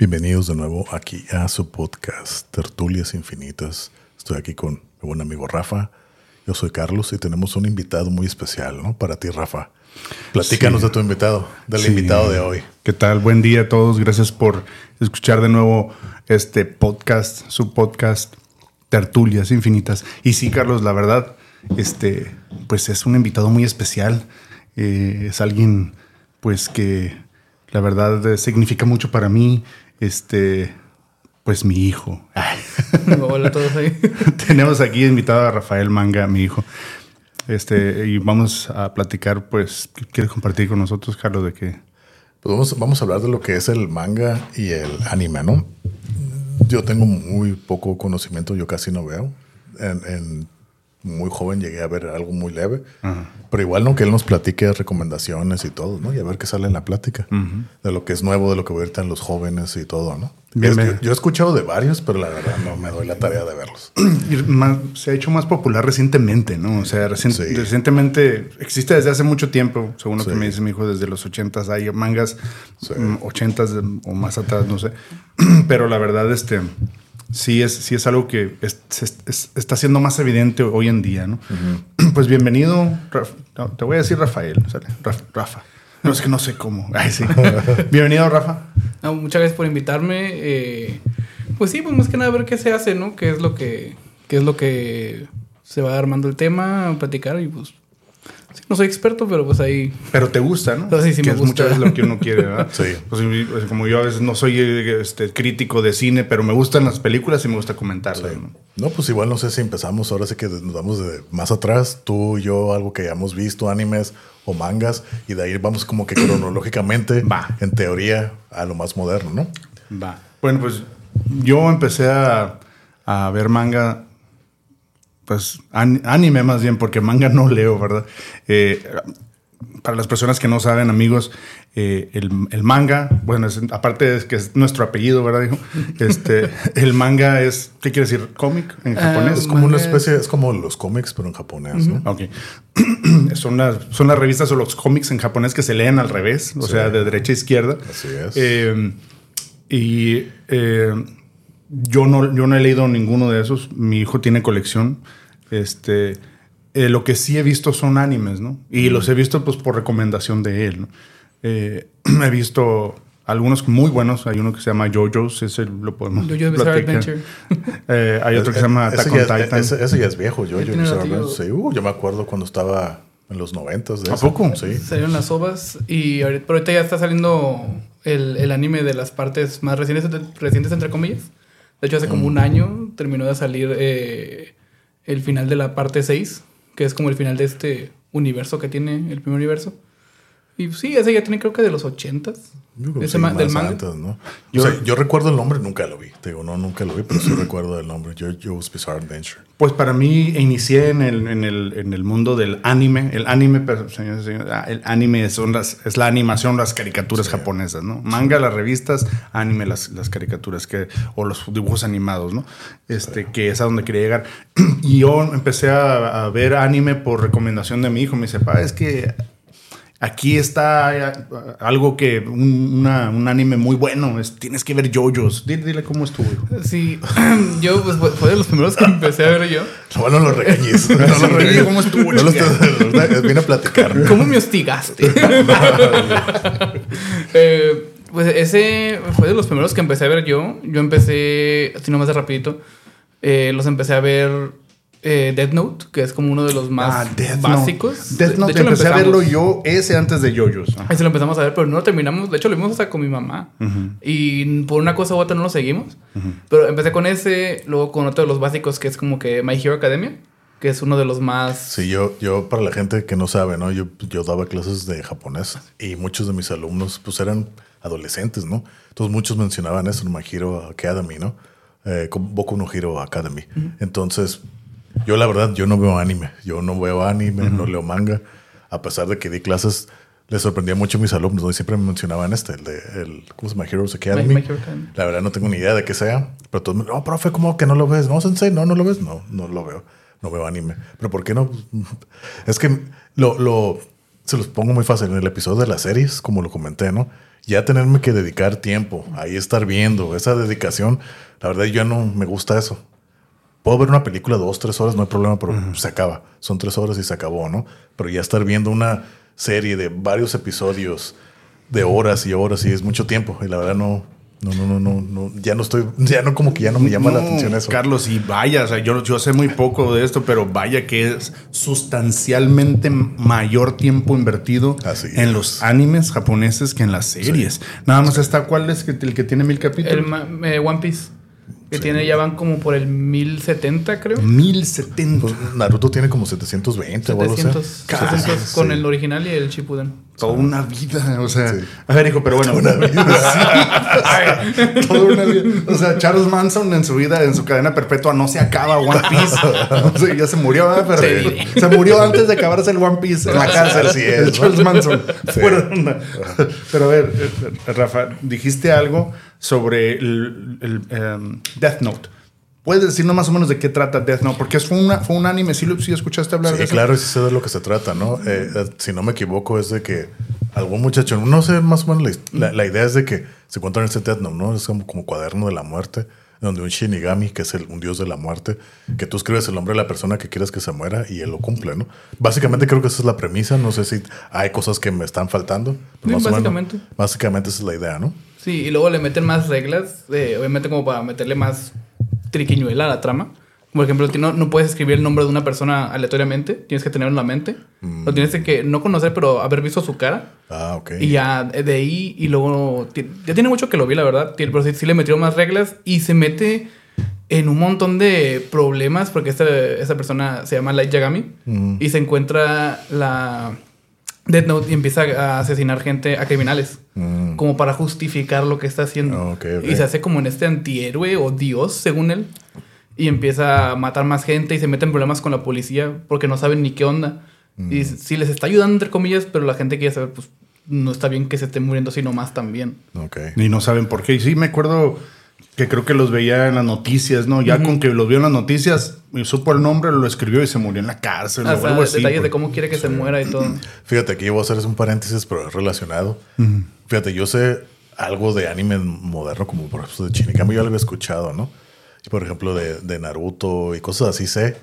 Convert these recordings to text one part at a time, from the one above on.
Bienvenidos de nuevo aquí a su podcast Tertulias Infinitas. Estoy aquí con mi buen amigo Rafa. Yo soy Carlos y tenemos un invitado muy especial, ¿no? Para ti, Rafa. Platícanos Sí. de tu invitado, del Sí. invitado de hoy. ¿Qué tal? Buen día a todos. Gracias por escuchar de nuevo este podcast, su podcast Tertulias Infinitas. Y sí, Carlos, la verdad, este, pues es un invitado muy especial. Eh, es alguien, pues que la verdad eh, significa mucho para mí. Este, pues mi hijo. Hola a todos ahí. Tenemos aquí invitado a Rafael Manga, mi hijo. Este, y vamos a platicar, pues, ¿qué ¿quieres compartir con nosotros, Carlos? De que Pues vamos, vamos a hablar de lo que es el manga y el anime, ¿no? Yo tengo muy poco conocimiento, yo casi no veo. En, en muy joven llegué a ver algo muy leve, pero igual no que él nos platique recomendaciones y todo, ¿no? Y a ver qué sale en la plática de lo que es nuevo, de lo que ver en los jóvenes y todo, ¿no? Es- yo, yo he escuchado de varios, pero la verdad no me doy la tarea de verlos. Y más- se ha hecho más popular recientemente, ¿no? O sea, recien- Sí. recientemente existe desde hace mucho tiempo, según lo Sí. que me dice mi hijo, desde los 80s hay mangas, Sí. mm, 80s o más atrás, no sé. Pero la verdad, este, sí es, sí es algo que es- se- es- está siendo más evidente hoy en día, ¿no? Pues bienvenido, Raf- no, te voy a decir Rafael, ¿sale? Raf- Rafa. No, es que no sé cómo. Ay, sí. bienvenido, Rafa. No, muchas gracias por invitarme. eh, pues sí, pues más que nada ver qué se hace, ¿no? Qué es lo que, qué es lo que se va armando el tema, a platicar y pues sí, no soy experto, pero pues ahí Pero te gusta, ¿no? No, sí, sí que me es gusta. muchas veces lo que uno quiere, ¿verdad? Sí. Pues, pues, como yo a veces no soy este, crítico de cine, pero me gustan las películas y me gusta comentarlas. ¿no? No, pues igual no sé si empezamos ahora sí que nos vamos de más atrás, tú y yo, algo que hayamos visto, animes o mangas, y de ahí vamos como que cronológicamente, Va. en teoría, a lo más moderno, ¿no? Va. Bueno, pues yo empecé a, a ver manga, pues an- anime más bien, porque manga no leo, ¿verdad? Eh, para las personas que no saben, amigos, eh, el, el manga, bueno, es- aparte es que es nuestro apellido, ¿verdad, hijo? Este, el manga es, ¿qué quiere decir? ¿Cómic en Ah, japonés? Es como una especie, es como los cómics, pero en japonés, ¿no? Ok. son, las, son las revistas o los cómics en japonés que se leen al revés, o Sí. sea, de derecha a izquierda. Así es. Eh, y eh, yo, no, yo no he leído ninguno de esos. Mi hijo tiene colección. Este, eh, lo que sí he visto son animes, ¿no? Y los he visto pues por recomendación de él, ¿no? Eh, he visto algunos muy buenos. Hay uno que se llama JoJo's, ese lo podemos Jojo's Bizarre platicar. Adventure. Eh, hay otro que se llama Attack on Titan. ese- ese ya es viejo, tiene yo, ratillo. sí, uh, yo me acuerdo cuando estaba en los noventas ¿A ese. poco? Sí. Salieron las ovas y ahorita, pero ahorita ya está saliendo el, el anime de las partes más recientes, recientes entre comillas. De hecho, hace como un año terminó de salir eh, el final de la parte 6, que es como el final de este universo que tiene el primer universo. Y sí, ese ya tiene creo que de los 80s. Yo creo que Ese sí, ma- más del manga. antes, ¿no? Yo- o sea, yo recuerdo el nombre, nunca lo vi. Te digo, no, nunca lo vi, pero sí recuerdo el nombre. JoJo's Bizarre Adventure. Pues para mí inicié en el, en el, en el mundo del anime. El anime, señores ah, el anime son las, es la animación, las caricaturas japonesas, ¿no? Manga, las revistas, anime, las, las caricaturas que, o los dibujos animados, ¿no? Este, que es a donde quería llegar. Y yo empecé a, a ver anime por recomendación de mi hijo. Me dice, pa, es que Aquí está eh, algo que un, una- un anime muy bueno. Es, tienes que ver JoJo's. Dile, dile cómo estuvo. Sí, yo pues fue- de los primeros que empecé a ver yo. No, no lo regañes. No lo regañes. ¿Cómo estuvo, No lo Vine a platicar. ¿Cómo me hostigaste? Eh, pues ese fue de los primeros que empecé a ver yo. Yo empecé, así nomás de rapidito, eh, los empecé a ver eh, Death Note, que es como uno de los más Ah, Death básicos. Note. Death De- Note, de hecho, empecé a verlo yo ese antes de. Ajá. Ahí sí lo empezamos a ver, pero no lo terminamos. De hecho, lo vimos hasta con mi mamá. Y por una cosa u otra no lo seguimos. Pero empecé con ese, luego con otro de los básicos que es como que My Hero Academia, que es uno de los más... Sí, yo, yo para la gente que no sabe, ¿no? Yo, yo daba clases de japonés y muchos de mis alumnos pues eran adolescentes, ¿no? Entonces muchos mencionaban eso en My Hero Academy, ¿no? Eh, como Boku no Hero Academy. Entonces, yo la verdad, yo no veo anime. Yo no veo anime, no leo manga. A pesar de que di clases, les sorprendía mucho a mis alumnos, ¿no? Y siempre me mencionaban este, el de, el, ¿cómo se llama? Heroes Academy. My- My. La verdad no tengo ni idea de qué sea. Pero todos me no, profe, ¿cómo que no lo ves? No, sensei, no, no lo ves. No, no lo veo. No veo anime. ¿Pero por qué no? Es que lo, lo, se los pongo muy fácil. En el episodio de las series, como lo comenté, ¿no? Ya tenerme que dedicar tiempo, ahí estar viendo, esa dedicación, la verdad yo no me gusta eso. Puedo ver una película dos, tres horas, no hay problema, pero se acaba. Son tres horas y se acabó, ¿no? Pero ya estar viendo una serie de varios episodios de horas y horas y es mucho tiempo. Y la verdad no, no, no, no, no, no, ya no estoy, ya no como que ya no me llama la atención eso. Carlos, y vaya, o sea, yo, yo sé muy poco de esto, pero vaya que es sustancialmente mayor tiempo invertido Así en los animes japoneses que en las series. Nada más está cuál es que- el que tiene mil capítulos. El eh, One Piece. Que tiene, ya van como por el 1070, creo. 1070. Pues, Naruto tiene como 720 o algo así. 700, Casi, 700 con sí. el original y el Shippuden. Toda una vida, o sea. Sí. A ver, hijo, pero bueno. Toda una Sí. Toda una vida. O sea, Charles Manson en su vida, en su cadena perpetua, no se acaba One Piece. O sea, ya se murió, ¿verdad? Pero se murió antes de acabarse el One Piece en la cárcel. Es, ¿no? Charles Manson. Sí. Pero a ver, eh, Rafa, dijiste algo sobre el, el, em, Death Note. ¿Puedes decirnos más o menos de qué trata Death Note? Porque fue, una, fue un anime, ¿sí, sí escuchaste hablar de Sí, eso? claro, sí sé de lo que se trata, ¿no? Eh, eh, si no me equivoco, es de que algún muchacho, no sé más o menos, la, la- la idea es de que se encuentra en este Death Note, ¿no? Es como, como cuaderno de la muerte, donde un Shinigami, que es el- un dios de la muerte, que tú escribes el nombre de la persona que quieres que se muera y él lo cumple, ¿no? Básicamente creo que esa es la premisa, no sé si hay cosas que me están faltando. pero Sí, más o menos- básicamente. básicamente esa es la idea, ¿no? Sí, y luego le meten más reglas, eh, obviamente como para meterle más triquiñuela la trama. Por ejemplo, no, no puedes escribir el nombre de una persona aleatoriamente, tienes que tenerlo en la mente. Lo tienes que no conocer, pero haber visto su cara. Ah, ok. Y ya de ahí, y luego, ya tiene mucho que lo vi, la verdad, pero sí, sí le metieron más reglas y se mete en un montón de problemas porque esta, esta persona se llama Light Yagami Mm. y se encuentra la Death Note y empieza a asesinar gente, a criminales, Mm. como para justificar lo que está haciendo. Ah. Y se hace como en este antihéroe o dios, según él, y empieza a matar más gente y se mete en problemas con la policía porque no saben ni qué onda. Mm. Y sí les está ayudando, entre comillas, pero la gente quiere saber, pues no está bien que se esté muriendo así nomás también. Ok. Y no saben por qué. Y sí, me acuerdo que creo que los veía en las noticias, ¿no? Ya con que los vio en las noticias, y supo el nombre, lo escribió y se murió en la cárcel o Hasta algo así. detalles pues. de cómo quiere que se muera y todo. Fíjate, aquí voy a hacer un paréntesis, pero es relacionado. Fíjate, yo sé algo de anime moderno, como por ejemplo de Shinigami, yo lo había escuchado, ¿no? Por ejemplo, de, de Naruto y cosas así sé,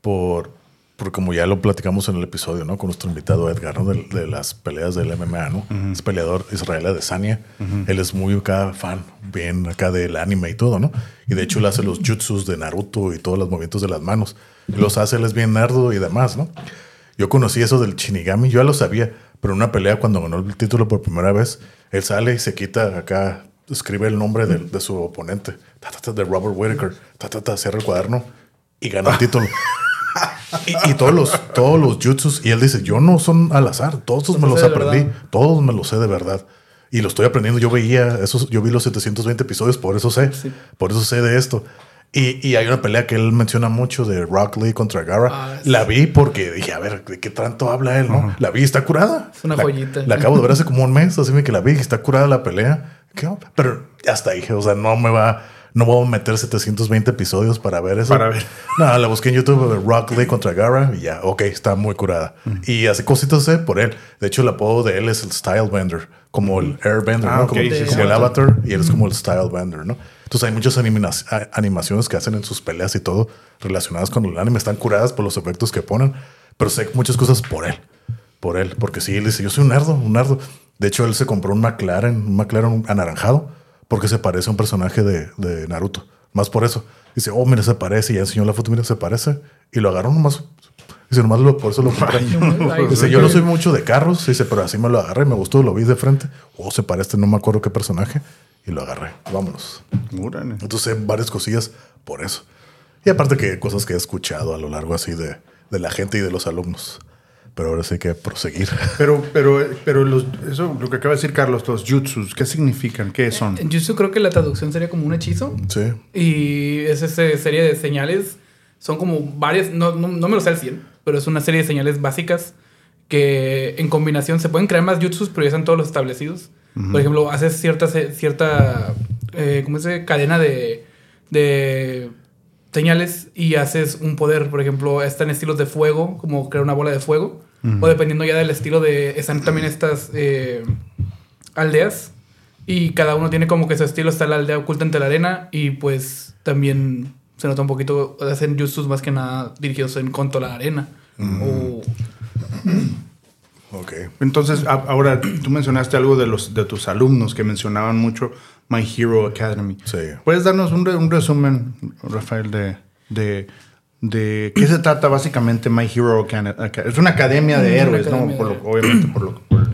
por, por como ya lo platicamos en el episodio, ¿no? Con nuestro invitado Edgar, ¿no? De, de las peleas del MMA, ¿no? Es peleador israelí de Sania. Él es muy acá fan, bien acá del anime y todo, ¿no? Y de hecho él hace los jutsus de Naruto y todos los movimientos de las manos. Los hace, él es bien nerdo y demás, ¿no? Yo conocí eso del Shinigami, yo ya lo sabía, pero en una pelea cuando ganó el título por primera vez, él sale y se quita acá, escribe el nombre de, de su oponente, ta, ta, ta, de Robert Whittaker, ta, ta, ta, cierra el cuaderno y gana el título. Y, y todos los todos los jutsus, y él dice, yo no son al azar, todos me Los aprendí, verdad. todos me los sé de verdad. Y lo estoy aprendiendo, yo veía esos, yo vi los 720 episodios, por eso sé, Sí. por eso sé de esto. Y, y hay una pelea que él menciona mucho de Rock Lee contra Gara. Ah, sí. La vi porque dije, a ver, ¿de qué tanto habla él? ¿no? La vi, está curada. Es una La- joyita. La acabo de ver hace como un mes, así que la vi, está curada la pelea. ¿Qué? Pero hasta dije, o sea, no me va, no voy a meter 720 episodios para ver eso. Para ver. No, la busqué en YouTube, de Rock Lee contra Gara, y ya, ok, está muy curada. Y hace cositas por él. De hecho, el apodo de él es el Style Bender, como el Airbender, Ah, ¿no? Como, sí, como sí. el Avatar, y él es como el Style Bender, ¿no? Entonces hay muchas animaciones que hacen en sus peleas y todo relacionadas con el anime. Están curadas por los efectos que ponen, pero sé muchas cosas por él. Por él, porque sí, él dice, yo soy un nerdo, un nerdo. De hecho, él se compró un McLaren, un McLaren anaranjado, porque se parece a un personaje de, de Naruto. Más por eso. Dice, oh, mira, se parece. Y ya enseñó la foto, mira, se parece. Y lo agarró nomás. Dice, nomás lo, por eso lo compré. Dice, yo no soy mucho de carros. Dice, pero así me lo agarré, me gustó, lo vi de frente. Oh, se parece, no me acuerdo qué personaje. Y lo agarré. Vámonos. Órale. Entonces, varias cosillas por eso. Y aparte que cosas que he escuchado a lo largo así de, de la gente y de los alumnos. Pero ahora sí hay que proseguir. Pero, pero, pero los, eso, lo que acaba de decir Carlos, los jutsus, ¿qué significan? ¿Qué son? En Jutsu creo que la traducción sería como un hechizo. Sí. Y es esa serie de señales. Son como varias, no, no, no me lo sé al 100, pero es una serie de señales básicas que en combinación se pueden crear más jutsus, pero ya están todos los establecidos. Por ejemplo, haces cierta, se- cierta eh, ¿cómo se dice? Cadena de, de señales y haces un poder. Por ejemplo, están estilos de fuego, como crear una bola de fuego. O dependiendo ya del estilo de... Están también estas eh, aldeas Y cada uno tiene como que su estilo. Está la aldea oculta entre la arena. Y pues también se nota un poquito. Hacen justus más que nada dirigidos en contra de la arena. O- Ok. Entonces, a- ahora tú mencionaste algo de los de tus alumnos que mencionaban mucho My Hero Academy. Sí. ¿Puedes darnos un, re- un resumen, Rafael, de, de, de qué se trata básicamente My Hero Academy? Es una academia de héroes, academia ¿no? Por lo- obviamente, por lo por-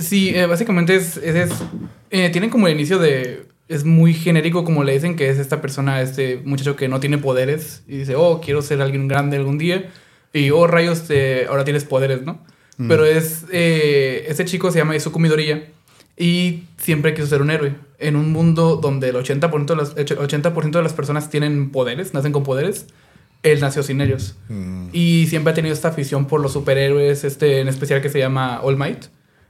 Sí, eh, básicamente es, es, es- eh, tienen como el inicio de es muy genérico como le dicen que es esta persona, este muchacho que no tiene poderes y dice, oh, quiero ser alguien grande algún día y oh, rayos, eh, ahora tienes poderes, ¿no? Pero es eh, este chico se llama Izuku Midoriya y siempre quiso ser un héroe en un mundo donde el 80% de las 80% de las personas tienen poderes, nacen con poderes. Él nació sin ellos. Y siempre ha tenido esta afición por los superhéroes, este en especial que se llama All Might.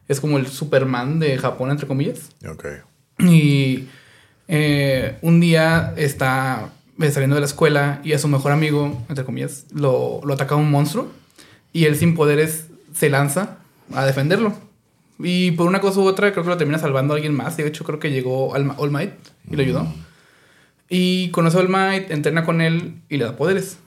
Es como el Superman de Japón, entre comillas. Ok. Y eh, un día está saliendo de la escuela y a su mejor amigo, entre comillas, lo, lo ataca un monstruo. Y él sin poderes se lanza a defenderlo. Y por una cosa u otra creo que lo termina salvando a alguien más. De hecho creo que llegó All All Might y lo ayudó. Y conoce a All Might, entrena con él y le da poderes.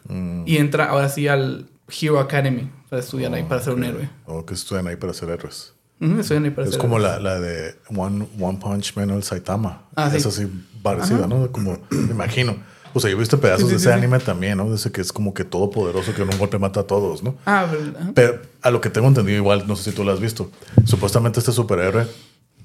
Y entra ahora sí al Hero Academy para estudiar ahí, para ser un héroe. O que estudian ahí para ser héroes. Estudian ahí para Es ser como héroes. la, la de One, One Punch Man o el Saitama. Ah, sí. Es así parecida, ¿no? Como, me imagino. O sea, yo he visto pedazos Sí, sí, de ese sí. anime también, ¿no? De ese que es como que todopoderoso, que en un golpe mata a todos, ¿no? Ah, ¿verdad? Pero a lo que tengo entendido, igual, no sé si tú lo has visto. Supuestamente este superhéroe,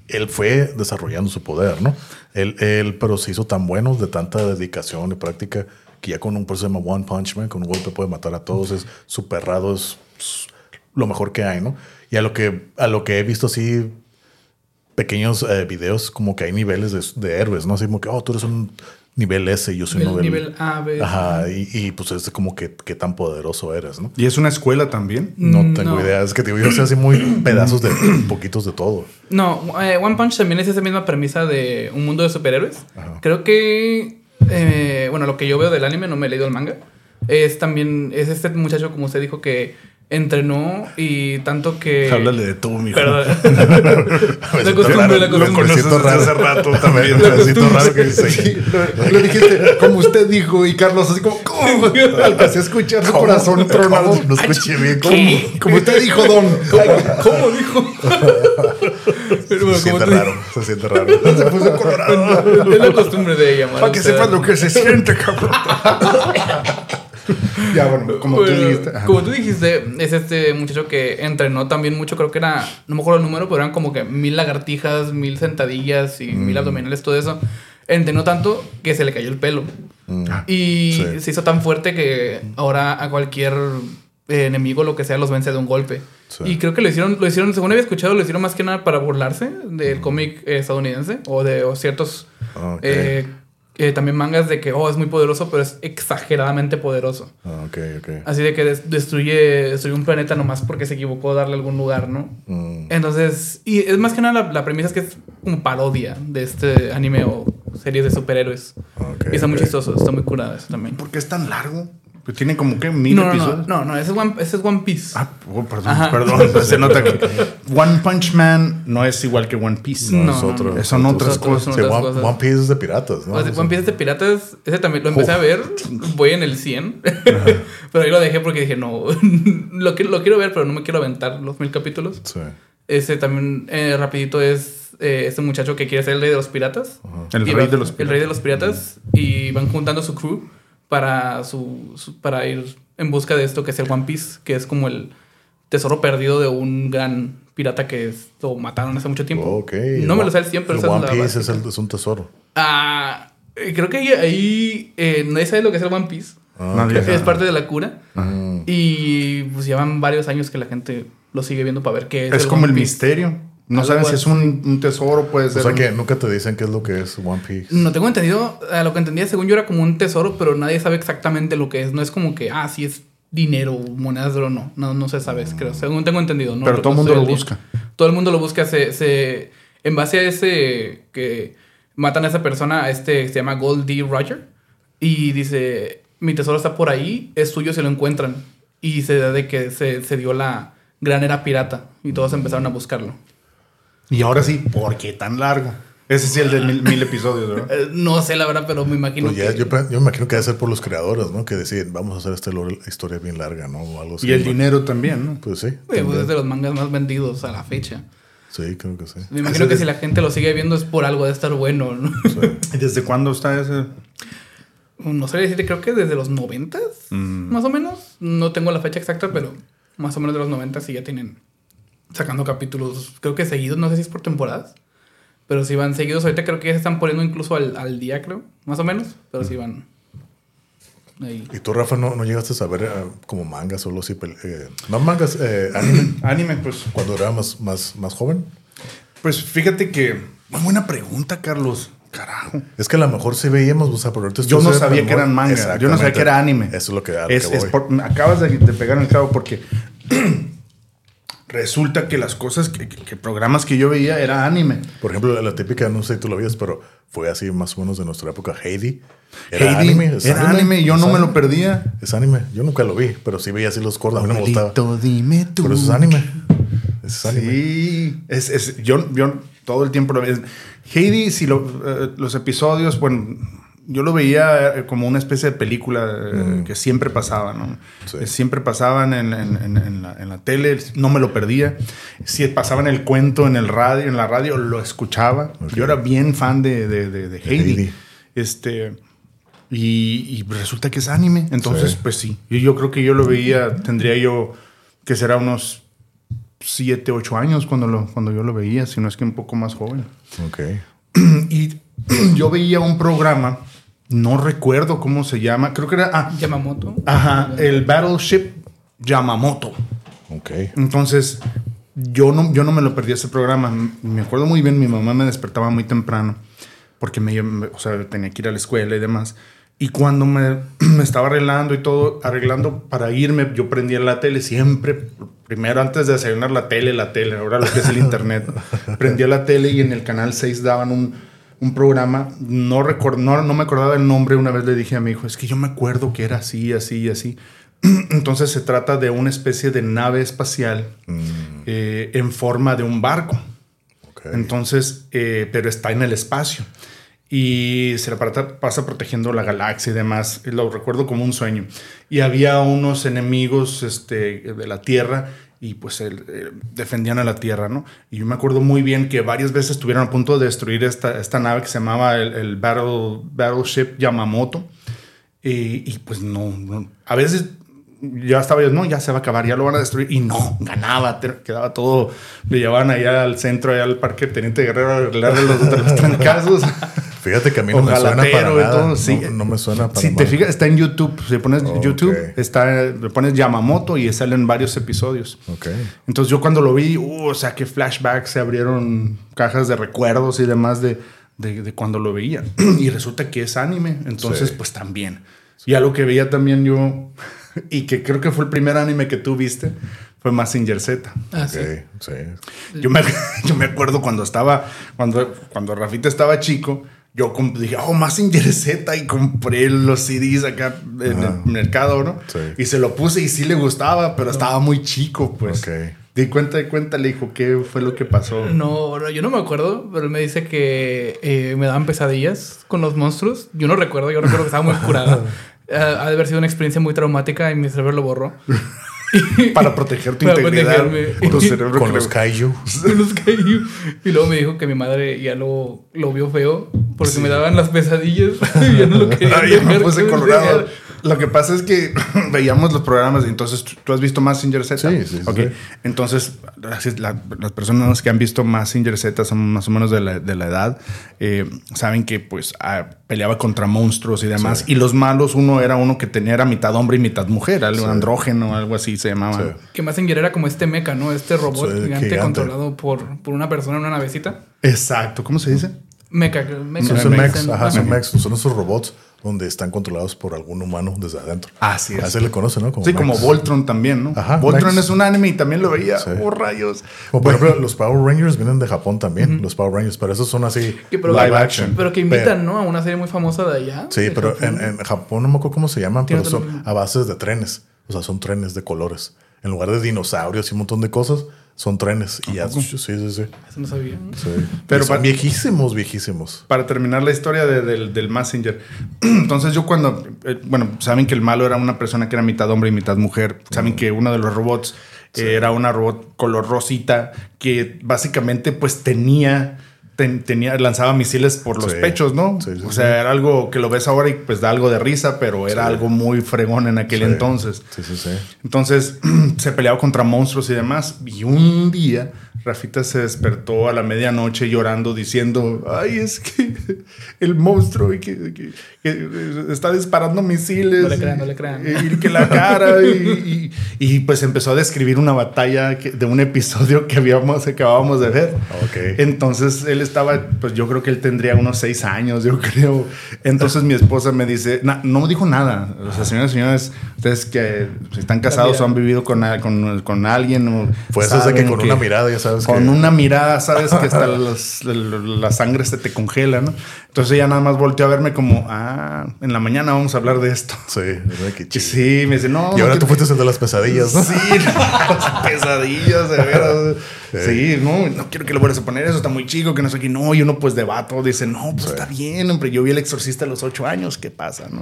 él fue desarrollando su poder, ¿no? Él, él, pero se hizo tan bueno de tanta dedicación y práctica que ya con un proceso llama One Punch Man, con un golpe puede matar a todos, es es, es lo mejor que hay, ¿no? Y a lo que, a lo que he visto así, pequeños eh, videos, como que hay niveles de, de héroes, ¿no? Así como que, oh, tú eres un nivel S yo soy Nivel- un nivel... A, B. Ajá, y, y, pues es como que qué tan poderoso eres, ¿no? ¿Y es una escuela también? No Mm, tengo no. idea. Es que te digo, yo sé así muy pedazos de poquitos de todo. No, eh, One Punch también es esa misma premisa de un mundo de superhéroes. Ajá. Creo que, eh, bueno, lo que yo veo del anime, no me he leído el manga, es también, es este muchacho, como usted dijo, que entrenó y tanto que... Háblale de tú, mijo. Perdón. Me siento costumbre, la Lo costumbre. Conoces raro. hace rato también. Siento raro que dice. Sí, lo, lo dijiste como usted dijo y Carlos así como ¿cómo? alcancé a escuchar su corazón tronar. ¿Cómo? No escuché bien. ¿Cómo? Como usted dijo, Don. ¿Cómo dijo? Pero bueno, Se siente raro. Se siente raro. Se puso colorado. Es la costumbre de llamar. Para que o sea, sepas lo que se siente, cabrón. ya, bueno, como tú Bueno, dijiste. ajá. Como tú dijiste, es este muchacho que entrenó también mucho, creo que era, no me acuerdo el número, pero eran como que mil lagartijas, mil sentadillas y Mm. mil abdominales, todo eso. Entrenó tanto que se le cayó el pelo. Mm. Y Sí. se hizo tan fuerte que ahora a cualquier eh, enemigo, lo que sea, los vence de un golpe. Sí. Y creo que lo hicieron, lo hicieron, según había escuchado, lo hicieron más que nada para burlarse del cómic eh, estadounidense o de o ciertos Ok. eh, eh, también mangas de que, oh, es muy poderoso, pero es exageradamente poderoso. Ah, Ok, ok. Así de que des- destruye, destruye un planeta nomás porque se equivocó darle algún lugar, ¿no? Mm. Entonces, y es más que nada la, la premisa es que es como parodia de este anime o series de superhéroes. Ok, y está muy chistoso, está muy curado eso también. ¿Por qué es tan largo? Pues tiene como que mil No, no, no, episodios. no, no, ese es One, ese es One Piece. Ah, oh, perdón, Ajá. perdón. Se nota que One Punch Man no es igual que One Piece. No, No, es no, otro. no. Son otras Otros- cosas. son Sí, One, cosas. One Piece es de piratas, ¿no? O sea, One Piece es de piratas, ese también lo empecé a ver, voy en el 100, pero ahí lo dejé porque dije, no, lo, quiero, lo quiero ver, pero no me quiero aventar los mil capítulos. Sí. Ese también, eh, rapidito, es eh, este muchacho que quiere ser el rey de los piratas. El rey va- de los El rey de los piratas. Y van juntando su crew para, su, su- para ir en busca de esto que es el One Piece, que es como el tesoro perdido de un gran pirata que es- lo mataron hace mucho tiempo. No me lo sé al 100, pero el One Piece es, el- es un tesoro. Ah, eh, creo que ahí, ahí, eh, nadie sabe lo que es el One Piece. Ah. Es parte de la cura. Mm. Y pues llevan varios años que la gente lo sigue viendo para ver qué es. Es como One el misterio. No saben si es un, un tesoro, puede O sea un- que nunca te dicen qué es lo que es One Piece. No tengo entendido, a lo que entendía según yo era como un tesoro, pero nadie sabe exactamente lo que es. No es como que, ah, sí es dinero, monedas de oro, no. No, no se sabe, creo. Según tengo entendido. No, Pero todo el mundo lo busca. Todo el mundo lo busca. Se, se, en base a ese que matan a esa persona, a este se llama Gold D. Roger. Y dice, mi tesoro está por ahí, es suyo si lo encuentran. Y se da de que se, se dio la gran era pirata. Y todos empezaron a buscarlo. Y ahora sí, ¿por qué tan largo? Ese sí, el de mil, mil episodios, ¿verdad? Eh, no sé la verdad, pero me imagino Pues ya, que... yo, me imagino que debe ser por los creadores, ¿no? Que deciden, vamos a hacer esta historia bien larga, ¿no? O algo así. Y el dinero también, ¿no? Pues sí. Oye, pues es de los mangas más vendidos a la fecha. Sí, creo que sí. Me imagino que si la gente lo sigue viendo es por algo de estar bueno, ¿no? ¿Y desde cuándo está ese? No sé decirte, creo que desde los noventas, más o menos. No tengo la fecha exacta, pero más o menos de los noventas sí ya tienen sacando capítulos, creo que seguidos, no sé si es por temporadas, pero si van seguidos. Ahorita creo que ya se están poniendo incluso al, al día, creo, más o menos, pero sí van ahí. ¿Y tú, Rafa, no, no llegaste a saber eh, como mangas solo así? pel- eh, no mangas, eh, anime, Anime, pues. cuando era más, más, más joven? Pues fíjate que. Muy buena pregunta, Carlos. Carajo. Es que a lo mejor sí veíamos, o sea, pero ahorita Yo no sabía que eran manga. Yo no sabía que era anime. Eso es lo que, Es- que es voy. por- acabas de, de pegar en el clavo porque resulta que las cosas, que, que- que programas que yo veía era anime. Por ejemplo, la, típica, no sé si tú lo veías, pero fue así más o menos de nuestra época, Heidi. Heidi, es era anime y yo no me anime. lo perdía. Es anime. Yo nunca lo vi, pero sí veía así los cortos. A mí no me gustaba. Dime tú. Pero eso es anime. Eso es anime. Sí, es, es- yo, yo todo el tiempo lo veía. Heidi, si lo, eh, los episodios, bueno, yo lo veía eh, como una especie de película eh, que siempre pasaba, ¿no? Sí. Eh, Siempre pasaban en, en- en- la, en la tele, no me lo perdía. Si pasaban el cuento en el radio, en la radio, lo escuchaba. Ok. Yo era bien fan de, de, de- de Heidi. Heidi. Este. Y, y resulta que es anime. Entonces, Sí. pues sí. Yo, yo creo que yo lo veía, tendría yo que será unos 7, 8 años cuando, lo, cuando yo lo veía, si no es que un poco más joven. Ok. Y yo veía un programa, no recuerdo cómo se llama, creo que era. Ah, Yamamoto. ajá, el Battleship Yamamoto. Ok. Entonces, yo no, yo no me lo perdí ese programa. Me acuerdo muy bien, mi mamá me despertaba muy temprano porque me, me- o sea, tenía que ir a la escuela y demás. Y cuando me, me estaba arreglando y todo, arreglando para irme, yo prendía la tele siempre. Primero, antes de desayunar, la tele, la tele, ahora lo que es el internet. prendía la tele y en el canal 6 daban un, un programa. No, record, no, no me acordaba el nombre. Una vez le dije a mi hijo, es que yo me acuerdo que era así, así y así. Entonces se trata de una especie de nave espacial eh, en forma de un barco. Entonces, eh, pero está en el espacio. Y se la pasa protegiendo la galaxia y demás. Lo recuerdo como un sueño. Y había unos enemigos este, de la Tierra y pues el- eh, defendían a la Tierra, ¿no? Y yo me acuerdo muy bien que varias veces estuvieron a punto de destruir esta, esta nave que se llamaba el, el Battle, Battleship Yamamoto. Y, pues no, no. A veces ya estaba yo, no, ya se va a acabar, ya lo van a destruir. Y no, ganaba, quedaba todo. Le llevaban allá al centro, allá al parque Teniente Guerrero a arreglarle los, los trancazos. Fíjate que a mí no me suena para nada. todo, sí. No, no me suena para Si te nada. fijas, está en YouTube. Si pones Ok. YouTube, está, le pones Yamamoto y salen varios episodios. Ok. Entonces yo cuando lo vi, uh, o sea, que flashbacks, se abrieron cajas de recuerdos y demás de, de, de cuando lo veía. y resulta que es anime, entonces Sí. pues también. Y algo que veía también yo, y que creo que fue el primer anime que tú viste, fue Mazinger Z. Ah, Ok. sí. Sí. Yo me, yo me acuerdo cuando estaba, cuando, cuando Rafita estaba chico, yo dije, oh, Mazinger Z y compré los CDs acá en Ajá. el mercado, ¿no? Sí. Y se lo puse y sí le gustaba, pero estaba muy chico, pues. Ok. Di cuenta, di cuenta, le dijo, ¿qué fue lo que pasó? No, no, yo no me acuerdo, pero él me dice que eh, me daban pesadillas con los monstruos. Yo no recuerdo, yo recuerdo que estaba muy curada. Ha de haber sido una experiencia muy traumática y mi cerebro lo borró. Para proteger tu Para integridad, protegerme. tu cerebro Con los kaiju. Con los kaiju. Y luego me dijo que mi madre ya lo, lo vio feo porque me daban las pesadillas y ya no lo quería. Ay, ya me dejar puse que colorado. enseñara. Lo que pasa es que veíamos los programas, y entonces ¿tú- has visto Mazinger Z. Sí, sí, sí. Entonces así es, la- las personas que han visto Mazinger Z son más o menos de la, de la edad, eh, saben que pues ah, peleaba contra monstruos y demás. Y los malos, uno era uno que tenía era mitad hombre y mitad mujer, algo andrógeno, algo así se llamaba. Sí. Que Mazinger era como este mecha, ¿no? Este robot Sí, gigante, gigante. controlado por, por una persona en una navecita. Exacto, ¿cómo se dice? Mecha. mecha Son, mechs, ajá, son mechs, son esos robots donde están controlados por algún humano desde adentro. Así es. Así le conoce, ¿no? Sí, como. Voltron también, ¿no? Ajá, Voltron Max. es un anime y también lo veía. Sí. Oh, rayos. O por ejemplo, los Power Rangers vienen de Japón también, los Power Rangers, pero esos son así Que pero- live action. Pero que invitan, ¿no? A una serie muy famosa de allá. Sí, de pero Japón. en, en Japón no me acuerdo cómo se llaman, pero son a bases de trenes. O sea, son trenes de colores. En lugar de dinosaurios y un montón de cosas, Son trenes. Y ya, sí, sí, sí. Eso no sabía. sí. Pero Pero son viejísimos, viejísimos. Para terminar la historia de- del, del Messenger. Entonces yo cuando, eh, bueno, saben que el malo era una persona que era mitad hombre y mitad mujer. Saben que uno de los robots eh, era una robot color rosita que básicamente pues tenía... ten- tenía, lanzaba misiles por los Sí. pechos, ¿no? Sí, sí, o sea, era algo que lo ves ahora y pues da algo de risa, pero era algo muy fregón en aquel entonces. Sí, sí, sí. Entonces se peleaba contra monstruos y demás. Y un día Rafita se despertó a la medianoche llorando diciendo, ay, es que el monstruo y que, que- que está disparando misiles. No le crean, no le crean. Y, y que la cara. Y, y- y, pues empezó a describir una batalla que- de un episodio que habíamos, que acabábamos de ver. Ok. Entonces él estaba, pues yo creo que él tendría unos seis años, yo creo. Entonces mi esposa me dice, "Na- no me dijo nada. O sea, señoras y señores, ustedes que están casados o han vivido con, a- con, con alguien. O Fue eso de que con una mirada ya sabes Con que- una mirada sabes que hasta los- la sangre se te congela, ¿no? Entonces ella nada más volteó a verme como, ah, en la mañana vamos a hablar de esto. Sí, ¿verdad? Qué Y chido. sí, me dice, no. Y no ahora tú fuiste el de las pesadillas, ¿no? Sí, las pesadillas, de veras. Sí, no, no quiero que lo vuelvas a poner, eso está muy chico, que no sé qué. No, y uno pues de vato dice, no, pues está bien, hombre, yo vi el exorcista a los ocho años, ¿qué pasa? No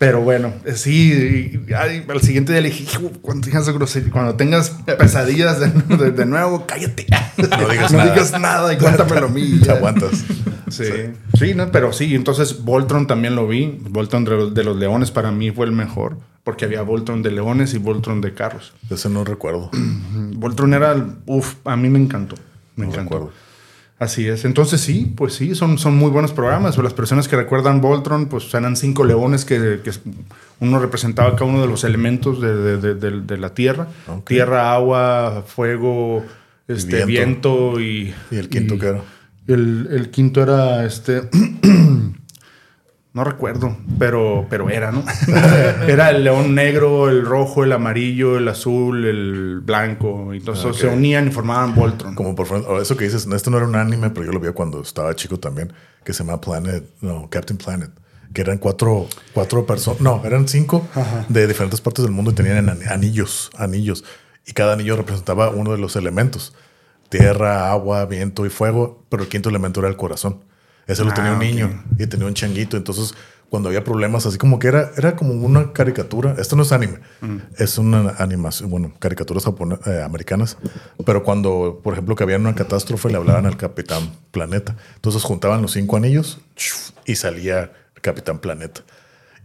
Pero bueno, eh, sí, y, ay, al siguiente día le dije, cuando tengas, grosería- cuando tengas pesadillas de, de- de nuevo, cállate. No digas no nada. digas nada y cuéntamelo a mí. Te aguantas. Sí. sí, no, pero sí, entonces Voltron también lo vi. Voltron de los, de los leones para mí fue el mejor, porque había Voltron de leones y Voltron de carros. Ese no recuerdo. Voltron era, uff, a mí me encantó. Me No encantó. recuerdo. Así es. Entonces sí, pues sí, son, son muy buenos programas. O las personas que recuerdan Voltron, pues eran cinco leones que, que uno representaba cada uno de los elementos de, de- de- la tierra. Tierra, agua, fuego, este, viento. viento. y... ¿Y el quinto y- era? El, el quinto era este... No recuerdo, pero, pero era, ¿no? era el león negro, el rojo, el amarillo, el azul, el blanco. Y entonces se unían y formaban Voltron. Como por eso que dices, esto no era un anime, pero yo lo vi cuando estaba chico también, que se llama Planet, no, Captain Planet, que eran cuatro, cuatro personas, no, eran cinco de diferentes partes del mundo y tenían an- anillos, anillos, y cada anillo representaba uno de los elementos, tierra, agua, viento y fuego, pero el quinto elemento era el corazón. Ese lo Ah, tenía un ok. niño y tenía un changuito, entonces cuando había problemas, así como que era, era como una caricatura. Esto no es anime, es una animación, bueno, caricaturas eh, americanas. Pero cuando, por ejemplo, que había una catástrofe, le hablaban al Capitán Planeta. Entonces juntaban los cinco anillos y salía el Capitán Planeta.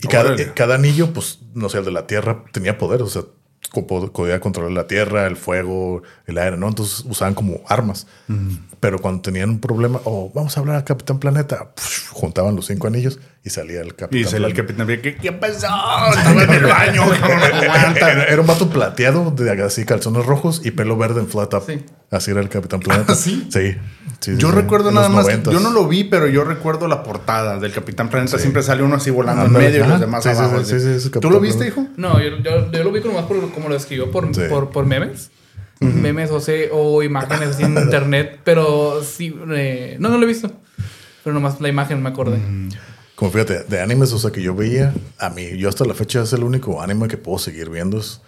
Y cada, cada anillo, pues, no sé, el de la Tierra tenía poder, o sea, podía controlar la Tierra, el fuego, el aire, ¿no? Entonces usaban como armas. Pero cuando tenían un problema, o vamos a hablar al Capitán Planeta, ¡puf! juntaban los cinco anillos y salía el Capitán Y salía el Planeta. capitán. ¿Qué, qué pasó? Estaba en el baño. Era, era un vato plateado de así calzones rojos y pelo verde en flat up. Sí. Así era el Capitán Planeta. ¿Ah, sí? Sí. sí, Yo sí. recuerdo nada más. 90s. Yo no lo vi, pero yo recuerdo la portada del Capitán Planeta. Sí. Siempre sale uno así volando en medio y los demás Sí, sí, abajo. sí, sí, sí, ese ¿Tú lo viste, hijo? Planeta. No, yo, yo, yo lo vi como más por como lo escribió por, Sí. por, por memes. Memes o, sé, o imágenes así en internet. Pero sí, eh, no, no lo he visto. Pero nomás la imagen me acordé. Como fíjate, de animes, o sea, que yo veía, a mí, yo hasta la fecha es el único anime que puedo seguir viendo es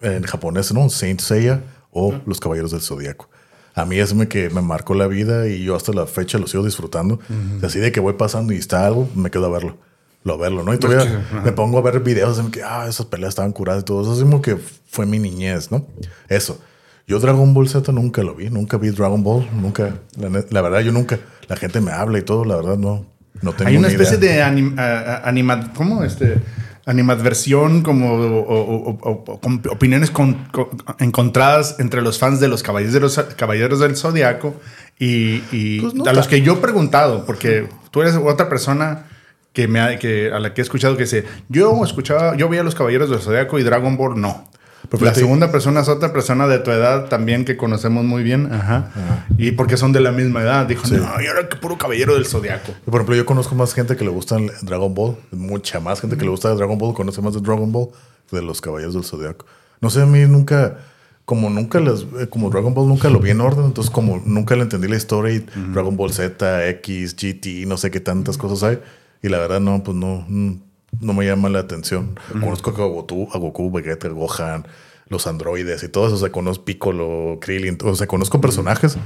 en japonés, ¿no? Saint Seiya o Los Caballeros del Zodíaco. A mí es me que me marcó la vida y yo hasta la fecha lo sigo disfrutando. Así de que voy pasando y está algo, me quedo a verlo. Lo a verlo, ¿no? Y todavía ajá. me pongo a ver videos de que, ah, esas peleas estaban curadas y todo eso. Es como que fue mi niñez, ¿no? Eso. Yo Dragon Ball Z nunca lo vi, nunca vi Dragon Ball, nunca, la, la verdad yo nunca, la gente me habla y todo, la verdad no, no tengo Hay una ni especie idea. de anim, a- a- anima- ¿cómo? Este, animadversión, como o- o- o- o- con opiniones con- con- encontradas entre los fans de los Caballeros, de los, Caballeros del Zodiaco y, y Pues no a los que yo he preguntado, porque tú eres otra persona que me ha- que, a la que he escuchado que dice, yo escuchaba, yo veía los Caballeros del Zodiaco y Dragon Ball no. Pero la fíjate- segunda persona es otra persona de tu edad también que conocemos muy bien. Ajá. Y porque son de la misma edad. Dijo, Sí. no, yo era que puro caballero del zodiaco. Por ejemplo, yo conozco más gente que le gusta el Dragon Ball, mucha más gente que le gusta Dragon Ball, conoce más de Dragon Ball que de los Caballeros del Zodiaco. No sé, a mí nunca, como nunca les, eh, como Dragon Ball nunca lo vi en orden, entonces como nunca le entendí la historia y Dragon Ball Z, X, GT, no sé qué tantas cosas hay. Y la verdad, no, pues no, mm, no me llama la atención. Conozco a Goku, a Goku, Vegeta, Gohan, los androides y todo eso. O sea, conozco Piccolo, Krillin, o sea, conozco personajes,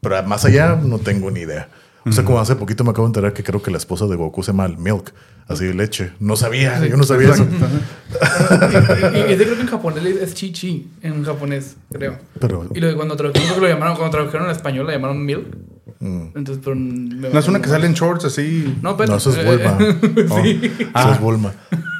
pero más allá no tengo ni idea. O sea, como hace poquito me acabo de enterar que creo que la esposa de Goku se llama Milk, así de leche. No sabía, yo no sabía eso. y, y, creo que en japonés es Chi Chi, en japonés, creo. Pero, Y lo, cuando tradujeron, lo llamaron, cuando tradujeron en español, la llamaron Milk. Mm, Entonces, pero. me- No es una que sale en shorts así. No, pero. no, eso es Bulma. Oh, sí. Eso es Bulma.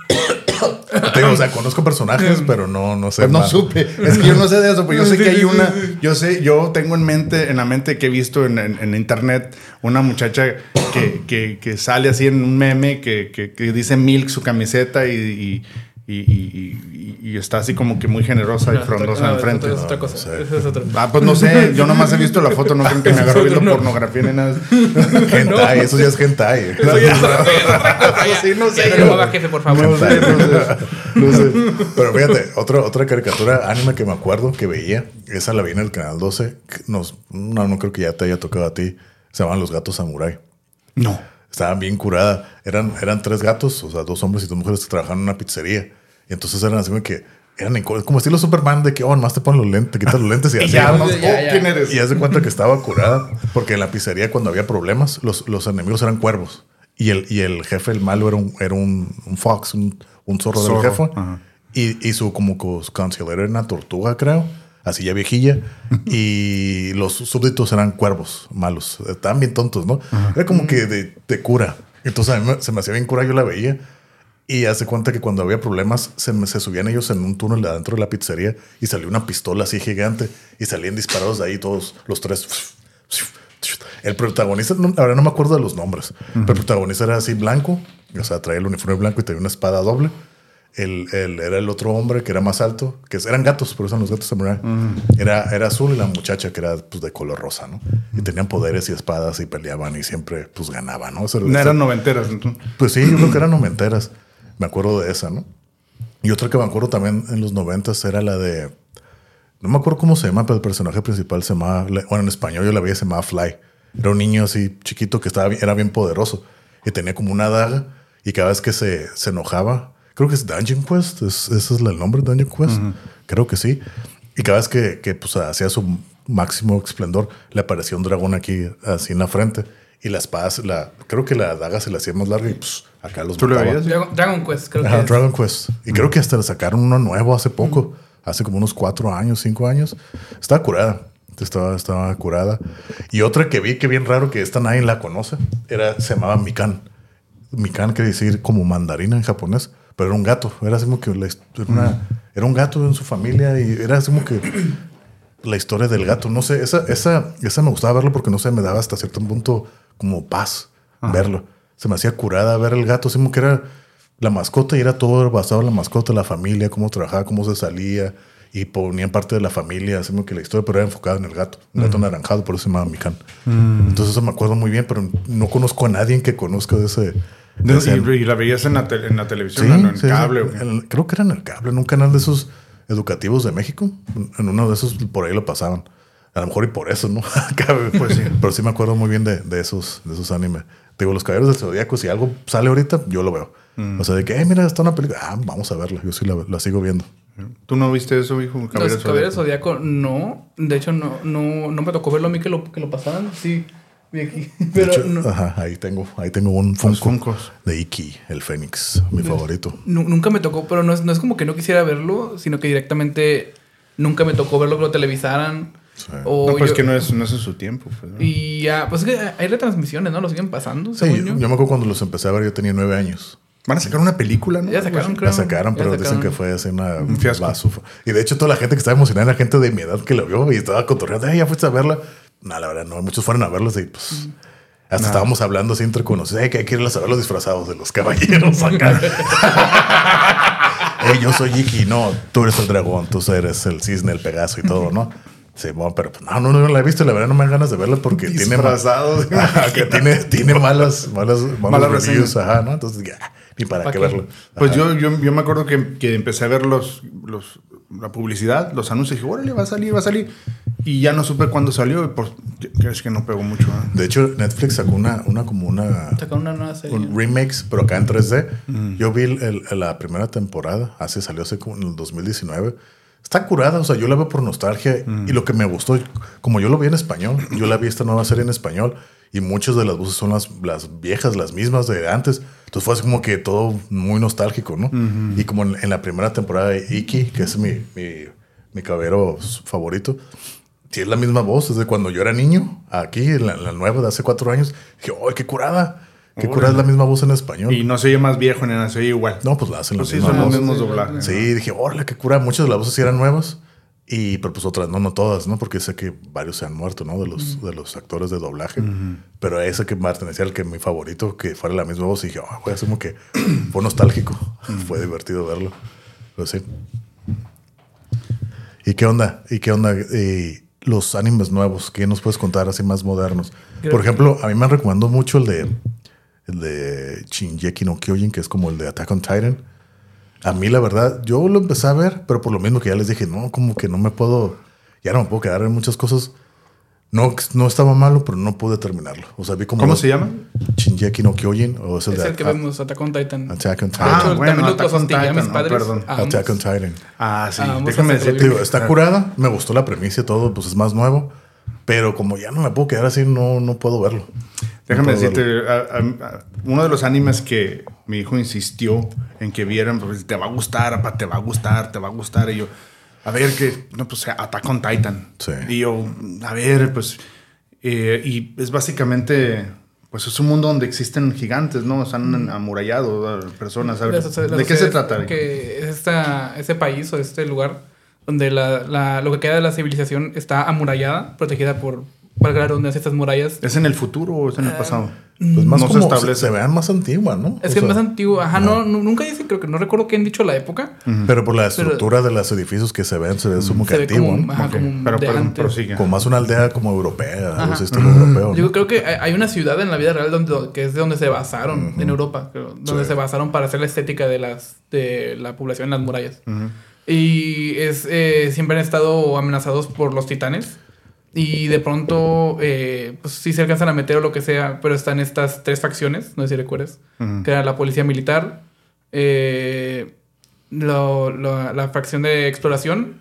Te digo, o sea, conozco personajes, pero no, no sé. Pues no supe. Es que yo no sé de eso, pero yo sé que hay una. Yo sé, yo tengo en mente, en la mente que he visto en, en- en internet, una muchacha que, que- que sale así en un meme que, que- que dice Milk su camiseta y, y- y- y- y- y está así como que muy generosa y No, frondosa no, enfrente. otra- Es otra No, cosa. no sé. Esa es otra. Ah, pues no sé, yo nomás he visto la foto, no creo que me agarro viendo No. pornografía ni nada. Hentai, eso ya es hentai. Eso ya es otra cosa. sí, no sé, no lo haga, jefe, por favor. No sé, no sé. No sé. Pero fíjate, otra, otra caricatura anime que me acuerdo que veía, esa la vi en el canal 12. que Nos, no, no creo que ya te haya tocado a ti. Se llamaban Los Gatos Samurai. No. Estaban bien curada. Eran, eran tres gatos, o sea, dos hombres y dos mujeres que trabajaban en una pizzería. Y entonces eran así como que eran como estilo Superman de que, oh, nomás te ponen los lentes, te quitas los lentes y así. Ya, ¿no? no, ya, ya. ¿quién eres? Y haz de cuenta que estaba curada, porque en la pizzería cuando había problemas, los, los enemigos eran cuervos. Y el, y el jefe, el malo, era un, era un, un fox, un, un zorro, Zorro, del jefe. ajá. Y, y su como co- su era una tortuga, creo. Así ya viejilla. y los súbditos eran cuervos malos. Estaban bien tontos, ¿no? Era como que de, de cura. Entonces a mí me- se me hacía bien cura, yo la veía. Y hace cuenta que cuando había problemas, se, me- se subían ellos en un túnel adentro de la pizzería y salió una pistola así gigante y salían disparados de ahí todos los tres. El protagonista, no, ahora no me acuerdo de los nombres, pero el protagonista era así blanco, o sea, traía el uniforme blanco y tenía una espada doble. El, el- era el otro hombre que era más alto, que eran gatos, por eso eran los gatos samurai. era, era azul y la muchacha que era pues, de color rosa, ¿no? Y tenían poderes y espadas y peleaban y siempre pues ganaban, ¿no? Eso No eran noventeras. pues sí, yo creo que eran noventeras. Me acuerdo de esa, ¿no? Y otra que me acuerdo también en los noventas era la de. No me acuerdo cómo se llama, pero el personaje principal se llamaba. Bueno, en español yo la veía, se llamaba Fly. Era un niño así chiquito que estaba, era bien poderoso y tenía como una daga. Y cada vez que se, se enojaba, creo que es Dungeon Quest, es- ese es el nombre, Dungeon Quest. Creo que sí. Y cada vez que, que pues, hacía su máximo esplendor, le aparecía un dragón aquí, así en la frente. Y la espada, la, creo que la daga se la hacía más larga y pues acá los ¿Tú mataba. veías? Dragon, Dragon Quest, creo Ajá, que es. Dragon Quest. Y creo que hasta le sacaron uno nuevo hace poco, hace como unos cuatro años, cinco años. Estaba curada. Estaba, estaba curada. Y otra que vi que bien raro que esta nadie la conoce, era, se llamaba Mikan. Mikan quiere decir como mandarina en japonés, pero era un gato. Era así como que la era, una- era un gato en su familia y era así como que la historia del gato. No sé, esa, esa, esa me gustaba verlo porque no sé, me daba hasta cierto punto como paz verlo. Se me hacía curada ver el gato, así como que era la mascota y era todo basado en la mascota, la familia, cómo trabajaba, cómo se salía y ponían parte de la familia, así como que la historia, pero era enfocada en el gato, un gato anaranjado, por eso se llamaba Mikan. Entonces eso me acuerdo muy bien, pero no conozco a nadie que conozca de ese. De y, y la veías en la, te- en la televisión, Sí, ¿no? en sí, cable. creo que era en el cable, en un canal de esos educativos de México. En uno de esos por ahí lo pasaban. A lo mejor y por eso, ¿no? pues sí. Pero sí me acuerdo muy bien de, de esos, de esos animes. Te digo, los caballeros del Zodíaco, si algo sale ahorita, yo lo veo. Mm. O sea, de que, eh, mira, está una película. Ah, vamos a verla. Yo sí la, la sigo viendo. ¿Tú no viste eso, hijo? Los Caballero Caballeros Zodiaco? Zodíaco, no. De hecho, no, no, no me tocó verlo a mí que lo, que lo pasaban. Sí, Pero hecho, no- ajá, ahí tengo, ahí tengo un Funko de Iki, el Fénix, mi favorito. nu- nunca me tocó, pero no es, no es como que no quisiera verlo, sino que directamente nunca me tocó verlo que lo televisaran. Sí. O No, pues yo- que no es, no es en su tiempo. Pues, ¿no? Y ya, pues es que hay retransmisiones, ¿no? Lo siguen pasando. Sí, según yo, yo. yo me acuerdo cuando los empecé a ver, yo tenía nueve años. Van a sacar una película, ¿no? Ya sacaron, creo. La sacaron, pero dicen que fue así una Un fiasco. vaso. Y de hecho, toda la gente que estaba emocionada era gente de mi edad que la vio y estaba cotorreando. "Ay, ya fuiste a verla. No, la verdad, no. Muchos fueron a verlos y pues. Hasta estábamos hablando así entre conocidos. "Ay, que hay que irles a ver los disfrazados de los caballeros acá. Ey, yo soy Iki. No, tú eres el dragón, tú eres el cisne, el pegaso y todo, ¿no? Sí, bueno, pero pues, no, no, no la he visto y la verdad no me dan ganas de verla porque tiene. Ajá, que tiene, tiene malas, malas, malas, Malas reviews, ajá, ¿no? Entonces, ya, ni para ¿Pa qué qué? verlo. Pues yo, yo, yo me acuerdo que, que empecé a ver los, los, la publicidad, los anuncios, y dije, órale, va a salir, va a salir. Y ya no supe cuándo salió, y pues, crees que no pegó mucho. ¿eh? De hecho, Netflix sacó una, una como una Sacaron una nueva serie. un remakes, pero acá en 3D. Yo vi el- el- la primera temporada, hace salió hace como en el 2019. está curada, o sea, yo la veo por nostalgia y lo que me gustó, como yo lo vi en español, yo la vi esta nueva serie en español y muchas de las voces son las, las viejas, las mismas de antes. Entonces fue así como que todo muy nostálgico, ¿no? Y como en, en la primera temporada de Iki, que es mi, mi, mi cabero favorito, sí es la misma voz desde cuando yo era niño, aquí en la, la nueva de hace cuatro años. Dije, ¡ay, qué curada! Qué curada es la misma voz en español. Y no se oye más viejo ni nada, se oye igual. no, pues la hacen Pues las sí, son los mismos doblajes. Sí, dije, órale, qué cura. Muchas de las voces sí eran nuevas. Y, pero pues otras, no, no todas, ¿no? Porque sé que varios se han muerto, ¿no? De los, de los actores de doblaje. Pero ese que pertenecía al que mi favorito, que fuera la misma voz, y dije, ah, güey, como que fue nostálgico. fue divertido verlo. Pero sí. ¿Y qué onda? ¿Y qué onda? Y los animes nuevos, ¿qué nos puedes contar así más modernos? Creo Por que- ejemplo, a mí me recomendó mucho el de el de Shinjeki no Kyojin, que es como el de Attack on Titan. A mí, la verdad, yo lo empecé a ver, pero por lo mismo que ya les dije, no, como que no me puedo, ya no me puedo quedar en muchas cosas. No, no estaba malo, pero no pude terminarlo. O sea, vi como. ¿Cómo se llama? Shinjeki no Kyojin, o es el Es de el que vemos, Attack on Titan. Attack on De Titan. Ah, hecho, bueno, también Attack on Titan, mis no, padres. perdón. a ambos. Attack on Titan. Ah, sí. Ah, Déjame decirte. Digo, está curada, me gustó la premisa y todo, pues es más nuevo. Pero como ya no me puedo quedar así, no, no puedo verlo. Déjame No puedo decirte, a- a- a- uno de los animes que mi hijo insistió en que vieran, pues te va a gustar, apa, te va a gustar, te va a gustar. Y yo, a ver, que, no, pues Attack on Titan. Sí. Y yo, a ver, pues, eh, y es básicamente, pues es un mundo donde existen gigantes, ¿no? Están amurallados, personas. a ver, La socie- la ¿De qué se trata? Que es esta, ese país o este lugar donde la, la- lo que queda de la civilización está amurallada, protegida por, valga la redundancia, estas murallas. ¿Es en el futuro o es en el pasado? Pues más No se como se, establece. se vean más antigua, ¿no? Es O que es sea, más antiguo. Ajá, no, nu- nunca dicen, creo que no recuerdo qué han dicho la época. Pero por la estructura de los edificios que se ven, se ve como que Se ve antiguo, como, ¿no? ajá, como Pero de perdón, antes. prosigue. Como más una aldea como europea, así estilo europeo. ¿no? Yo creo que hay una ciudad en la vida real donde, que es de donde se basaron, en Europa, creo, donde Sí. se basaron para hacer la estética de, las, de la población en las murallas. Y es, eh, siempre han estado amenazados por los titanes. Y de pronto, eh, pues sí se alcanzan a meter o lo que sea, pero están estas tres facciones, no sé si recuerdas, que era la policía militar, eh, lo- lo- la facción de exploración,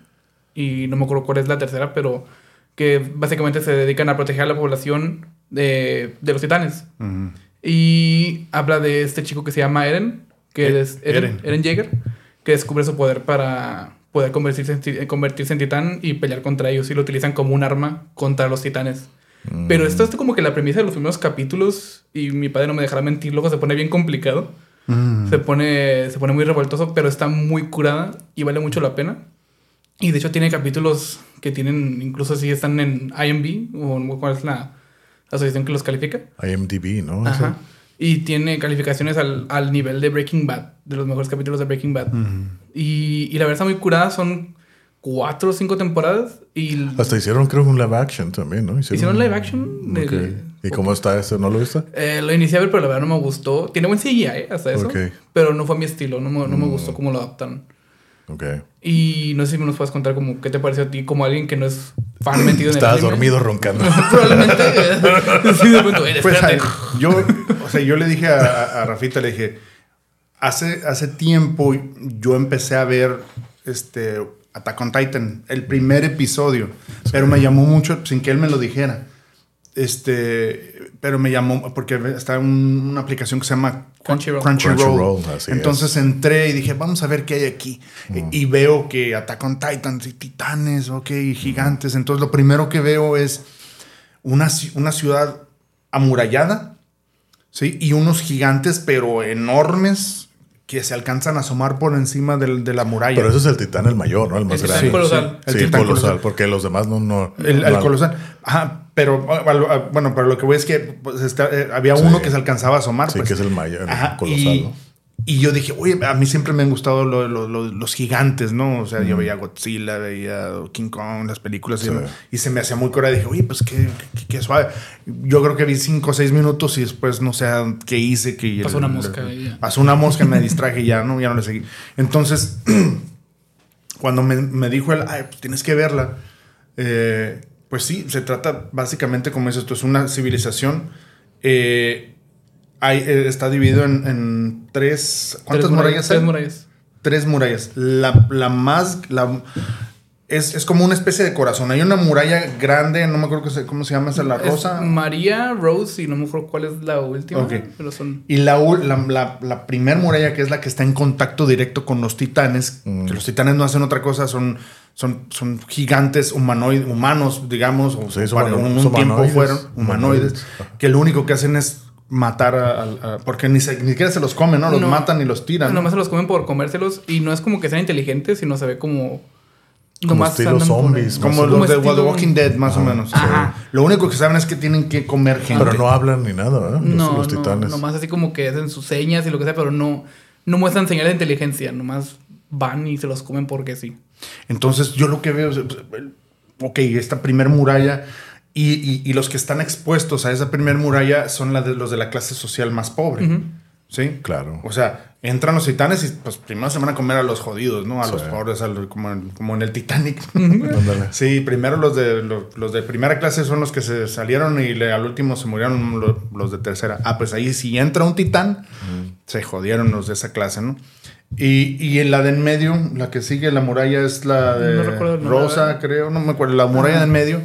y no me acuerdo cuál es la tercera, pero que básicamente se dedican a proteger a la población de, de los titanes. Y habla de este chico que se llama Eren, que E- es Eren, Eren. Eren Jaeger, que descubre su poder para poder convertirse en, ti- convertirse en titán y pelear contra ellos. Y lo utilizan como un arma contra los titanes. Pero esto es como que la premisa de los primeros capítulos, y mi padre no me dejará mentir, luego se pone bien complicado. Mm. Se, pone, se pone muy revoltoso, pero está muy curada y vale mucho la pena. Y de hecho tiene capítulos que tienen, incluso si están en IMB, o cuál es la asociación que los califica. IMDb, ¿no? Ajá. Y tiene calificaciones al, al nivel de Breaking Bad, de los mejores capítulos de Breaking Bad. y, y la verdad está muy curada, son cuatro o cinco temporadas. Y Hasta hicieron, creo, un live action también, ¿no? hicieron live action. ¿Y cómo está ese? ¿No lo viste? Eh, lo inicié a ver, pero la verdad no me gustó. Tiene buen CGI, ¿eh? hasta eso. Pero no fue mi estilo, no me, no me gustó cómo lo adaptaron. Ok. Y no sé si me nos puedes contar como qué te pareció a ti como alguien que no es fan metido en Estabas el anime. dormido roncando. Probablemente. sí, de pronto, "Eh, Pues espérate". a- yo, o sea, yo le dije a, a- a Rafita, le dije, hace, hace tiempo yo empecé a ver este Attack on Titan, el primer episodio, pero me llamó mucho sin que él me lo dijera. Este, pero me llamó porque está un- una aplicación que se llama Crunchyroll. Crunchyroll, así Entonces entré y dije, vamos a ver qué hay aquí. Y veo que Attack on Titan, y titanes, ok, y gigantes. Entonces lo primero que veo es una, una ciudad amurallada, ¿sí? Y unos gigantes, pero enormes, que se alcanzan a asomar por encima del- de, la muralla. Pero ese es el titán el mayor, ¿no? El más El titán grande. colosal. El Sí, titán colosal, colosal. porque los demás no... no El, el no- colosal. Ajá, pero bueno, pero lo que voy es que pues, está- eh, había Sí. uno que se alcanzaba a asomar. Sí, pues. que es el mayor, el Ajá, colosal, y, ¿no? y yo dije, oye, a mí siempre me han gustado lo- lo- lo- los gigantes, ¿no? O sea, yo veía Godzilla, veía King Kong, las películas, y, Sí. y se me hacía muy cura. Dije, oye, pues qué, qué, qué suave. Yo creo que vi cinco o seis minutos y después no sé qué hice. Que Pasó una mosca y ya. Pasó una mosca, me distraje y ya, ¿no? Ya no le seguí. Entonces, cuando me, me dijo él, ay, pues tienes que verla, eh, pues sí, se trata básicamente como es esto, es una civilización. eh, hay, eh, está dividido en, en tres... ¿Cuántas Tres murallas hay? Tres murallas. Tres murallas. La, la más... La, es, es como una especie de corazón. Hay una muralla grande, no me acuerdo cómo se llama esa, la Es rosa. María, Rose y no me acuerdo cuál es la última. Ok. Pero son. Y la, la, la, la primer muralla, que es la que está en contacto directo con los titanes, Mm. que los titanes no hacen otra cosa, son, son, son gigantes humanoides, humanos, digamos, o Sí, para un, tiempo fueron humanoides, Humanoides. que lo único que hacen es matar a, a- a- porque ni, se- ni siquiera se los comen, ¿no? Los No. matan y los tiran. ¿no? Nomás se los comen por comérselos y no es como que sean inteligentes, sino se ve como. Como estilo zombies. Como los de estilo- The Walking Dead, más o menos. Ajá. Sí. Lo único que saben es que tienen que comer gente. Pero no hablan ni nada, ¿verdad? Los, No, los no, titanes. nomás así como que hacen sus señas y lo que sea, pero no, no muestran señales de inteligencia, nomás van y se los comen porque sí. Entonces, yo lo que veo es, ok, esta primer muralla y, y- y los que están expuestos a esa primer muralla son la de, los de la clase social más pobre. ¿Sí? Claro. O sea, entran los titanes y pues primero se van a comer a los jodidos, ¿no? A los pobres, a los- como, en, como en el Titanic. Sí, primero los de, los, los de primera clase son los que se salieron y le- al último se murieron lo- los, de tercera. Ah, pues ahí si entra un titán, se jodieron los de esa clase, ¿no? Y, y en la de en medio, la que sigue la muralla es la de No Rosa, creo, no me acuerdo. La muralla de en medio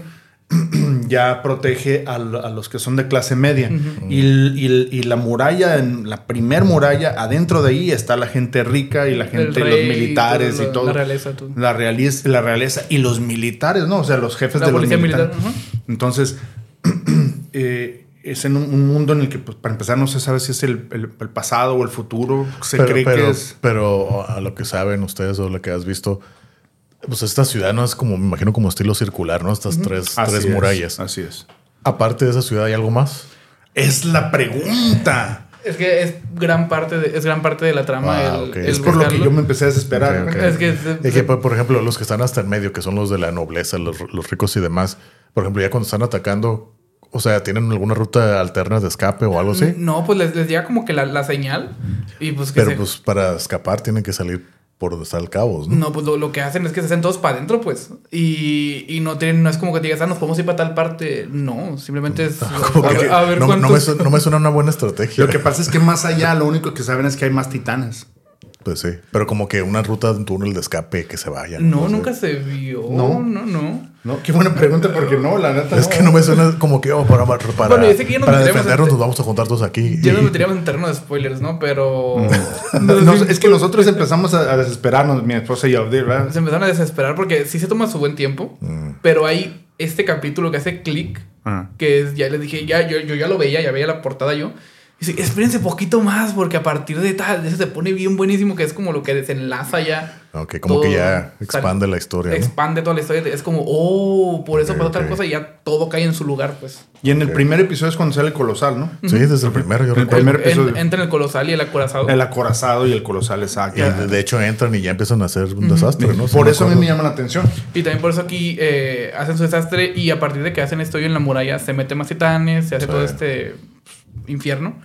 ya protege a, lo- a los que son de clase media. y, el- y el- y la muralla, en la primer muralla, adentro de ahí está la gente rica y la gente, los militares todo, y la- todo. La realeza, todo. La realeza, la realeza y los militares, ¿no? O sea, los jefes La de los militares. militar, ajá. Entonces, eh, es en un, un mundo en el que, pues, para empezar, no se sabe si es el, el- el pasado o el futuro. Se pero, cree pero, que es. pero a lo que saben ustedes o lo que has visto, pues esta ciudad no es como, me imagino, como estilo circular, ¿no? Estas tres, Así tres es, murallas. Así es. Aparte de esa ciudad, ¿hay algo más? Es la pregunta. Es que es gran parte de, es gran parte de la trama. Ah, el, el Es por lo que yo me empecé a desesperar. Es que Es que, por por ejemplo, los que están hasta en medio, que son los de la nobleza, los, los ricos y demás, por ejemplo, ya cuando están atacando, o sea, ¿tienen alguna ruta alterna de escape o algo así? No, pues les, les llega como que la, la señal. Y pues que Pero se- pues para escapar tienen que salir por donde está el cabos, ¿no? No, pues lo, lo que hacen es que se hacen todos para adentro, pues. Y, y no tienen, no es como que te digas, ah, nos podemos ir para tal parte. No, simplemente es. Como a, que ver- a ver no, no me, cuántos- su- no me suena una buena estrategia. Lo que pasa es que más allá, lo único que saben es que hay más titanes. Pues sí, pero como que una ruta de un túnel de escape que se vaya. No, nunca se vio. No. No, no, no. Qué buena pregunta, porque no, la neta. Es que no me suena como que oh, para, para, para, Bueno, que ya nos para defendernos en- nos vamos a juntar todos aquí. Ya y- nos meteríamos en terreno de spoilers, ¿no? Pero. No, es que nosotros empezamos a, a desesperarnos, mi esposa y yo, ¿verdad? Se empezaron a desesperar porque sí se toma su buen tiempo. Mm. Pero hay este capítulo que hace clic. Ah. Que es, ya les dije, ya, yo, yo ya lo veía, ya veía la portada yo. Y dice, espérense poquito más, porque a partir de tal, de eso se pone bien buenísimo, que es como lo que desenlaza ya. Ok, como todo. que ya expande la historia, ¿no? Expande toda la historia. Es como, oh, por eso Ok, pasó tal cosa y ya todo cae en su lugar, pues. Y en el primer episodio es cuando sale el colosal, ¿no? Sí, desde el primero yo El recuerdo. primer En- episodio. entra en el colosal y el acorazado. El acorazado y el colosal, exacto. Y de, hecho entran y ya empiezan a hacer un desastre, ¿no? Por eso a mí me llama la atención. Y también por eso aquí eh, hacen su desastre y a partir de que hacen esto en la muralla se meten más titanes, se hace Sí. todo este infierno.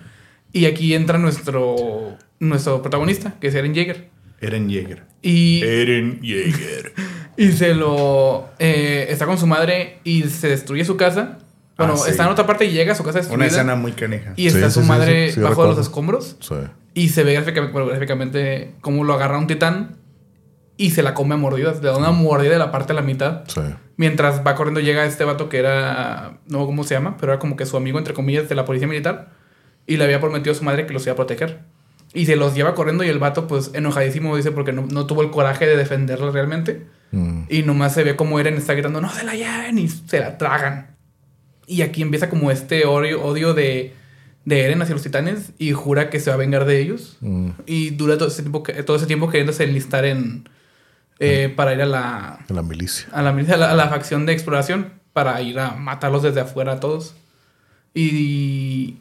Y aquí entra nuestro, nuestro protagonista, que es Eren Jaeger. Eren Yeager. Y, Eren Yeager. y se lo... eh, está con su madre y se destruye su casa. Bueno, Ah, sí. está en otra parte y llega a su casa Una destruida. escena muy canija. Y está Sí, su madre sí, sí, bajo de los escombros. Sí. Y se ve gráficamente, bueno, gráficamente cómo lo agarra un titán y se la come a mordidas. Le da una mordida de la parte a la mitad. Sí. Mientras va corriendo llega este vato que era, no sé cómo se llama, pero era como que su amigo, entre comillas, de la policía militar. Y le había prometido a su madre que los iba a proteger. Y se los lleva corriendo y el vato, pues enojadísimo, dice, porque no, no tuvo el coraje de defenderla realmente. Mm. Y nomás se ve como Eren está gritando, no se la lleven y se la tragan. Y aquí empieza como este odio, odio de, de Eren hacia los titanes y jura que se va a vengar de ellos. Mm. Y dura todo ese tiempo, todo ese tiempo queriéndose enlistar en, eh, para ir a la, la milicia. a la, milicia- a la, a la facción de exploración para ir a matarlos desde afuera a todos. Y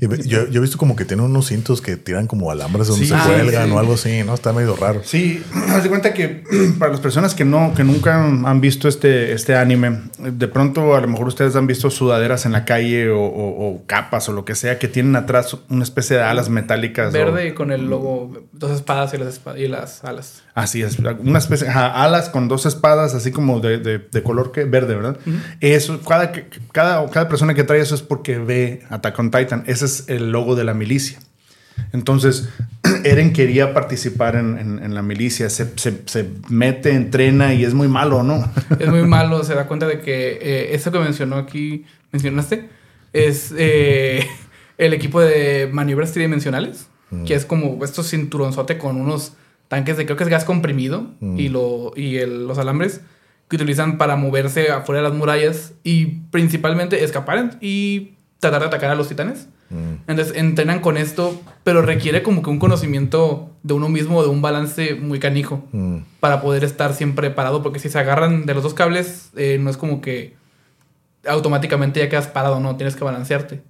yo, yo he visto como que tienen unos cintos que tiran como alambres donde Sí, se ah, cuelgan sí. o algo así, ¿no? Está medio raro. Sí, haz de cuenta que para las personas que no, que nunca han visto este, este anime, de pronto a lo mejor ustedes han visto sudaderas en la calle o, o- o capas o lo que sea que tienen atrás una especie de alas metálicas. o- verde con el logo, dos espadas y las, espa- y las alas. Así es, una especie, ajá, alas con dos espadas, así como de, de- de color que verde, ¿verdad? Eso, cada, cada, cada persona que trae eso es porque ve Attack on Titan. Ese es el logo de la milicia. Entonces, Eren quería participar en, en- en la milicia, se, se- se mete, entrena y es muy malo, ¿no? Es muy malo, se da cuenta de que eh, eso que mencionó aquí, mencionaste, es eh, el equipo de maniobras tridimensionales, que es como estos cinturonzote con unos tanques de creo que es gas comprimido y, lo, y el- los alambres que utilizan para moverse afuera de las murallas y principalmente escapar y tratar de atacar a los titanes. Entonces entrenan con esto, pero requiere como que un conocimiento de uno mismo, de un balance muy canijo Mm. para poder estar siempre parado, porque si se agarran de los dos cables, eh, no es como que automáticamente ya quedas parado, no, tienes que balancearte.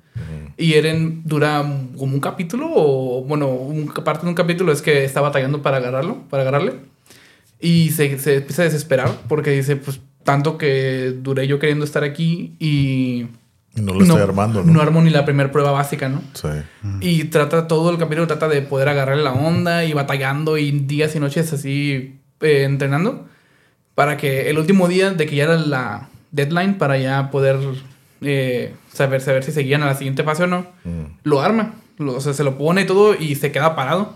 Y Eren dura como un capítulo, o bueno, un, parte de un capítulo es que está batallando para agarrarlo, para agarrarle. Y se, se empieza a desesperar porque dice, pues tanto que duré yo queriendo estar aquí y... Y no lo estoy armando, ¿no? No armo ni la primera prueba básica, ¿no? Sí. Y trata todo el capítulo, trata de poder agarrarle la onda y batallando y días y noches así eh, entrenando. Para que el último día de que ya era la deadline para ya poder eh, saber, saber si seguían a la siguiente fase o no, Mm. lo arma. Lo- o sea, se lo pone y todo y se queda parado,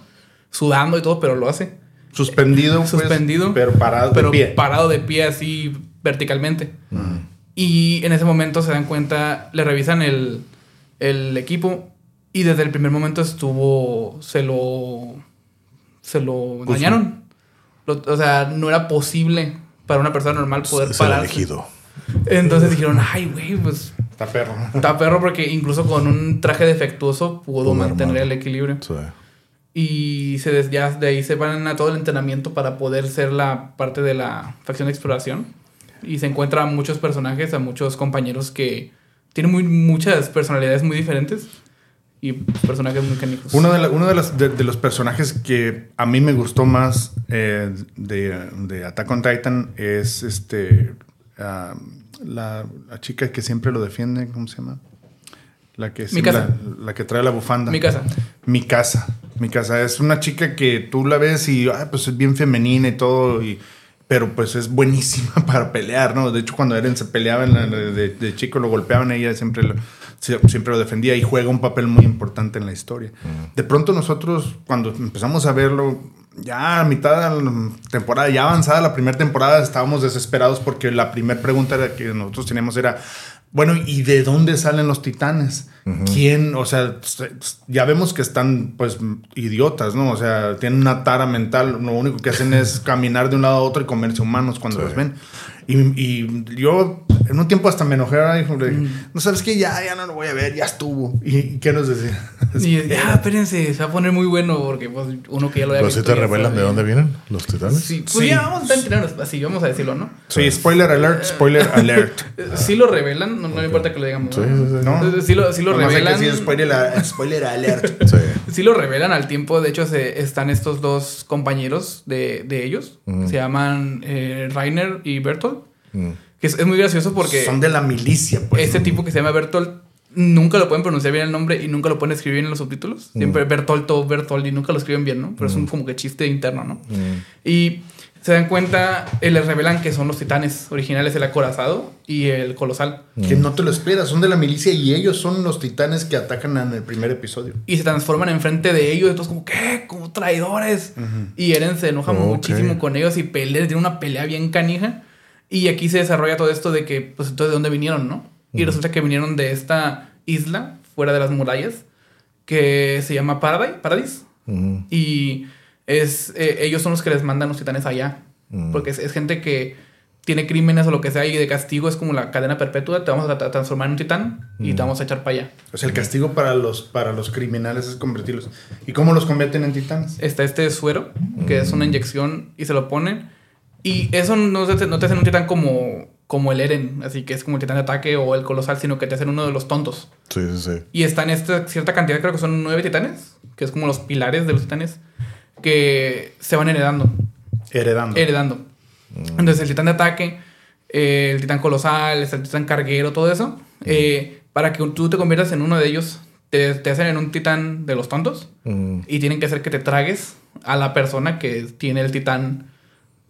sudando y todo, pero lo hace. Suspendido, pues, Suspendido, pero parado pero de pie. parado de pie así verticalmente. Y en ese momento se dan cuenta, le revisan el, el equipo y desde el primer momento estuvo, se lo, se lo Puso. dañaron. Lo- o sea, no era posible para una persona normal poder elegido. Entonces dijeron, ay, güey, pues Está perro. está perro porque incluso con un traje defectuoso pudo mantener el equilibrio. Sí. Y se des- ya de ahí se van a todo el entrenamiento para poder ser la parte de la facción de exploración. Y se encuentran a muchos personajes, a muchos compañeros que tienen muy, muchas personalidades muy diferentes y personajes muy canijos. Uno, de, la- uno de, las- de- de los personajes que a mí me gustó más eh, de, de Attack on Titan es este ah, la, la chica que siempre lo defiende, ¿cómo se llama? La que, siempre- la, la que trae la bufanda. Mi casa. Mi casa. Mi casa. Es una chica que tú la ves y ah, pues es bien femenina y todo. Y, pero pues es buenísima para pelear, ¿no? De hecho, cuando Eren se peleaba de, de chico, lo golpeaban, ella siempre lo, sie- siempre lo defendía y juega un papel muy importante en la historia. De pronto nosotros, cuando empezamos a verlo, ya a mitad de la temporada, ya avanzada la primera temporada, estábamos desesperados porque la primera pregunta que nosotros teníamos era, bueno, ¿y de dónde salen los titanes? ¿Quién? O sea, ya vemos que están, pues, idiotas, ¿no? O sea, tienen una tara mental. Lo único que hacen es caminar de un lado a otro y comerse humanos cuando Sí. los ven. Y, y yo, en un tiempo hasta me enojé. de, No sabes que ya, ya no lo voy a ver, ya estuvo. ¿Y, qué nos decía? Y ya, espérense, se va a poner muy bueno porque pues, uno que ya lo había Pero sí visto te revelan de dónde vienen los titanes. Sí, pues Sí. ya vamos a entrar así, vamos a decirlo, ¿no? Sí, spoiler alert, spoiler alert. Sí lo revelan, no, no me importa que lo digamos. Sí, ¿no? sí, sí. ¿No? Sí lo, sí lo Nomás hay que revelan. decir spoiler, spoiler alert. Sí. Sí lo revelan al tiempo. De hecho, se, están estos dos compañeros de, de ellos. Se llaman eh, Rainer y Bertolt. Mm. Que es, es muy gracioso porque Son de la milicia, pues. este tipo que se llama Bertolt nunca lo pueden pronunciar bien el nombre y nunca lo pueden escribir bien en los subtítulos. Siempre Bertolto, Bertolt y nunca lo escriben bien, ¿no? Pero es un como que chiste interno, ¿no? Mm. Y se dan cuenta, eh, les revelan que son los titanes originales, el acorazado y el colosal. Que no te lo esperas, son de la milicia y ellos son los titanes que atacan en el primer episodio. y se transforman enfrente de ellos. Entonces, como, ¿qué? Como traidores. Y Eren se enoja muchísimo con ellos y pelea, tiene una pelea bien canija. Y aquí se desarrolla todo esto de que, pues, entonces, ¿de dónde vinieron, no? Y resulta que vinieron de esta isla, fuera de las murallas, que se llama Paradise. Paradise. Mm. Y es, eh, ellos son los que les mandan los titanes allá. Mm. Porque es, es gente que tiene crímenes o lo que sea y de castigo es como la cadena perpetua. Te vamos a tra- transformar en un titán y te vamos a echar para allá. O sea, el castigo para los, para los criminales es convertirlos. ¿Y cómo los convierten en titanes? está este suero, que es una inyección y se lo ponen. Y eso no te, no te hacen un titán como, como el Eren, así que es como el titán de ataque o el colosal, sino que te hacen uno de los tontos. Sí, sí, sí. Y está en esta cierta cantidad, creo que son nueve titanes, que es como los pilares de los titanes, que se van heredando. Heredando. Heredando. Entonces el titán de ataque, eh, el titán colosal, el titán carguero, todo eso, eh, para que tú te conviertas en uno de ellos, te, te hacen en un titán de los tontos Mm. y tienen que hacer que te tragues a la persona que tiene el titán,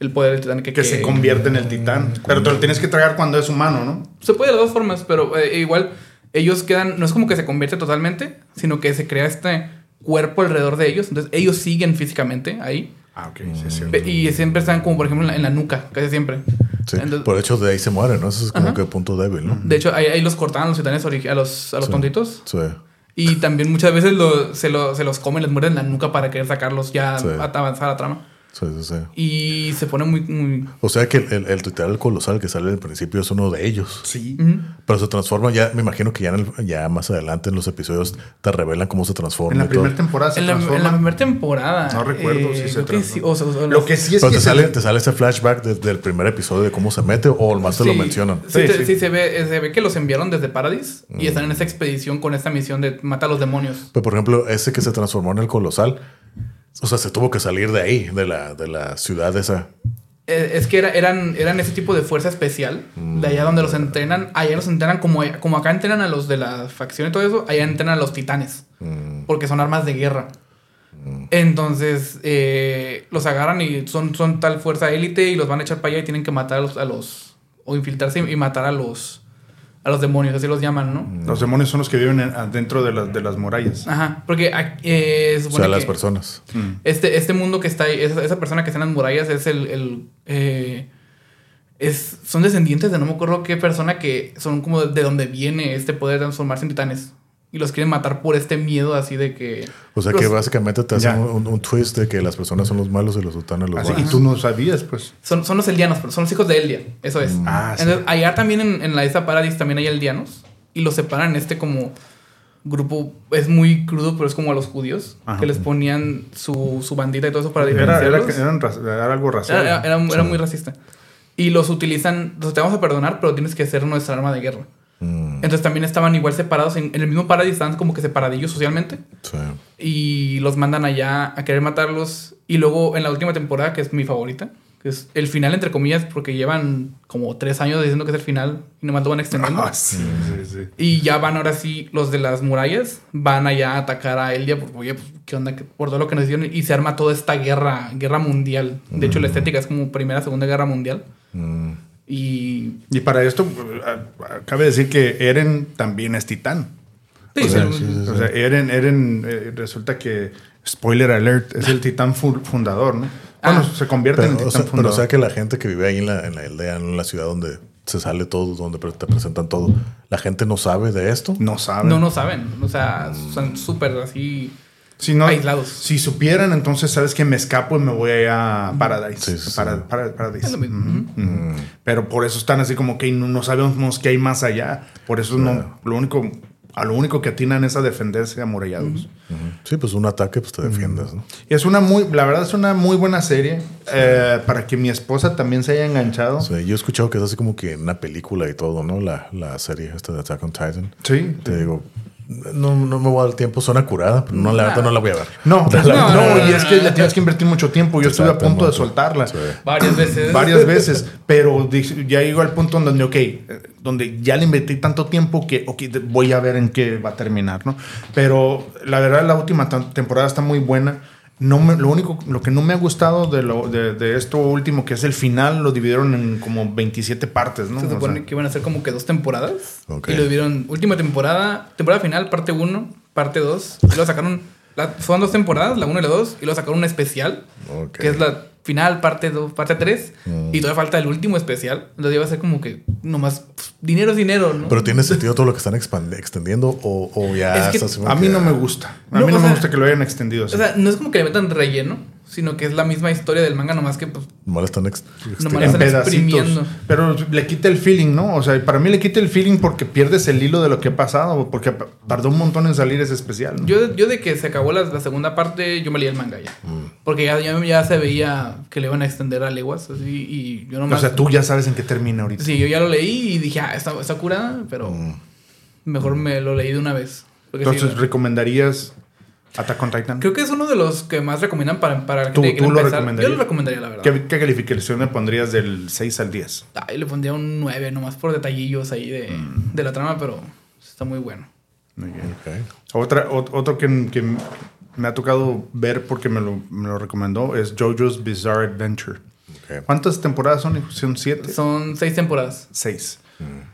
el poder del titán que, que se convierte en el titán. Pero te lo tienes que tragar cuando es humano, ¿no? Se puede de las dos formas, pero eh, igual ellos quedan, no es como que se convierte totalmente, sino que se crea este cuerpo alrededor de ellos. Entonces ellos siguen físicamente ahí. Ah, ok, sí, Y siempre están como, por ejemplo, en la, en la nuca, casi siempre. Sí, Entonces- por hecho de ahí se mueren, ¿no? Ese es como Ajá. que punto débil, ¿no? De hecho, ahí, ahí los cortaban los titanes a los, a los Sí. tontitos. Sí. Y también muchas veces lo- se, lo- se los comen, les muerden la nuca para querer sacarlos ya Sí. a avanzar la trama. Sí, sí, sí. Y se pone muy... muy O sea que el, el, el colosal que sale al principio es uno de ellos. Sí. Pero se transforma ya, me imagino que ya, en el- ya más adelante en los episodios te revelan cómo se transforma En la primera temporada se En la, en transforma. la primera temporada. No recuerdo si se transforma. o sea, o sea, Lo que sí es Pero que te se- sale, te sale ese flashback desde el primer episodio de cómo se mete o más te lo mencionan. Sí, Sí, te- sí. sí, se, ve, eh, se ve que los enviaron desde Paradis y están Mm. en esa expedición con esta misión de matar a los demonios. Pero por ejemplo, ese que se transformó en el colosal, o sea, se tuvo que salir de ahí, de la, de la ciudad esa. Eh, Es que era- eran, eran ese tipo de fuerza especial, de allá donde los entrenan, allá los entrenan como, como acá entrenan a los de la facción y todo eso, allá entrenan a los titanes, Mm, porque son armas de guerra. Entonces eh, los agarran y son, son tal fuerza élite y los van a echar para allá y tienen que matar a los, a los o infiltrarse y matar a los a los demonios, así los llaman, ¿no? Los demonios son los que viven en- adentro de, las de las murallas. Ajá, porque eh, se o sea, las que- personas. Mm. Este, este mundo que está ahí, esa, esa persona que está en las murallas es el. el, eh, es, son descendientes de no me acuerdo qué persona que son como de donde viene este poder de transformarse en titanes. Y los quieren matar por este miedo así de que. O sea los- que básicamente te hacen un, un twist de que las personas son los malos y los sultanes los Así, y buenos. tú no sabías, pues. son, son los eldianos, pero son los hijos de Eldia. Eso es. Ah, sí. Entonces, allá también en, en la isla Paradis también hay eldianos. Y los separan en este como grupo. Es muy crudo, pero es como a los judíos. Ajá. Que les ponían su, su bandita y todo eso para Era, era, diferenciarlos. era algo. Era, era- era- era Sí. muy racista. Y los utilizan, los te vamos a perdonar, pero tienes que ser nuestra arma de guerra. Mm, Entonces también estaban igual separados, en, en el mismo paradis estaban como que separadillos socialmente. sí. Y los mandan allá a querer matarlos. Y luego en la última temporada, que es mi favorita, que es el final entre comillas, porque llevan como tres años diciendo que es el final y nomás lo van extendiendo. Ah, sí, sí, sí. Y ya van ahora sí, los de las murallas, van allá a atacar a Eldia, porque, oye, pues, ¿qué onda? ¿Qué- Por todo lo que nos hicieron. Y se arma toda esta guerra, guerra mundial. De hecho, la estética es como Primera, Segunda Guerra Mundial. Mm, Y. Y para esto, eh, cabe decir que Eren también es titán. Sí, o sea, sí, sí, o sea, Eren, Eren eh, resulta que, spoiler alert, es el titán fu- fundador, ¿no? Bueno, Ah. se convierte Pero, en el o titán sea, pero o fundador. sea que la gente que vive ahí en la, en la aldea, en la ciudad donde se sale todo, donde te presentan todo, la gente no sabe de esto. no saben. No, no saben. O sea, son súper así. Si no, aislados. Si supieran, entonces sabes que me escapo y me voy a Paradise. Sí, sí, sí. Para- para- Paradise. Es lo mismo. Pero por eso están así como que no, no sabemos qué hay más allá. Por eso no, lo único, a lo único que atinan es a defenderse amurallados. Sí, pues un ataque, pues te defiendes, ¿no? Y es una muy, la verdad es una muy buena serie eh, para que mi esposa también se haya enganchado. Yo he escuchado que es así como que una película y todo, ¿no? La, la serie esta de Attack on Titan. Sí. Te digo, no, no me voy a dar tiempo, suena curada, pero no, la verdad no la voy a ver. No, No, no, no, no, y es que le tienes que invertir mucho tiempo. Yo estuve a punto de soltarla. Sí. Varias veces. varias veces, pero ya llegó al punto en donde, ok, eh, donde ya le invertí tanto tiempo que, ok, voy a ver en qué va a terminar, ¿no? Pero la verdad, la última temporada está muy buena. No me, lo único, lo que no me ha gustado de, lo, de, de esto último, que es el final, lo dividieron en como 27 partes, ¿no? Se O supone sea, que iban a ser como que dos temporadas. Ok. Y lo vieron última temporada, temporada final, parte 1, parte 2. Y lo sacaron. La- son dos temporadas, la 1 y la 2. Y lo sacaron una especial, que es la final, parte 2, parte 3. Mm. Y todavía falta el último especial. Entonces iba a ser como que nomás pues, dinero es dinero, ¿no? Pero tiene sentido todo lo que están expand- extendiendo o, o ya Es que a mí que- no me gusta. A No, mí no me sea- gusta que lo hayan extendido así. o sea, no es como que le metan relleno, sino que es la misma historia del manga, nomás que pues, Nomás están ex- Nomás están pedacitos. exprimiendo. Pero le quita el feeling, ¿no? O sea, para mí le quita el feeling porque pierdes el hilo de lo que ha pasado, porque tardó un montón en salir ese especial. ¿no? Yo, yo de que se acabó la, la segunda parte, yo me leí el manga ya. Mm. Porque ya, ya, ya se veía que le iban a extender a leguas. Así, y yo o nomás. sea, tú ya sabes en qué termina ahorita. Sí, yo ya lo leí y dije, ah, está, está curada, pero Mm. mejor me lo leí de una vez. Sí, Entonces, ¿recomendarías Attack on Titan? creo que es uno de los que más recomiendan para, para la ¿Tú- que tú lo empezar. recomendarías? Yo lo recomendaría, la verdad. ¿Qué, qué calificación le pondrías del 6 al 10? Ay, le pondría un 9 nomás por detallillos ahí de, Mm. de la trama, pero está muy bueno. Muy bien. Ok. Otra, ot- otro que, que me ha tocado ver porque me lo, me lo recomendó es JoJo's Bizarre Adventure. Ok. ¿Cuántas temporadas son? ¿Son siete? Son seis temporadas. Seis.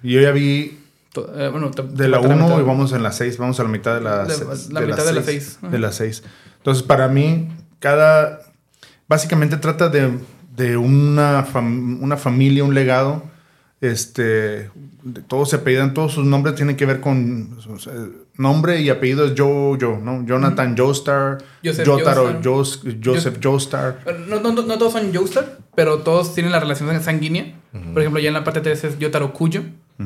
Y yo ya vi eh, bueno, De la falta 1 mitad. y vamos en la 6, vamos a la mitad de la De- se- la mitad de la seis, seis. Ajá. De la 6. Entonces, para mí, cada. Básicamente trata de, de una, fam- una familia, un legado. Este. de- todos se apellidan, todos sus nombres tienen que ver con. o sea, nombre y apellido es Joe, ¿no? Jonathan Joestar, Joseph Jotaro Joestar. Jos- Joseph Joestar. No, no, no, no todos son Joestar, pero todos tienen la relación sanguínea. Por ejemplo, ya en la parte 3 es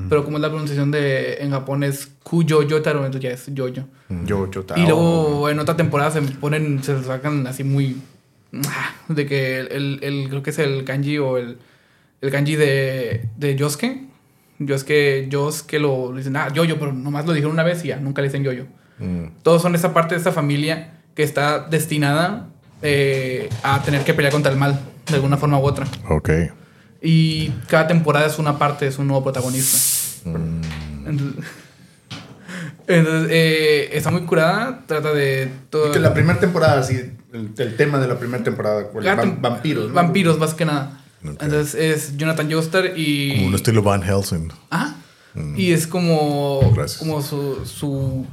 Pero como es la pronunciación de en Japón es Kuyo Yotaro, entonces ya es Yoyo. Yo, Jotaro. Y luego en otra temporada se ponen, se sacan así muy. ah, De que el, el- creo que es el kanji o el, el kanji de, de Yosuke. Yosuke, Yosuke lo, dicen, ah, Yoyo, pero nomás lo dijeron una vez y ya, nunca le dicen Yoyo. Todos son esa parte de esa familia que está destinada eh, a tener que pelear contra el mal, de alguna forma u otra. Ok. Y cada temporada es una parte, es un nuevo protagonista. Entonces, entonces, eh, está muy curada, trata de todo. Que la primera temporada, sí, el, el tema de la primera temporada, tem- vampiros. ¿no? Vampiros, más que nada. Entonces es Jonathan Joestar y. Como un estilo Van Helsing. Ajá. Y es como. Gracias. Como su. su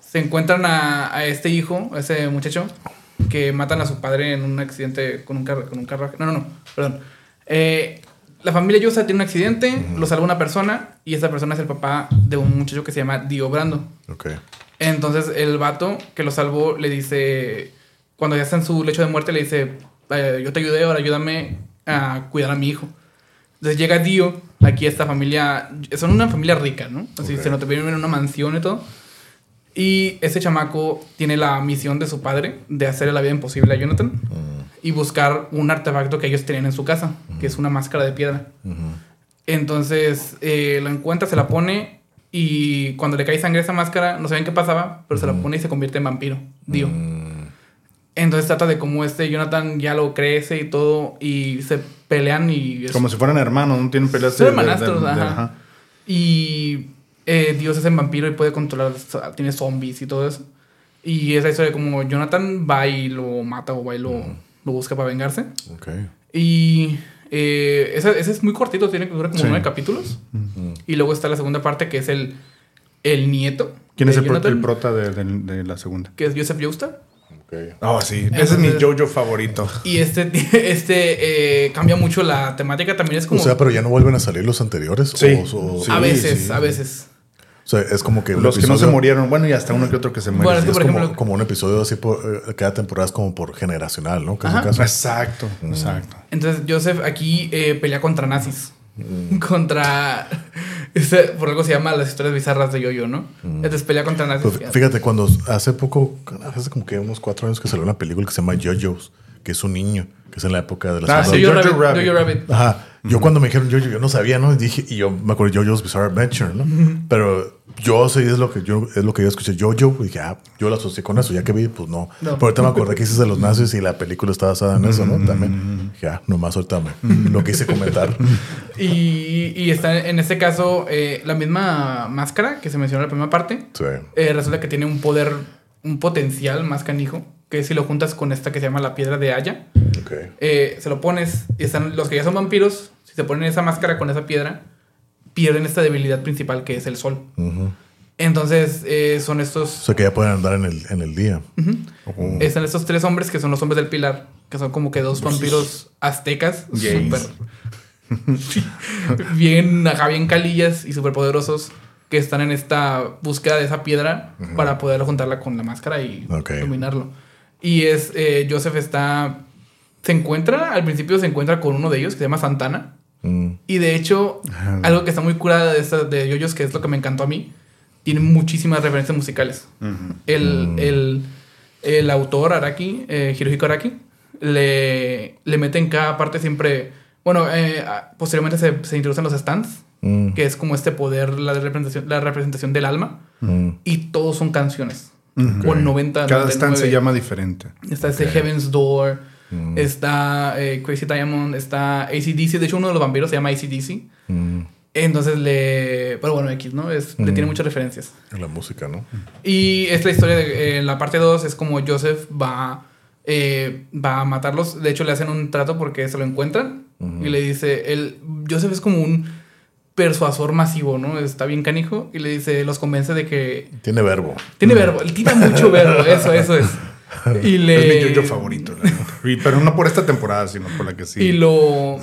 se encuentran a, a este hijo, a ese muchacho, que matan a su padre en un accidente con un carro. Con un carro no, no, no, perdón. Eh, la familia Yosa tiene un accidente, lo salva una persona, y esa persona es el papá de un muchacho que se llama Dio Brando. Ok. Entonces el vato que lo salvó le dice, cuando ya está en su lecho de muerte, le dice, "Eh, yo te ayudé, ahora ayúdame a cuidar a mi hijo. Entonces llega Dio, aquí esta familia, son una familia rica, ¿no? Así se nota, viven en una mansión y todo. Y ese chamaco tiene la misión de su padre de hacerle la vida imposible a Jonathan y buscar un artefacto que ellos tenían en su casa, que es una máscara de piedra. Entonces eh, la encuentra, se la pone y cuando le cae sangre a esa máscara, no saben qué pasaba, pero se la pone y se convierte en vampiro, Dio. Entonces trata de cómo este Jonathan ya lo crece y todo y se pelean y... es- Como si fueran hermanos, no tienen peleas Son de- hermanastros, de- de- ajá. ajá. Y eh, Dios es el vampiro y puede controlar, tiene zombies y todo eso. Y esa historia de como Jonathan va y lo mata o va y lo, lo busca para vengarse. Ok. Y eh, ese, ese es muy cortito, tiene que durar como Sí. nueve capítulos. Y luego está la segunda parte que es el, el nieto. ¿Quién es el, pro- Jonathan, el prota de, de- de la segunda? Que es Joseph Joestar. Ok. Oh, sí. Ese es mi Entonces- Jojo favorito. Y este, este eh, cambia mucho la temática. También es como. O sea, pero ya no vuelven a salir los anteriores. Sí. O, o- Sí, a veces, sí. a veces. O sea, es como que Los que no se murieron, bueno, y hasta uno que otro que se. Bueno, es Es que, por como, ejemplo- como un episodio así por eh, cada temporada es como por generacional, ¿no? Ajá. caso. Exacto, exacto. Entonces Joseph aquí eh, pelea contra nazis. Mm. Contra. este, por algo se llama las historias bizarras de Yoyo, ¿no? Mm. Entonces pelea contra nazis. Pues fíjate, cuando hace poco, hace como que unos cuatro años que salió una película que se llama JoJo's, que es un niño, que es en la época de las Ah, sí, Jojo Rabbit. Rabbit. Ajá. Yo cuando me dijeron JoJo, yo no sabía, ¿no? Y dije, y yo me acuerdo de JoJo's Bizarre Adventure, ¿no? Pero yo sí es lo que yo es lo que yo escuché JoJo y dije, ah, yo lo asocié con eso, ya que vi, pues no. No. Pero ahorita me acordé que dices de los nazis y la película está basada en eso, ¿no? También. Dije, ah, nomás ahorita me- lo quise comentar. Y, y está en este caso eh, la misma máscara que se mencionó en la primera parte. Sí. eh, resulta que tiene un poder, un potencial más canijo. Que si lo juntas con esta que se llama la piedra de Haya, Ok. eh, se lo pones y están los que ya son vampiros. Si se ponen esa máscara con esa piedra, pierden esta debilidad principal que es el sol. Entonces eh, son O estos sea que ya pueden andar en el, en el día. Están estos tres hombres que son los hombres del pilar, que son como que dos vampiros aztecas. Sí. bien, ajá, bien calillas y súper poderosos, que están en esta búsqueda de esa piedra para poder juntarla con la máscara y Ok. dominarlo. Y es, eh, Joseph está, se encuentra, al principio se encuentra con uno de ellos que se llama Santana. Mm. Y de hecho, algo que está muy curada de, esta, de Yoyos, que es lo que me encantó a mí, tiene muchísimas referencias musicales. el, el, el autor Araki, eh, Hirohiko Araki, le, le mete en cada parte siempre. Bueno, eh, posteriormente se, se introducen los stands, Mm. que es como este poder, la representación, la representación del alma, Mm. y todos son canciones. Ujú. O 90, Cada 99. stand se llama diferente. Está este Heaven's Door, está eh, Crazy Diamond, está ACDC. De hecho, uno de los vampiros se llama ACDC. Mm. Entonces le. Pero bueno, X, ¿no? Es, Le tiene muchas referencias. La música, ¿no? Y esta historia de, en la parte 2 es como Joseph va, eh, va a matarlos. De hecho, le hacen un trato porque se lo encuentran. Y le dice: el, Joseph es como un. persuasor masivo, ¿no? Está bien canijo y le dice, los convence de que Tiene verbo. tiene verbo, él tiene mucho verbo, eso, eso es. Y le... Es mi yo favorito. la neta. Y- Pero no por esta temporada, sino por la que sí. Y lo,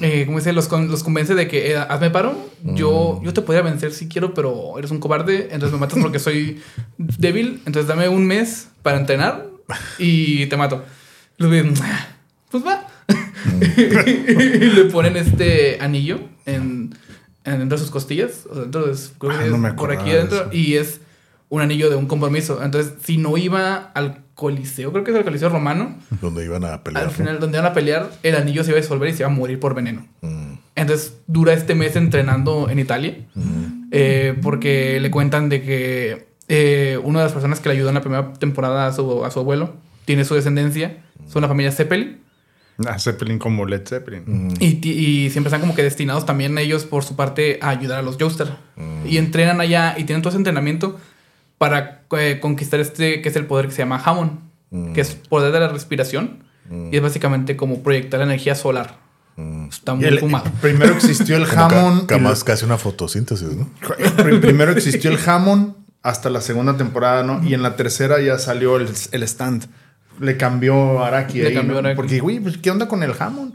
eh, ¿cómo dice? Los, los convence de que, eh, hazme paro, yo, yo te podría vencer si quiero, pero eres un cobarde, entonces me matas porque soy débil, entonces dame un mes para entrenar y te mato. Los güeyes, "Ah, pues va. y le ponen este anillo en, en dentro de sus costillas, o de, su- creo que Ah, es no me por aquí de adentro, y es un anillo de un compromiso. Entonces, si no iba al Coliseo, creo que es el Coliseo romano, Donde iban a pelear. al ¿no? final, donde iban a pelear, el anillo se iba a disolver y se iba a morir por veneno. Mm, Entonces dura este mes entrenando en Italia. mm, eh, porque le cuentan de que eh, una de las personas que le ayudó en la primera temporada a su, a su abuelo tiene su descendencia. Son la familia Zeppelin. Ah, Zeppelin como Led Zeppelin. mm. Y, y siempre están como que destinados también ellos por su parte a ayudar a los Joestar. Mm. Y entrenan allá y tienen todo ese entrenamiento para eh, conquistar este que es el poder que se llama Hammond. Mm. Que es poder de la respiración. Y es básicamente como proyectar energía solar. Mm. Está muy el- fumado. primero existió el Como ca- jamón. ca- más casi una fotosíntesis, ¿no? Pr- Primero existió el jamón hasta la segunda temporada, ¿no? Y en la tercera ya salió el, el stand. Le cambió a Araki. Le ahí, cambió ¿no? Araki. Porque, güey, pues, ¿qué onda con el jamón?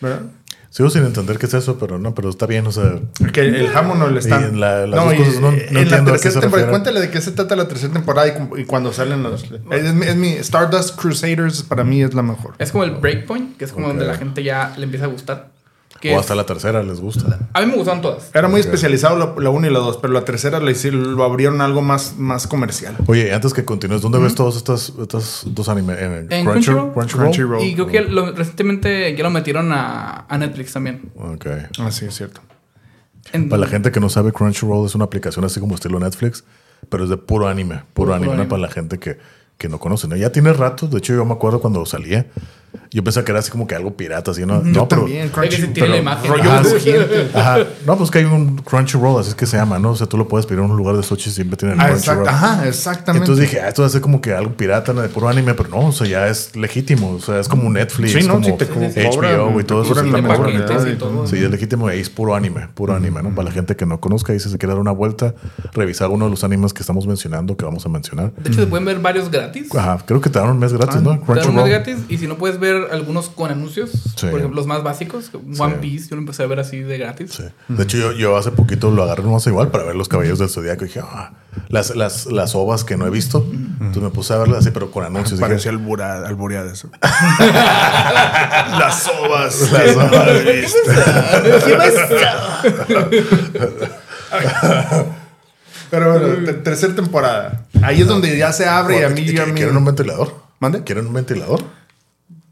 ¿Verdad? Sigo sin entender qué es eso, pero no, pero está bien, o sea. Que el jamón o el stand. Y la- las no, dos y- cosas, no- no en la entiendo tercera temporada. Cuéntale de qué se trata la tercera temporada y, cu- y cuando salen los. Es, mi- es mi Stardust Crusaders, para mí es la mejor. Es como el breakpoint, que es como donde la gente ya le empieza a gustar. Que O es- hasta la tercera les gusta. A mí me gustaron todas. Era muy Ok. especializado la 1 y la 2, pero la tercera la hicieron- lo abrieron algo más, más comercial. Oye, antes que continúes, ¿dónde ves todos estos, estos dos animes? ¿En, En Crunchyroll? Crunchyroll. Crunchyroll. Y creo que lo- recientemente ya lo metieron a, a Netflix también. Ok. Ah, sí, es cierto. En- Para la gente que no sabe, Crunchyroll es una aplicación así como estilo Netflix, pero es de puro anime, puro, Puro anime, anime. para la gente que, que no conoce. ¿no? Ya tiene rato, de hecho yo me acuerdo cuando salía, yo pensaba que era así como que algo pirata, así, ¿no? Yo no, pero- también, Hay que Crunchy, sentir la pero imagen. rollo Ajá, sí. crujiente. Ajá. No, pues que hay un Crunchyroll, así es que se llama, ¿no? O sea, tú lo puedes pedir en un lugar de sushi y siempre tienen Ah, Crunchyroll. Ajá, exactamente. Entonces dije, ah, esto va a ser como que algo pirata, ¿no? de puro anime, pero no, o sea, ya es legítimo, o sea, es como Netflix, Sí, ¿no? como Si te co- HBO cobran, y todo eso. la y todo. Sí, es legítimo y es puro anime, puro anime, ¿no? Para la gente que no conozca y si se quiere dar una vuelta, revisar uno de los animes que estamos mencionando, que vamos a mencionar. De hecho, se pueden ver varios gratis. Ajá, creo que te dan un mes gratis, ¿no? Te dan un mes Crunchyroll. gratis. Y si no puedes ver algunos con anuncios, Sí. por ejemplo, los más básicos, One Piece, yo lo empecé a ver así de gratis. Sí. De hecho, yo, yo hace poquito lo agarré nomás igual para ver los caballeros del zodiaco. Y dije, ah, las, las, las ovas que no he visto. Entonces me puse a verlas así, pero con anuncios. Parecía albura, albureada eso. Las ovas. Las ovas. Pero bueno, ter- tercera temporada. Ahí es donde ya se abre y a mí... ¿Qui- a mí ¿Quieren un ventilador? ¿Mande? ¿Quieren un ventilador?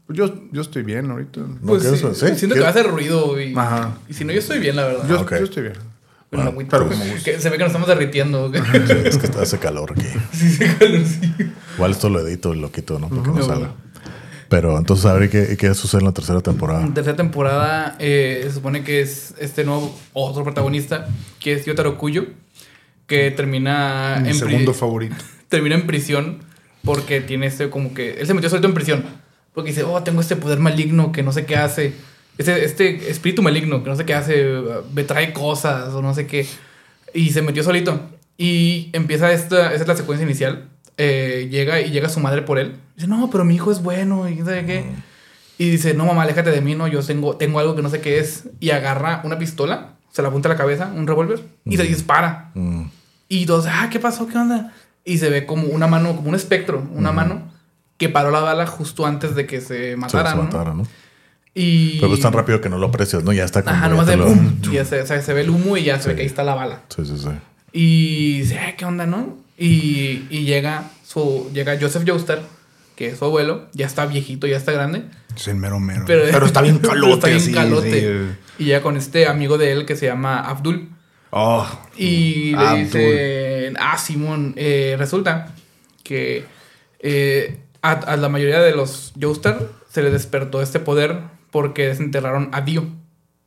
Yo, yo estoy bien ahorita. ¿No Pues sí, sí? siento que va a hacer ruido. Y, Ajá. y si no, yo estoy bien, la verdad. Yo, Ok. yo estoy bien. Con la agüita. pero. Que se ve que nos estamos derritiendo. Sí, es que hace calor aquí. Igual esto lo edito y lo quito, ¿no? Porque no Ujú. salga. Pero entonces, a ver qué, qué sucede en la tercera temporada. En tercera temporada eh, se supone que es este nuevo otro protagonista, que es Yotaro Kuyo, que termina Mi en, segundo favorito. termina en prisión porque tiene este como que... Él se metió solito en prisión porque dice, oh, tengo este poder maligno que no sé qué hace. Este, este espíritu maligno que no sé qué hace, me trae cosas o no sé qué. Y se metió solito. Y empieza esta, esa es la secuencia inicial. Eh, llega y llega su madre por él. Dice, no, pero mi hijo es bueno y no sé qué. Y dice, no, mamá, aléjate de mí, no, yo tengo, tengo algo que no sé qué es. Y agarra una pistola, se la apunta a la cabeza, un revólver, y se dispara. Mm. Y todos, ah, ¿qué pasó? ¿Qué onda? Y se ve como una mano, como un espectro, una mano que paró la bala justo antes de que se Se, matara. se ¿no? matara, ¿no? Y... Pero es tan rápido que no lo aprecias, ¿no? Ya está como. Ajá, ya nomás de lo- boom. Ya se, o sea, se ve el humo y ya se ve que ahí está la bala. Sí, sí, sí. Y dice, "Ay, ¿qué onda, no? Y, y llega, su, llega Joseph Joestar, que es su abuelo, ya está viejito, ya está grande. Es el mero mero. Pero- Pero, está bien calote. Está bien calote. sí. Y llega con este amigo de él que se llama Abdul. Oh, Y le Abdul. dice, ah, Simón, eh, resulta que eh, a, a la mayoría de los Joestar se les despertó este poder porque desenterraron a Dio.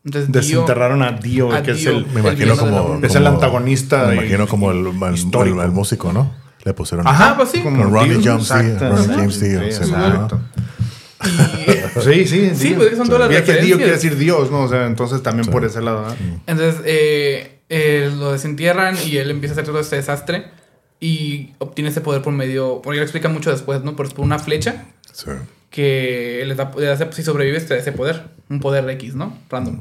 Entonces, Dio- Desenterraron a Dio, a que es el, Me imagino como. Es el como- antagonista Me imagino como el, el- histórico. el- el músico, ¿no? Le pusieron. Ajá, pues sí. Con Ronnie James Dio, sí, James Dio, sí, sí, exacto. Y Sí, sí. Sí, Dio. pues, son todas las Y es que Dio quiere decir Dios, ¿no? O sea, entonces también Sí. por ese lado, ¿no? entonces eh, eh, lo desentierran y él empieza a hacer todo este desastre y obtiene ese poder por medio, porque lo explica mucho después, ¿no? Pero es por una flecha Sí. que le da, le da- si sobrevives te da ese poder, un poder X, ¿no? Random.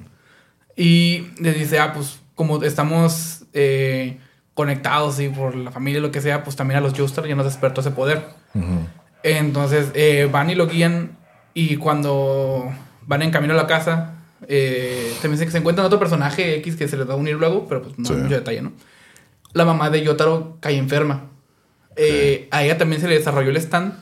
Y le dice, ah, pues como estamos eh, conectados y por la familia lo que sea, pues también a los Joestar ya nos despertó ese poder. Entonces eh, van y lo guían y cuando van en camino a la casa, eh, también se, se encuentran otro personaje X que se les va a unir luego, pero pues no Sí. hay mucho detalle, ¿no? La mamá de Yotaro cae enferma. Eh, A ella también se le desarrolló el stand,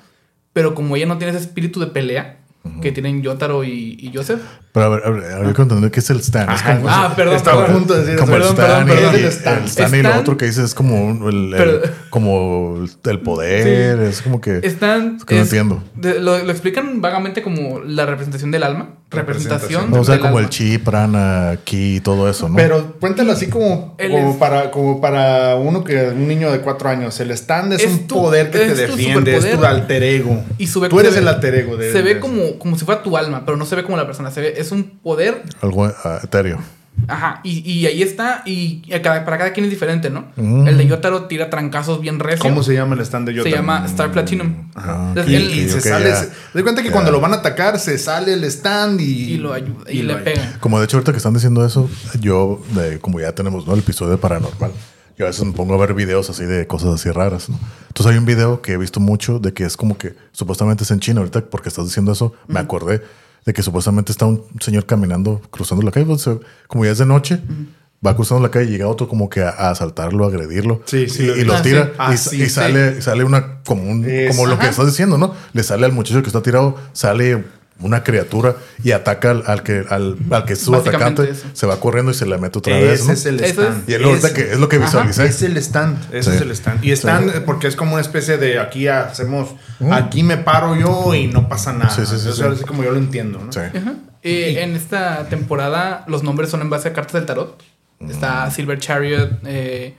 pero como ella no tiene ese espíritu de pelea que tienen Yotaro y, y Joseph. Pero a ver, a ver, había que entender qué es el stand. Es como, Ah, perdón, Estaba a perdón. punto de decir como el stand, perdón, y, perdón. el stand, y lo Stand- otro que dices es como el, el- como el poder, es como que es que no entiendo. de- lo, lo explican vagamente como la representación del alma. Representación. O sea, como el chi, prana, ki y todo eso, ¿no? Pero cuéntalo así como, como, es- para, como para uno que un niño de cuatro años. El stand es, Es un tu- poder que te defiende, es tu alter ego. Y sube- Tú eres se ve- el alter ego de Se ve de- como, como si fuera tu alma, pero no se ve como la persona. Se ve, es un poder. Algo ah, etéreo. Ajá. Y, y ahí está. Y cada- para cada quien es diferente, ¿no? Mm. El de Yotaro tira trancazos bien recio. ¿Cómo se llama el stand de Se Yotaro? llama Star Platinum. Ah, Entonces, Y, se sale. se- de cuenta que cuando lo van a atacar, se sale el stand y. y lo ayuda. Y, y le pega. Como de hecho ahorita que están diciendo eso, yo, de- como ya tenemos ¿no? el episodio de Paranormal, yo a veces me pongo a ver videos así de cosas así raras. ¿no? Entonces hay un video que he visto mucho de que es como que supuestamente es en China. Ahorita porque estás diciendo eso, me acordé de que supuestamente está un señor caminando, cruzando la calle. pues, como ya es de noche, va cruzando la calle y llega otro como que a, a asaltarlo, a agredirlo. Sí, sí, y, lo- y lo tira y, Ah, sí, y sale, sale una como un, Es- como lo que estás diciendo, ¿no? Le sale al muchacho que está tirado, sale una criatura y ataca al, al que al, al que es su atacante, eso. se va corriendo y se le mete otra vez, Ese ¿no? es el Eso es- stand. Y es lo, ahorita Ese- que, es lo que Ajá. visualicé. Es el stand, ese Sí. es el stand. Y stand Sí. porque es como una especie de aquí hacemos, aquí me paro yo y no pasa nada. Sí, sí, sí, O sea, sí. así como yo lo entiendo, ¿no? Sí. Ajá. Eh, en esta temporada los nombres son en base a cartas del tarot. Está Silver Chariot, eh,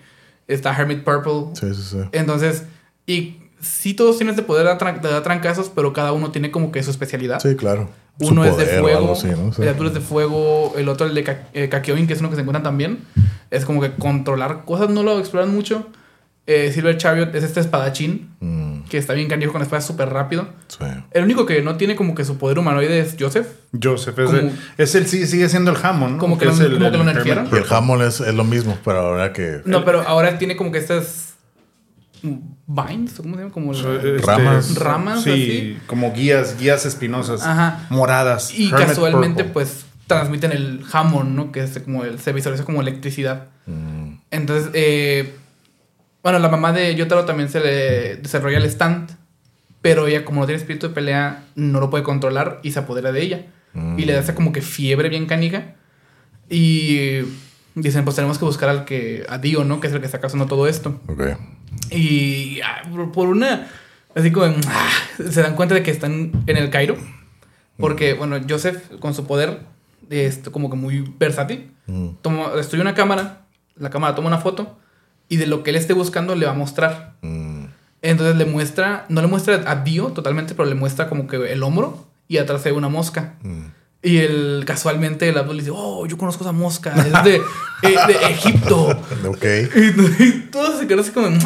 está Hermit Purple. Sí, sí, sí. Entonces, y sí todos tienen este poder de tran- de dar trancazos, pero cada uno tiene como que su especialidad. Sí, claro. Su Uno es de poder fuego, algo así, ¿no? Sí. el otro es de fuego, el otro el de Ka- eh, Kakyoin, que es uno que se encuentran también. Es como que controlar cosas no lo exploran mucho. Eh, Silver Chariot es este espadachín, Mm, que está bien canijo con espadas súper rápido. sí. El único que no tiene como que su poder humanoide es Joseph. Joseph es, Como- el, es el, sí, sigue siendo el Hammond, ¿no? Como que lo- es el- como que lo el el Hammond es, es lo mismo, pero ahora que No, pero ahora tiene como que estas vines, ¿cómo se llama? Como So, la- este, Ramas. Ramas, Sí, así. como guías, guías espinosas. Ajá. Moradas. Y Hermit casualmente, Purple. pues, transmiten el Hammond, ¿no? Que es como el, se visualiza como electricidad. mm, Entonces, eh, bueno, la mamá de Yotaro también se le desarrolla el stand, pero ella, como no tiene espíritu de pelea, no lo puede controlar y se apodera de ella. Y le hace como que fiebre bien canica. Y dicen, pues tenemos que buscar al que, a Dio, ¿no? Que es el que está causando todo esto. Ok. Y ah, por- una. Así como. ah, se dan cuenta de que están en el Cairo. Porque, bueno, Joseph, con su poder, es como que muy versátil. Mm, Toma, destruye una cámara. La cámara toma una foto. Y de lo que él esté buscando le va a mostrar. mm, Entonces le muestra. No le muestra a Dio totalmente, pero le muestra como que el hombro. Y atrás ve una mosca. mm. Y el, casualmente el Abdul dice: Oh, yo conozco esa mosca. Es de, eh, de Egipto. Ok. Y todos se quedaron así como,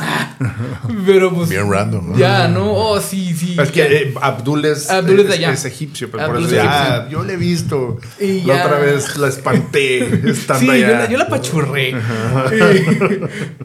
pero pues. Bien random, ¿no? Ya, ¿no? Oh, sí, sí. Es que eh, Abdul es, Abdul es de allá. es egipcio, pero Abdul por es eso ya, egipcio. yo le he visto. Y la ya. otra vez la espanté estando Sí, yo allá. la, yo la pachurré.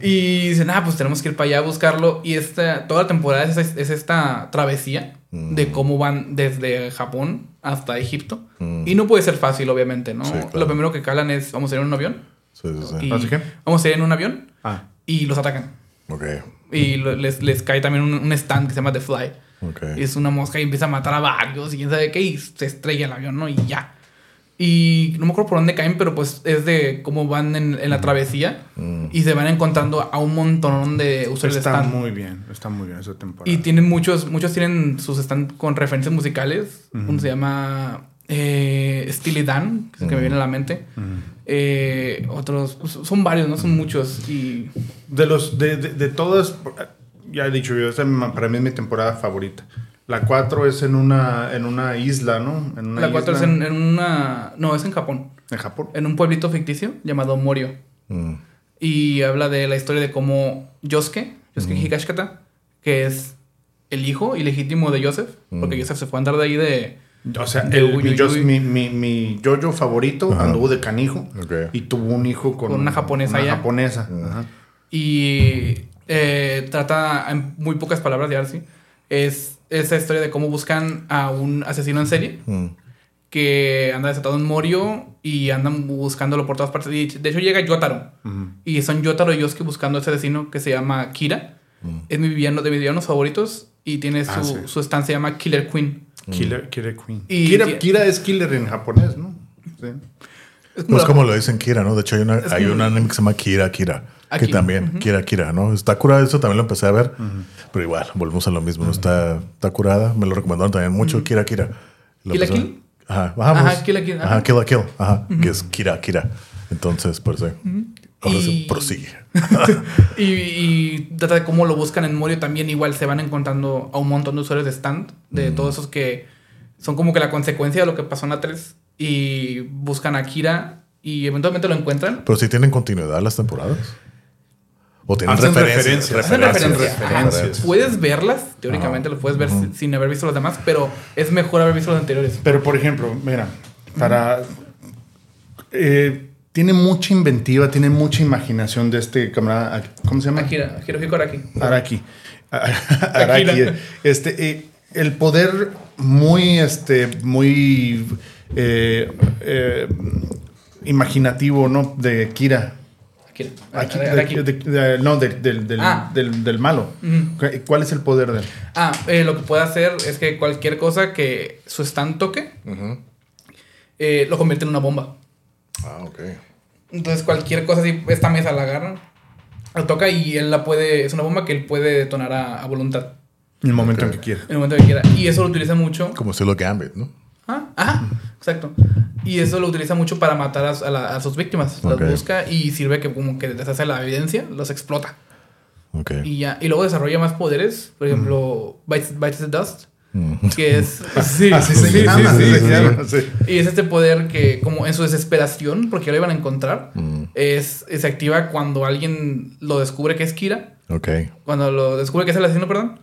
y, y dicen, ah, pues tenemos que ir para allá a buscarlo. Y esta, toda la temporada es, es esta travesía Mm. de cómo van desde Japón hasta Egipto. Mm. Y no puede ser fácil, obviamente, ¿no? Sí, claro. Lo primero que calan es, vamos a ir en un avión. Sí, sí, sí. Y ¿Así qué? Vamos a ir en un avión Ah, y los atacan. Ok. Y lo- les, les cae también un, un stand que se llama The Fly. Ok. Y es una mosca y empieza a matar a varios y quién sabe qué, y se estrella el avión, ¿no? Y ya. Y no me acuerdo por dónde caen, pero pues es de cómo van en, en la travesía Mm. y se van encontrando a un montón de usuarios de está stand. muy bien, está muy bien esa temporada. Y tienen muchos, muchos tienen sus stand con referencias musicales. Uno se llama eh, Steely Dan, que es el que me viene a la mente. Eh, otros, pues, son varios, ¿no? Son muchos. Y De los, de, de, de todas, ya he dicho yo, esta para mí es mi temporada favorita. La 4 es en una, en una isla, ¿no? En una La 4 es en, en una... No, es en Japón. en Japón. En un pueblito ficticio llamado Morio. Mm. Y habla de la historia de cómo Yosuke, Yosuke Higashikata, que es el hijo ilegítimo de Joseph, porque Joseph se fue a andar de ahí de... O sea, De el, Uy, mi, Uy, yo- Uy. mi, mi, mi yo-yo favorito Ajá. anduvo de canijo y tuvo un hijo con, Con una japonesa una ya. japonesa. Ajá. Y eh, trata, en muy pocas palabras, ya sí, es esa historia de cómo buscan a un asesino en serie Mm. que anda desatado en Morio y andan buscándolo por todas partes. Y de hecho llega Yotaro. Y son Yotaro y Yosuke buscando a ese asesino que se llama Kira. Es mi villano de mis villanos favoritos y tiene su, Ah, sí. su stand se llama Killer Queen. Killer, Killer Queen. Y Kira, Kira es killer en japonés, ¿no? Sí. Es Pues la- como lo dicen Kira, ¿no? De hecho, hay, una, hay como- un anime que se llama Kira Kira. Que también, Kira Kira, ¿no? Está curada, eso también lo empecé a ver. Pero igual, volvemos a lo mismo, ¿no? Está, está curada. Me lo recomendaron también mucho, Kira Kira. Lo ¿Kill la empecé a- Kill? Ajá, ajá, Ajá, Kill la Kill, Ajá, ajá. Kill la Kill. Ajá, que es Kira Kira. Entonces, por eso. Ahora se Y- prosigue. Y, y trata de cómo lo buscan en Morio también. Igual se van encontrando a un montón de usuarios de stand. De todos esos que son como que la consecuencia de lo que pasó en la 3. Y buscan a Kira y eventualmente lo encuentran. Pero si tienen continuidad las temporadas. O tienen Hacen referencias. referencias. Hacen Referencias, referencia. Ajá. referencias. Puedes verlas, teóricamente lo puedes ver sin- sin haber visto los demás, pero es mejor haber visto los anteriores. Pero, por ejemplo, mira, para... eh, tiene mucha inventiva, tiene mucha imaginación de este camarada. ¿Cómo se llama? Akira, Hirohiko Araki. Araki. Araki. Akira. Este, eh, el poder muy, este, muy eh, eh, imaginativo, ¿no? De Kira. Aquí- Araki. de- de- de- no, de- del, del, Ah. del- del malo. ¿Cuál es el poder de él? Ah, eh, lo que puede hacer es que cualquier cosa que su stand toque, eh, lo convierte en una bomba. Ah, ok. Entonces cualquier cosa así, esta mesa la agarra, la toca y él la puede, es una bomba que él puede detonar a, a voluntad En el momento en que quiera. en el momento que quiera. Y eso lo utiliza mucho. Como estilo Gambit, ¿no? Ah, ajá, exacto. Y eso lo utiliza mucho para matar a, a la- a sus víctimas. Las busca y sirve que como que deshace la evidencia, los explota. Ok. Y ya, y luego desarrolla más poderes. Por ejemplo, Bites, Bites the Dust, Mm. que es... Sí, Así sí, se sí, llama, sí, así sí, se sí. llama, sí. Y es este poder que, como en su desesperación, porque ya lo iban a encontrar, Mm. es, se activa cuando alguien lo descubre que es Kira. Ok. Cuando lo descubre que es el asesino, perdón,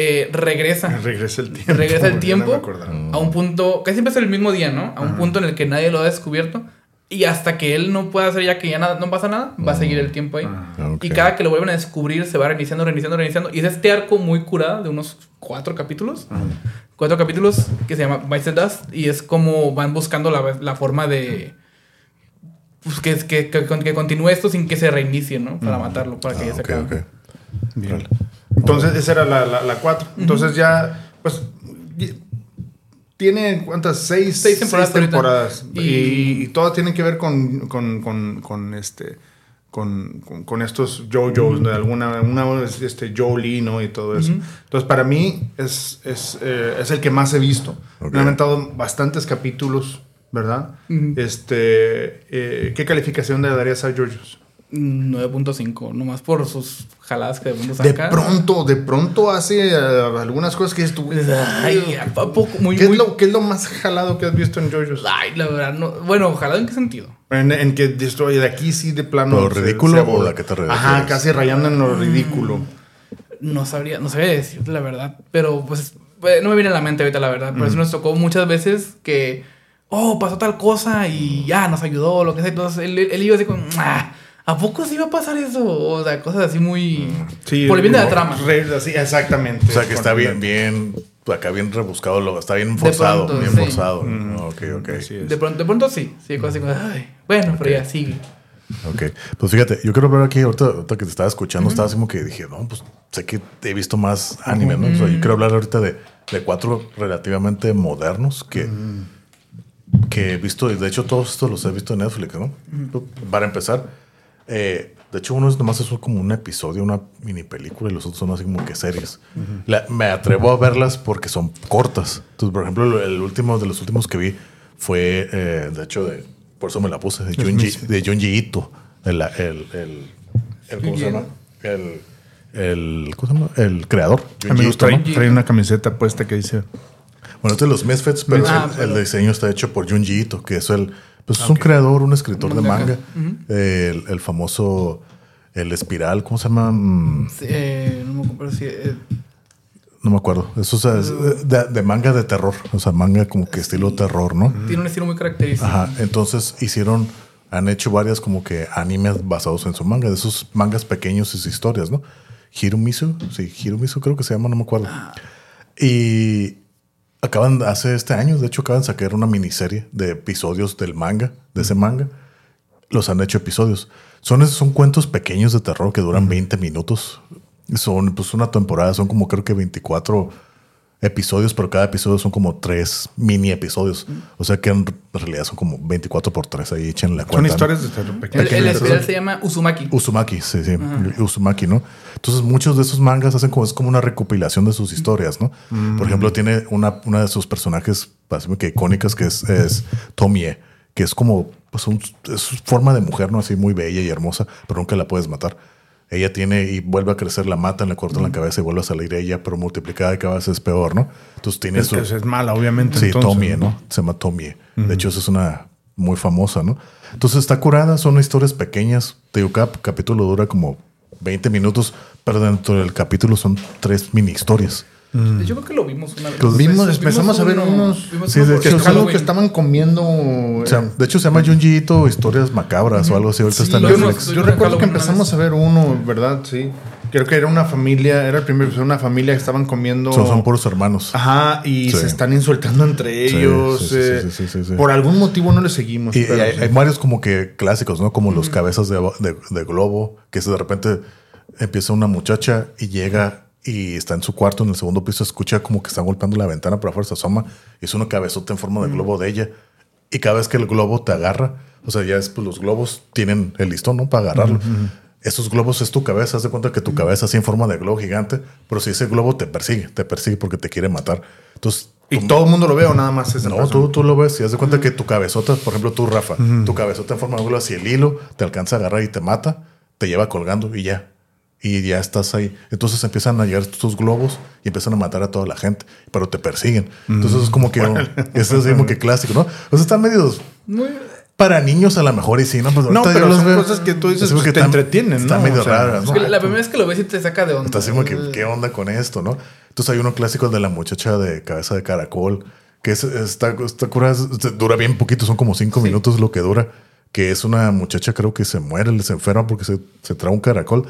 eh, regresa. Regresa el tiempo. Regresa el tiempo no a un punto, casi siempre es el mismo día, ¿no? A un punto en el que nadie lo ha descubierto. Y hasta que él no pueda hacer ya que ya nada, no pasa nada, va a seguir el tiempo ahí. Ah. Y cada que lo vuelven a descubrir se va reiniciando, reiniciando, reiniciando. Y es este arco muy curado de unos cuatro capítulos. Cuatro capítulos que se llama Bites the Dust. Y es como van buscando la, la forma de... Pues que, que, que, que continúe esto sin que se reinicie, ¿no? Para matarlo, para que ya Ah, se ok, acabe. ok. Bien. Órale. Entonces, esa era la 4. La, cuatro. Entonces ya, pues, tiene cuántas? Seis, Seis temporadas ahorita. temporadas. Y, Y- y todas tienen que ver con, con, con, con este. Con, con, con estos JoJo's, ¿no? alguna una es este Jolie, ¿no? Y todo eso. Entonces, para mí es, es, eh, es el que más he visto. Ok. Me han aventado bastantes capítulos, ¿verdad? Ujú. Este, eh, ¿Qué calificación le darías a JoJo's? 9.5, nomás por sus jaladas que de pronto De pronto, de pronto hace eh, algunas cosas que estuvo. Ay, ¿a poco? Muy, ¿Qué, muy... es lo, qué es lo más jalado que has visto en JoJo's? Ay, la verdad, no. Bueno, jalado en qué sentido. En, en que estoy de aquí sí de plano. ¿Lo se- ridículo se o aborda. a qué te refieres? Ajá, casi rayando en lo ridículo. No sabría, no sabría decirte la verdad. Pero pues eh, no me viene a la mente ahorita la verdad. Pero eso nos tocó muchas veces que, oh, pasó tal cosa y ya nos ayudó, lo que sea. Entonces él, él iba así con, ah, ¿a poco sí iba a pasar eso? O sea, cosas así muy. Sí, por el bien de la trama. re- así, exactamente. O sea que está bien, bien, acá bien rebuscado, lo, está bien forzado, pronto, bien sí. forzado. Mm, Ok, ok. es. De pronto, de pronto sí. Sí, cosas así como, ay, bueno, pero ya sigue. Ok. Pues fíjate, yo quiero hablar aquí, ahorita, ahorita que te estaba escuchando, estaba así como que dije, no, pues sé que he visto más anime, ¿no? O sea, yo quiero hablar ahorita de, de cuatro relativamente modernos que, que he visto, y de hecho todos estos los he visto en Netflix, ¿no? Para empezar, eh, de hecho uno es nomás es como un episodio, una mini película, y los otros son así como que series. La- me atrevo a verlas porque son cortas. Entonces, por ejemplo, el último de los últimos que vi fue, eh, de hecho, de, por eso me la puse, de Junji, de Junji Ito. El, el, el, el- ¿Cómo se llama? El, el, ¿cómo se llama? el creador. Junji Ito, trae, ¿no? trae una camiseta puesta que dice. Bueno, este es los Misfits, pero Ah, el, pero- el diseño está hecho por Junji Ito, que es el, pues es un creador, un escritor de manga. el, el famoso, el espiral, ¿cómo se llama? Mm, Sí, eh, no me acuerdo si. eh, no me acuerdo. Eso o sea, es de, de manga de terror, o sea, manga como que estilo terror, ¿no? tiene un estilo muy característico. Ajá, entonces hicieron, han hecho varias como que animes basados en su manga, de esos mangas pequeños y sus historias, ¿no? Hiromisu, sí, Hiromisu creo que se llama, no me acuerdo. Y acaban, hace este año, de hecho, acaban de sacar una miniserie de episodios del manga, de ese manga. Los han hecho episodios. Son, son cuentos pequeños de terror que duran 20 minutos. Son pues una temporada, son como creo que 24 episodios, pero cada episodio son como tres mini episodios. O sea que en realidad son como 24 por 3. Ahí echen la cuenta. Son historias de terror El, pequeñas. el espiral se llama Uzumaki. Uzumaki, sí, sí. Uzumaki, ¿no? Entonces, muchos de esos mangas hacen como, es como una recopilación de sus historias, ¿no? Por ejemplo, tiene una, una de sus personajes así que icónicas que es, es Tomie, que es como, pues, un- es su forma de mujer, ¿no? Así muy bella y hermosa, pero nunca la puedes matar. Ella tiene y vuelve a crecer, la matan, le cortan la cabeza y vuelve a salir ella, pero multiplicada y cada vez es peor, ¿no? Entonces tiene Es, su... que es mala, obviamente. Sí, entonces, Tomie, ¿no? Se llama Tomie. De hecho, esa es una muy famosa, ¿no? Entonces está curada, son historias pequeñas. Te digo, cada capítulo dura como 20 minutos, pero dentro del capítulo son tres mini historias. Yo creo que lo vimos una vez. Vimos, empezamos a ver uno- unos. vimos Sí, de Que es algo que estaban comiendo. O sea, de hecho, se llama Junji Ito Historias Macabras o algo así. Ahorita Sí, está en Netflix. Yo recuerdo que empezamos a ver uno, ¿verdad? Sí. Creo que era una familia, era el primer una familia que estaban comiendo. Son, son puros hermanos. Ajá, y Sí. se están insultando entre Sí, ellos. sí, sí, eh, sí, sí, sí, sí. Por algún motivo no le seguimos. Y, y pero hay, sí. hay varios como que clásicos, ¿no? Como los cabezas de, de- de globo, que de repente empieza una muchacha y llega y está en su cuarto en el segundo piso, escucha como que están golpeando la ventana, pero a fuerza asoma y es una cabezota en forma de globo de ella. Y cada vez que el globo te agarra, o sea, ya es, pues los globos tienen el listón, ¿no? Para agarrarlo. Esos globos es tu cabeza, haz de cuenta que tu cabeza así en forma de globo gigante, pero si ese globo te persigue, te persigue porque te quiere matar. Entonces, Y todo el mundo lo ve o nada más esa no, persona? tú, tú lo ves y haz de cuenta que tu cabezota, por ejemplo, tú, Rafa, tu cabezota en forma de globo, si el hilo te alcanza a agarrar y te mata, te lleva colgando y ya. Y ya estás ahí. Entonces empiezan a llegar tus globos y empiezan a matar a toda la gente, pero te persiguen. Entonces es como que es así como que clásico, ¿no? O sea, están medios Muy- para niños a lo mejor y sí, ¿no? Pues No, pero son cosas que tú dices, pues, te están- entretienen, Están ¿no? medio O sea, raras, es ¿no? que la primera vez que lo ves y te saca de onda. Está así como que, ¿qué onda con esto, no? Entonces hay uno clásico de la muchacha de cabeza de caracol, que es, está, está curada, es- dura bien poquito, son como cinco minutos lo que dura, que es una muchacha creo que se muere, se enferma porque se, se trae un caracol,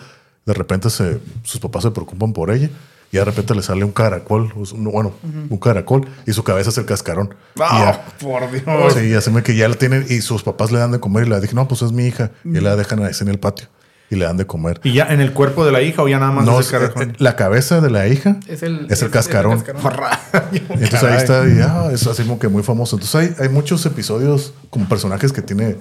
de repente se, sus papás se preocupan por ella y de repente le sale un caracol, un- bueno, un caracol y su cabeza es el cascarón. Y ¡Ah, ya- por Dios. Sí, ya se me que ya la tienen y sus papás le dan de comer y le dije, no, pues es mi hija. Y la dejan ahí en el patio y le dan de comer. ¿Y ya en el cuerpo de la hija o ya nada más No, es- carajón? eh, la cabeza de la hija Es el, es el cascarón. Entonces ahí está, y, ah, es así como que muy famoso. Entonces hay, hay muchos episodios como personajes que tiene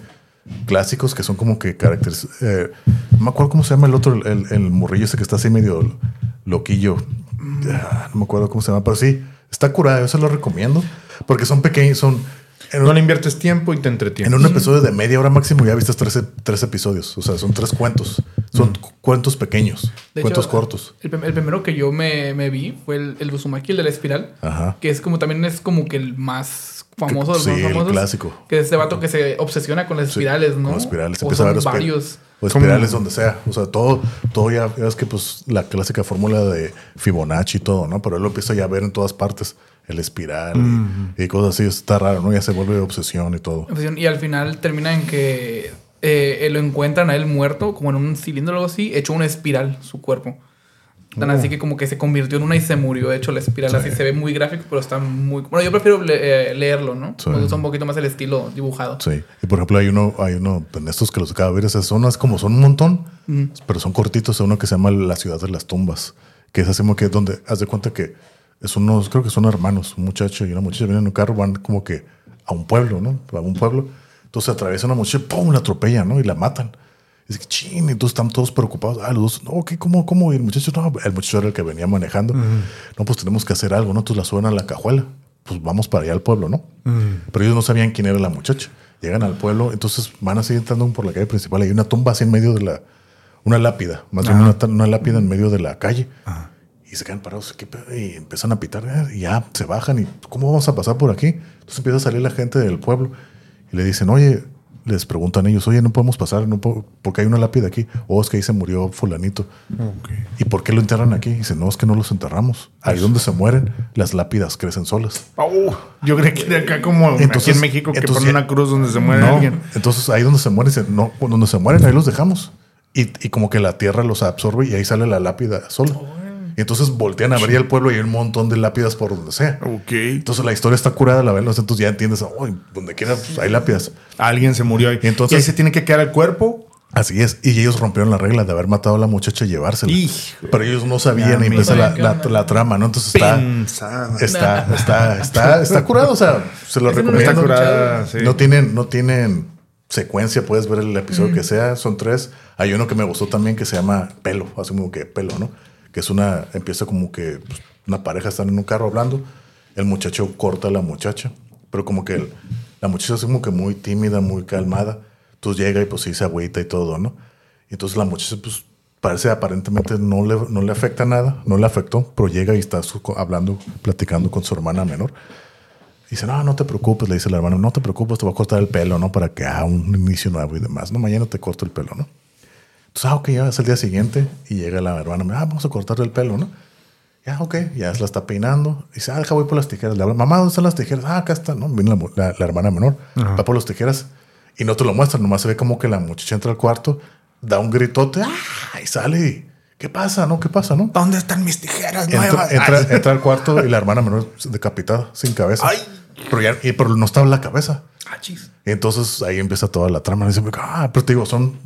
clásicos que son como que caracteres. eh, no me acuerdo cómo se llama el otro, el, el morrillo ese que está así medio loquillo. Ah, no me acuerdo cómo se llama, pero sí, está curado. Yo se lo recomiendo porque son pequeños, son. En No un, le inviertes tiempo y te entretienes. en un episodio de media hora máximo ya viste tres, tres episodios. O sea, son tres cuentos. Son cu- cuentos pequeños, De cuentos hecho, cortos. El, prim- el primero que yo me, me vi fue el, el Uzumaki, el de la espiral. Ajá. Que es como también es como que el más famoso de los Sí, el famosos. clásico. Que es este vato que se obsesiona con las Sí, espirales, ¿no? Con las espirales. O Empieza a son ver varios. O espirales donde sea. O sea, todo, todo ya, ya es que pues la clásica fórmula de Fibonacci y todo, ¿no? Pero él lo empieza ya a ver en todas partes. El espiral y- y, cosas así. Está raro, ¿no? Ya se vuelve obsesión y todo. obsesión, Y al final termina en que eh, lo encuentran a él muerto, como en un cilindro o algo así, hecho una espiral su cuerpo. Tan así que como que se convirtió en una y se murió hecho la espiral. Así se ve muy gráfico, pero está muy... Bueno, yo prefiero le- eh, leerlo, ¿no? Sí. Me gusta un poquito más el estilo dibujado. Sí. Y por ejemplo, hay uno, hay uno en estos que los acabo de ver. Esas zonas como son un montón, pero son cortitos. Hay uno que se llama La Ciudad de las Tumbas, que es así como que donde haz de cuenta que es unos, creo que son hermanos, un muchacho y una muchacha vienen en un carro, van como que a un pueblo, ¿no? A un pueblo. Entonces atraviesa una muchacha, ¡pum! la atropellan, ¿no? Y la matan. Y dice, ching, entonces están todos preocupados. Ah, los dos, no, ¿qué? ¿Cómo? ¿Cómo? Y el muchacho, no, el muchacho era el que venía manejando. No, pues tenemos que hacer algo, ¿no? Entonces la suben a la cajuela. Pues vamos para allá al pueblo, ¿no? Pero ellos no sabían quién era la muchacha. Llegan al pueblo, entonces van así entrando por la calle principal. Hay una tumba así en medio de la. una lápida, más bien una, una lápida en medio de la calle. Y se quedan parados y empiezan a pitar eh, y ya se bajan y ¿cómo vamos a pasar por aquí? Entonces empieza a salir la gente del pueblo y le dicen, oye, les preguntan ellos, oye, no podemos pasar, no puedo- porque hay una lápida aquí. O es que ahí se murió fulanito. ¿Y por qué lo enterran aquí? Dicen, no, es que no los enterramos. Ahí donde se mueren, las lápidas crecen solas. Oh, yo creí que de acá como aquí en México que entonces- ponen una cruz donde se muere No, alguien. entonces ahí donde se mueren, dicen, no, donde se mueren, ahí los dejamos. Y, y como que la tierra los absorbe y ahí sale la lápida sola. Y entonces voltean a ver ya el pueblo y hay un montón de lápidas por donde sea. Ok. Entonces la historia está curada, la ven, entonces ya entiendes, "Ay, donde quiera pues, hay lápidas. Alguien se murió ahí. Y entonces- y ahí se tiene que quedar el cuerpo. Así es. Y ellos rompieron la regla de haber matado a la muchacha y llevársela. Hijo. Pero ellos no sabían y empieza la, la- la trama, ¿no? Entonces está, Pensada. está, está, está, está curado. O sea, se lo no recomiendo. Está Bien curada, sí. No tienen, no tienen secuencia, puedes ver el episodio que sea, son tres. Hay uno que me gustó también que se llama Pelo, así como que pelo, ¿no? Que es una, empieza como que pues, una pareja están en un carro hablando, el muchacho corta a la muchacha, pero como que la muchacha es como que muy tímida, muy calmada, entonces llega y pues sí se agüita y todo, ¿no? Y entonces la muchacha pues parece aparentemente no le, no le afecta nada, no le afectó, pero llega y está hablando, platicando con su hermana menor. Dice, no, no te preocupes, le dice la hermana, no te preocupes, te voy a cortar el pelo, ¿no? Para que haga un inicio nuevo y demás. No, mañana te corto el pelo, ¿no? Entonces, ah, ok, ya es el día siguiente y llega la hermana, ah, vamos a cortarle el pelo, ¿no? Ya, ok, ya se la está peinando. Dice, ah, deja, voy por las tijeras. Le habla, mamá, ¿dónde están las tijeras? Ah, acá está, ¿no? Viene la, la- la hermana menor, va por las tijeras y no te lo muestran, nomás se ve como que la muchacha entra al cuarto, da un gritote, ah, y sale. y, ¿Qué pasa, no? ¿Qué pasa, no? ¿Dónde están mis tijeras Entra, nuevas? entra, entra al cuarto y la hermana menor decapitada, sin cabeza. Ay. Pero, ya, y- pero no estaba en la cabeza. Ah, chis. Y entonces ahí empieza toda la trama. Dice, ah, pero te digo, son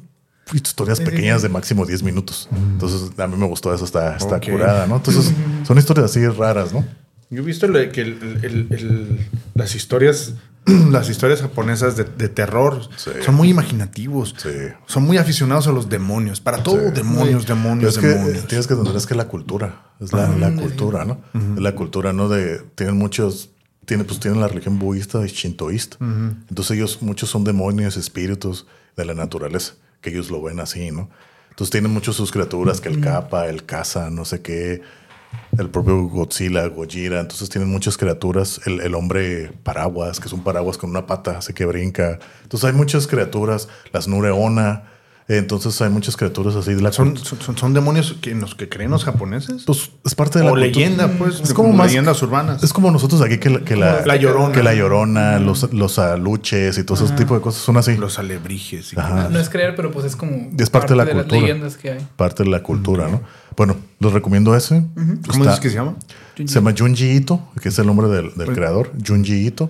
historias pequeñas de máximo 10 minutos. Entonces a mí me gustó eso, está, está curada, ¿no? Entonces son historias así raras, ¿no? Yo he visto lo de que el- el- el- las historias, las historias japonesas de, de terror Sí. son muy imaginativos. Sí. Son muy aficionados a los demonios. Para todo, Sí. demonios, demonios, es que demonios. tienes que entender es que la cultura, es la, la cultura, ¿no? Es la cultura, ¿no? De, tienen muchos, tienen, pues tienen la religión budista y shintoísta. Entonces ellos, muchos son demonios, espíritus de la naturaleza, que ellos lo ven así, ¿no? Entonces tienen muchos sus criaturas, que el Kappa, el Kasa, no sé qué, el propio Godzilla, Gojira. Entonces tienen muchas criaturas. El, el hombre paraguas, que es un paraguas con una pata, así que brinca. Entonces hay muchas criaturas. Las Nureona. Entonces hay muchas criaturas así de la ¿Son, cultura. son, son demonios que en los que creen los japoneses? Pues es parte de la o cultura. leyenda, pues. Es como como más- leyendas urbanas. Es como nosotros aquí que la, que la, La Llorona. que la llorona, los, los aluches y todo ese tipo de cosas son así. los alebrijes. y Ajá. No es creer, pero pues es como. Es parte de la las cultura. leyendas que hay. Parte de la cultura, ¿no? Bueno, les recomiendo ese. ¿Cómo Está- dices que se llama? Se llama Junji Ito, que es el nombre del, del creador. Junji Ito.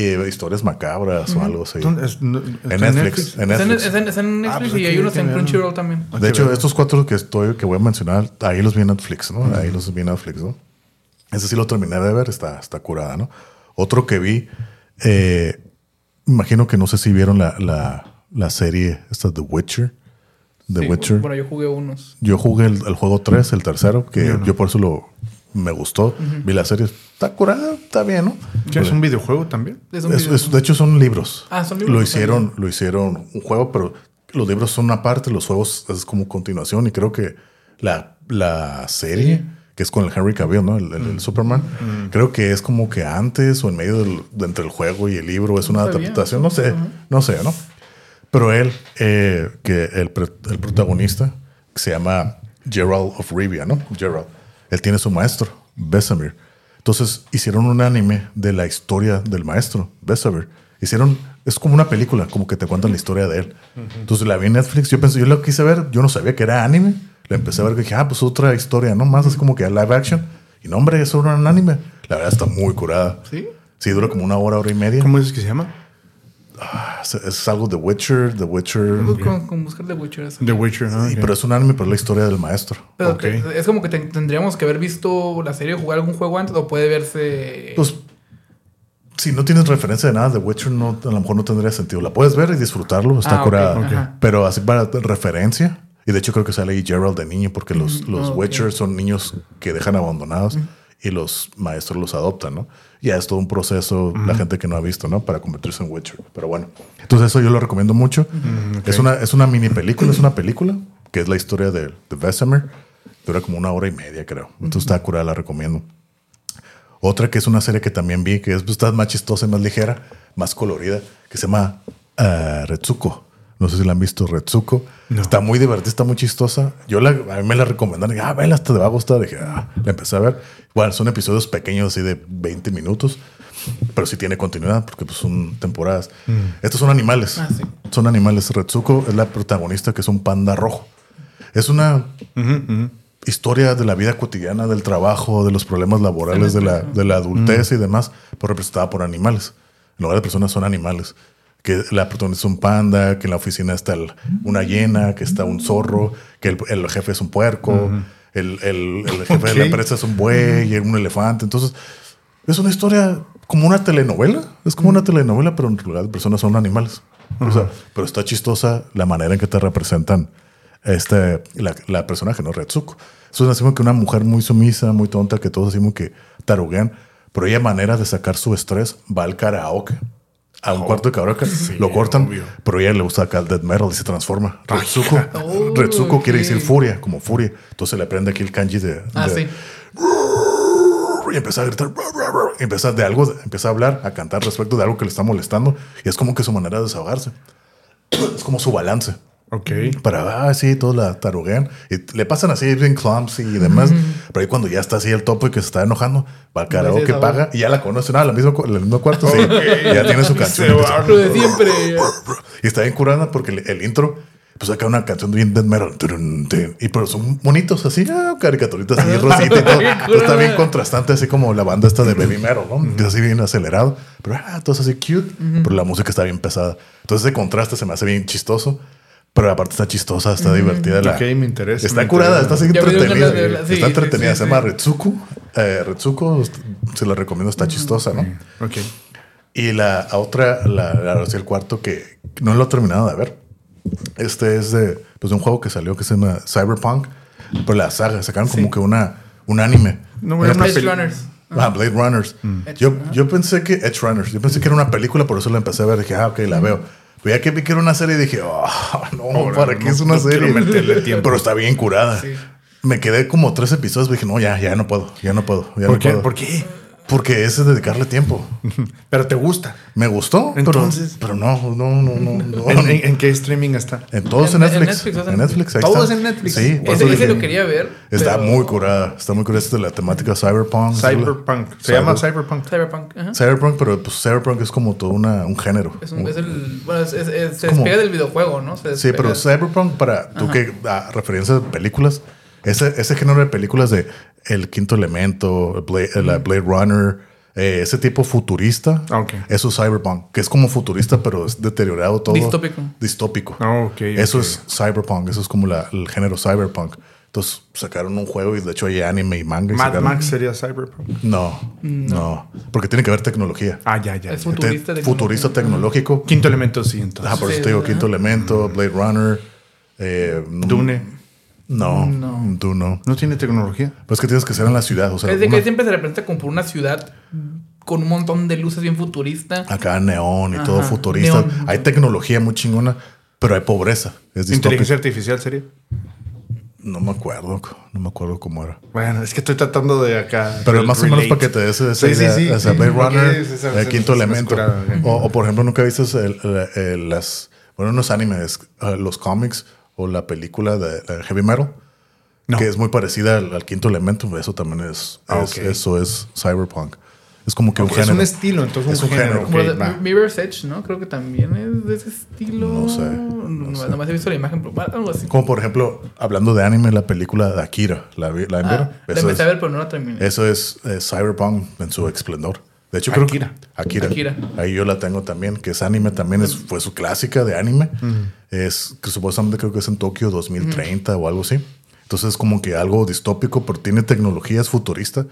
Eh, historias macabras o algo así. En Netflix. En Netflix. es en- es en Netflix pues y hay unos en. Crunchyroll también. De hecho, estos cuatro que estoy, que voy a mencionar, ahí los vi en Netflix, ¿no? Ahí los vi en Netflix, ¿no? Ese sí lo terminé de ver, está, está curada, ¿no? Otro que vi, eh, imagino que no sé si vieron la, la, la serie, esta The Witcher. The Sí, Witcher. Bueno, yo jugué unos. Yo jugué el, el juego 3, el tercero, que yo por eso lo me gustó. Vi la serie, está curada, está bien, ¿no? ¿Qué, ¿Es un videojuego también? Es un Es- video- es- de hecho, son libros. Ah, son libros, Lo hicieron, lo hicieron un juego, pero los libros son una parte, los juegos es como continuación. Y creo que la, la serie, que es con el Henry Cavill, ¿no? El, el- el Superman, creo que es como que antes o en medio del, de entre el juego y el libro es una No adaptación. No sé, no sé, ¿no? Pero él, eh, que el, el protagonista, que se llama Gerald of Rivia, ¿no? Gerald. Él tiene su maestro, Besamir. Entonces hicieron un anime de la historia del maestro, Besamir. Hicieron, es como una película, como que te cuentan la historia de él. Entonces la vi en Netflix, yo pensé, yo lo quise ver, yo no sabía que era anime. La empecé a ver dije, ah, pues otra historia, ¿no? Más así como que live action. Y no, hombre, eso era un anime. La verdad está muy curada. ¿Sí? Sí, dura como una hora, hora y media. ¿Cómo dices que se llama? Es, es algo de Witcher, The Witcher. Con, con buscar The Witcher. eso. The Witcher, ¿no? Sí, Ok. pero es un anime, pero es la historia del maestro. Pero ok. te- es como que te- tendríamos que haber visto la serie o jugar algún juego antes o puede verse. Pues, si no tienes referencia de nada de Witcher, no, a lo mejor no tendría sentido. La puedes ver y disfrutarlo, está Ah, curada. Pero así para referencia, y de hecho creo que sale ahí Gerald de niño, porque los, los ah. Witcher son niños que dejan abandonados y los maestros los adoptan, ¿no? Ya es todo un proceso, la gente que no ha visto, ¿no? Para convertirse en Witcher. Pero bueno, entonces eso yo lo recomiendo mucho. es, una, es una mini película, es una película que es la historia de, de Vesemir. Dura como una hora y media, creo. Entonces está curada, la recomiendo. Otra que es una serie que también vi, que es pues, está más chistosa y más ligera, más colorida, que se llama uh, Retsuko. No sé si la han visto, Retsuko. Está muy divertida, está muy chistosa. Yo la, a mí me la recomendaron. Y, ah, vela, hasta te va a gustar. Dije, ah, la empecé a ver. Bueno, son episodios pequeños, así de 20 minutos. Pero sí tiene continuidad, porque pues, son temporadas. Estos son animales. Ah, sí. Son animales. Retsuko es la protagonista, que es un panda rojo. Es una historia de la vida cotidiana, del trabajo, de los problemas laborales, de la, de la adultez y demás, pero representada por animales. En lugar de personas son animales. Que la protagonista es un panda, que en la oficina está el- una hiena, que está un zorro, que el, el jefe es un puerco, el, el- el jefe de la empresa es un buey un elefante. Entonces, es una historia como una telenovela. Es como una telenovela, pero en lugar de personas son animales. O sea, pero está chistosa la manera en que te representan este, la, la personaje, ¿no? Retsuko. Eso es así que una mujer muy sumisa, muy tonta, que todos como que taruguean. Pero ella, manera de sacar su estrés, va al karaoke. A un cuarto de karaoke, lo cortan, obvio. pero a ella le gusta acá el death metal y se transforma. Retsuko, Oh, Retsuko quiere decir furia, como furia. Entonces le aprende aquí el kanji de, Ah, de- sí. y empieza a gritar, y empieza de algo, empieza a hablar, a cantar respecto de algo que le está molestando. Y es como que su manera de desahogarse. Es como su balance. Ok. Para, ah, sí, todos la taruguean. Y le pasan así bien clumsy y demás. Pero ahí cuando ya está así el topo y que se está enojando, va al karaoke, desahoga. paga y ya la conocen. Ah, la misma, el mismo cuarto, sí. Ya tiene su canción. Se de siempre. y está bien curada porque el, el intro, pues acá una canción bien death metal. Y pero son bonitos así, ah, caricaturitas así, rosita y todo. Entonces está bien contrastante, así como la banda esta de baby metal, ¿no? Que es así bien acelerado. Pero ah, todo es así cute. Pero la música está bien pesada. Entonces ese contraste se me hace bien chistoso. Pero aparte está chistosa, está divertida. La, Ok, me interesa, Está me curada, interesa. está entretenida. sí, está entretenida. sí, se sí. llama Retsuko. Eh, Retsuko, se la recomiendo, está chistosa, ¿no? Ok. Y la otra, la, la el cuarto que no lo he terminado de ver. Este es de, pues, de un juego que salió que se llama Cyberpunk. Pero la saga, sacaron como que una, un anime. No, una peli- Runners. Ah, Blade Runners. Yo, yo pensé que Edge Runners, yo pensé que era una película, por eso la empecé a ver. Dije, ah, ok, la veo. Pero ya que vi que era una serie, dije, oh, no, Ahora, ¿para no, qué es una no serie? meterle tiempo. Pero está bien curada. Sí. Me quedé como tres episodios, dije, no, ya, ya no puedo, ya no puedo. Ya ¿Por no qué? puedo. ¿Por qué? Porque ese es dedicarle tiempo. Pero te gusta. Me gustó, Entonces- pero, no, no, no, no. no. ¿En, en- en qué streaming está? En todos En- Netflix. En Netflix, ahí Todo está. es en Netflix. Sí, Ese, dije, lo quería ver. Está pero- muy curada. Está muy curada. Esta es de la temática Cyberpunk. Cyberpunk. Se Cyber- llama Cyberpunk. Cyberpunk. Ajá. Cyberpunk, pero pues Cyberpunk es como todo una, un género. Es, un, es el. Bueno, es, es- es- se como- despega del videojuego, ¿no? Se Sí, pero Cyberpunk, para tú que a referencia de películas, ese, ese género de películas de El Quinto Elemento, Blade, la Blade Runner, eh, ese tipo futurista, eso es Cyberpunk, que es como futurista, pero es deteriorado todo. Distópico. Distópico. Ah, Eso es Cyberpunk, eso es como la- el género Cyberpunk. Entonces sacaron un juego y de hecho hay anime y manga. y Mad sacaron- Max sería Cyberpunk. No, no, porque tiene que haber tecnología. Ah, ya, ya. Es ya. futurista. Te- futurista tecnológico. Quinto elemento, sí, entonces. Ah, por eso te digo. Quinto Elemento, Blade Runner. eh, Dune. No, No. tú no. No tiene tecnología. Pues es que tienes que ser en la ciudad. O sea, Es de que siempre se representa como por una ciudad con un montón de luces bien futurista. acá neón y todo futurista. neón. Hay tecnología muy chingona, pero hay pobreza. Es. Inteligencia artificial sería. No me acuerdo, no me acuerdo cómo era. Bueno, es que estoy tratando de acá. Pero más o menos relate. para que te des esa Sí, sí, idea. sí, O sea, sí. Blade Runner, esa- el quinto elemento. curada. O, o, por ejemplo, nunca viste el- el- el- las, bueno, unos animes, eh, los cómics o la película de, de Heavy Metal, No. que es muy parecida al, al quinto elemento. Eso también es, Ah, es- eso es cyberpunk. Es como que Ok, un es género. un estilo, entonces Es un un género. género. ok, Como la de va. Mirror's Edge, ¿no? Creo que también es de ese estilo. No sé, No, no sé. Nomás he visto la imagen, pero algo así. Como por ejemplo, hablando de anime, la película de Akira. ¿La, vi- la Ah, vieron? la eso, empecé a es, ver, pero no la terminé. eso es eh, cyberpunk en su esplendor. De hecho, creo Akira. que Akira. Akira. Ahí yo la tengo también, que es anime también, es, fue su clásica de anime. Es que supuestamente creo que es en Tokio 2030 o algo así. Entonces es como que algo distópico, pero tiene tecnologías futuristas,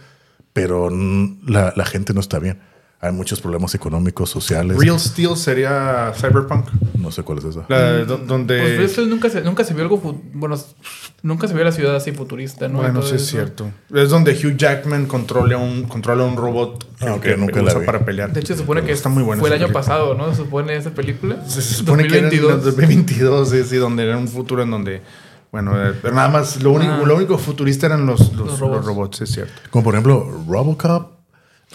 pero la, la gente no está bien. Hay muchos problemas económicos, sociales. Real Steel sería Cyberpunk. No sé cuál es esa. La de do- donde. Pues eso nunca se, nunca se vio algo. Bueno, nunca se vio la ciudad así futurista, ¿no? bueno, sí es eso. cierto. Es donde Hugh Jackman controla un, controla un robot Ah, ok, que nunca la usa vi. para pelear. De hecho, se supone que está muy buena fue el año película. pasado, ¿no? Se supone esa película. Se, se supone que era en 2022. el 2022, sí, sí, donde era un futuro en donde Bueno, eh, pero nada más, lo único, Ah. lo único futurista eran los, los, Los robots. los robots, es cierto. Como por ejemplo, Robocop.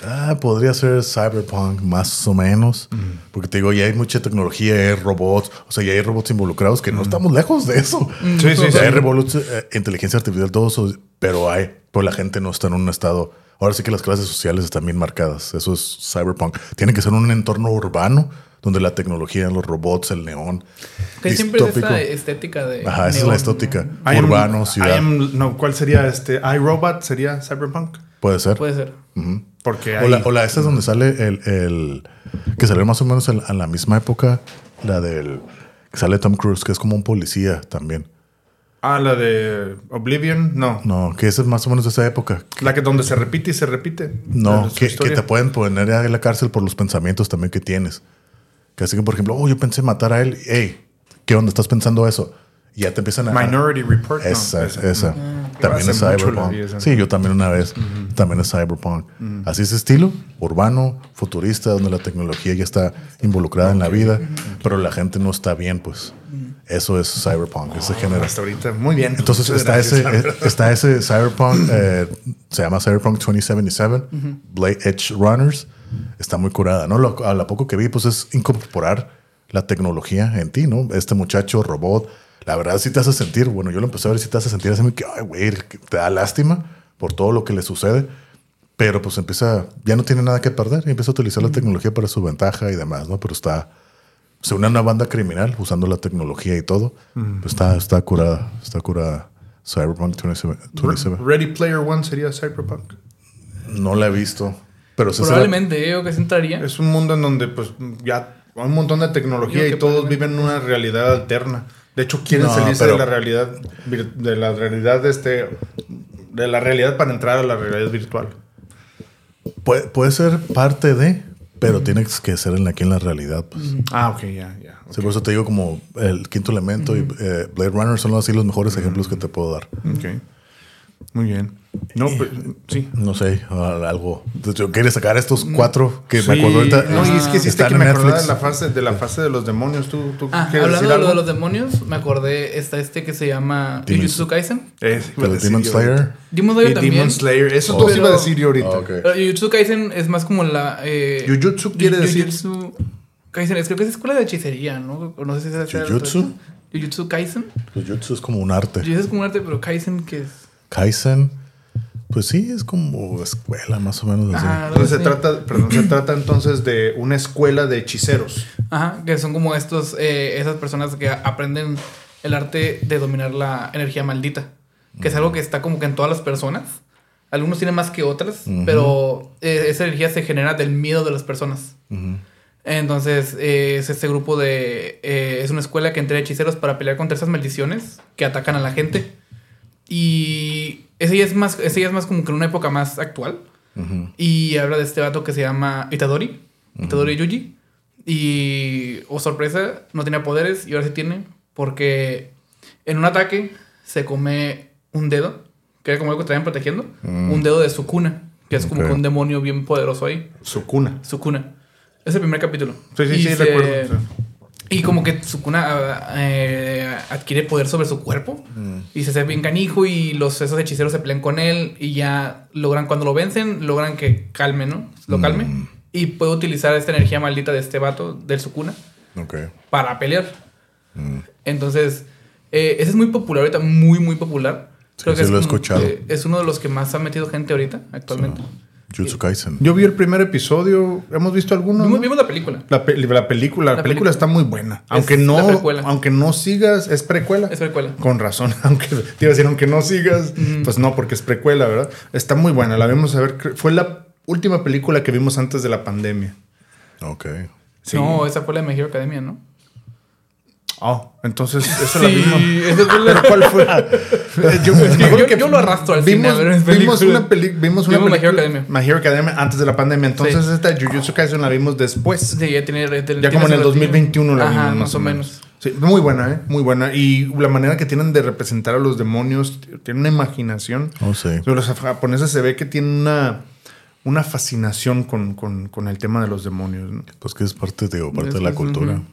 Ah, podría ser Cyberpunk, más o menos. Porque te digo, ya hay mucha tecnología, hay robots. O sea, ya hay robots involucrados que no estamos lejos de eso. Sí, sí, O sea, sí. hay robots, eh, inteligencia artificial, todo eso. Pero hay. Pero la gente no está en un estado. Ahora sí que las clases sociales están bien marcadas. Eso es Cyberpunk. Tiene que ser un entorno urbano donde la tecnología, los robots, el neón. Que siempre es esta estética de. Ajá, esa es la ¿no? estética. Am- Urbano, I ciudad. am- no, ¿cuál sería este? iRobot sería Cyberpunk. Puede ser. Puede ser. Porque O la, hay- o la esta es donde sale el, el- que salió más o menos en, en la misma época, la del que sale Tom Cruise, que es como un policía también. Ah, la de Oblivion, no. No, que esa es más o menos de esa época. La que donde se repite y se repite. No, que, te pueden poner en la cárcel por los pensamientos también que tienes. Que así que, por ejemplo, oh, yo pensé matar a él. Hey, ¿qué onda? ¿Estás pensando eso? Ya te empiezan a... Minority Report. no, Esa, esa. esa. Que También es Cyberpunk. Sí, yo también una vez. También es Cyberpunk. Así es estilo, urbano, futurista, donde la tecnología ya está involucrada en la vida, pero la gente no está bien, pues. Eso es Cyberpunk, ese género. Hasta ahorita, muy bien. Entonces está gracias, ese, verdad. está ese Cyberpunk, eh, se llama Cyberpunk 2077, Blade Edge Runners. Está muy curada, ¿no? Lo- a la poco que vi, pues es incorporar la tecnología en ti, ¿no? Este muchacho, robot, la verdad sí te hace sentir, bueno, yo lo empecé a ver, sí te hace sentir así, que, ay, güey, te da lástima por todo lo que le sucede, pero pues empieza, ya no tiene nada que perder y empieza a utilizar la tecnología para su ventaja y demás, ¿no? Pero está, se une a una banda criminal usando la tecnología y todo, pues está, está curada, está curada. Cyberpunk 27, 27. Ready Player One sería Cyberpunk. No la he visto, pero Probablemente, yo que se entraría. Es un mundo en donde pues ya hay un montón de tecnología y todos viven una realidad alterna. De hecho, quieren No, salirse pero- de la realidad de la realidad de este de la realidad para entrar a la realidad virtual. puede, puede ser parte de, pero tiene que ser en la, aquí en la realidad. Pues. Ah, ok, ya, ya. Sí, por eso te digo como el quinto elemento y eh, Blade Runner son así los mejores ejemplos que te puedo dar. Ok. Muy bien. No, pues, sí. No sé, algo. Yo quería sacar estos cuatro que Sí, me acuerdo ahorita. No, y es que hiciste están que me acordaba de la fase de la fase de los demonios. ¿Tú, tú Ah, quieres hablando decir de algo? lo de los demonios, me acordé, está este que se llama Jujutsu Kaisen. Eh, Pero decir Demon Slayer. Demon Slayer también. Demon Slayer. Eso Oh. todo iba a Pero- decir yo ahorita. Ah. Pero Jujutsu Kaisen es más como la... Eh, Jujutsu quiere decir- Jujutsu Kaisen, es, creo que es escuela de hechicería, ¿no? No sé si es ¿Jujutsu? Jujutsu Kaisen. Pues Jutsu es como un arte. Jujutsu es como un arte, pero Kaisen, que es? Kaizen, pues sí, es como escuela más o menos así. Ajá, Entonces se trata, perdón, se trata entonces de una escuela de hechiceros. Ajá, que son como estos, eh, esas personas que aprenden el arte de dominar la energía maldita. Que es algo que está como que en todas las personas. Algunos tienen más que otras, pero eh, esa energía se genera del miedo de las personas. Entonces, eh, es este grupo de... eh, es una escuela que entrena hechiceros para pelear contra esas maldiciones que atacan a la gente. Y ese ya es más, ese ya es más como que en una época más actual. Y habla de este vato que se llama Itadori. Itadori Yuji. Y, oh sorpresa, no tenía poderes y ahora sí tiene. Porque en un ataque se come un dedo, que era como algo que traían protegiendo. Un dedo de Sukuna, que es como que un demonio bien poderoso ahí. Su cuna. Sukuna. Es el primer capítulo. Sí, sí, Y sí, se- recuerdo. sí. Y como que Sukuna eh, adquiere poder sobre su cuerpo. Y se hace bien canijo y los, esos hechiceros se pelean con él. Y ya logran, cuando lo vencen, logran que calme, ¿no? Lo calme. Y puede utilizar esta energía maldita de este vato, del Sukuna, Ok. para pelear. Entonces, eh, ese es muy popular ahorita, muy, muy popular. Creo sí que es, lo he escuchado. es uno de los que más ha metido gente ahorita, actualmente. Jutsu Kaisen. Yo vi el primer episodio. ¿Hemos visto alguno? Vimos, no? vimos la película. La, pe- la película, la, La película película. está muy buena. Aunque Es no, aunque no sigas, es precuela. Es precuela. Con razón, aunque te iba a decir, aunque no sigas, pues no, porque es precuela, ¿verdad? Está muy buena, la vimos a ver, fue la última película que vimos antes de la pandemia. Ok. Sí. No, esa fue la de My Hero Academia, ¿no? Oh, entonces esa la vimos. ¿Pero cuál fue? Eh, yo, me yo- acuerdo yo lo arrastro al vimos, cine a ver mis vimos una, peli- vimos una Vimos My Hero película- Academia. My Hero Academia antes de la pandemia. Entonces Sí. esta Jujutsu Kaisen la vimos después. Sí, ya tiene... Ya, tiene- Ya como en el tiene su 2021 la Ajá, vimos, más o menos. Sí, muy buena, ¿eh? Muy buena. Y la manera que tienen de representar a los demonios, tienen una imaginación. Oh, sí. Pero Los japoneses se ve que tienen una, una fascinación con, con- con el tema de los demonios. ¿no? Pues que es parte, digo, parte Es de la que- cultura. ujú.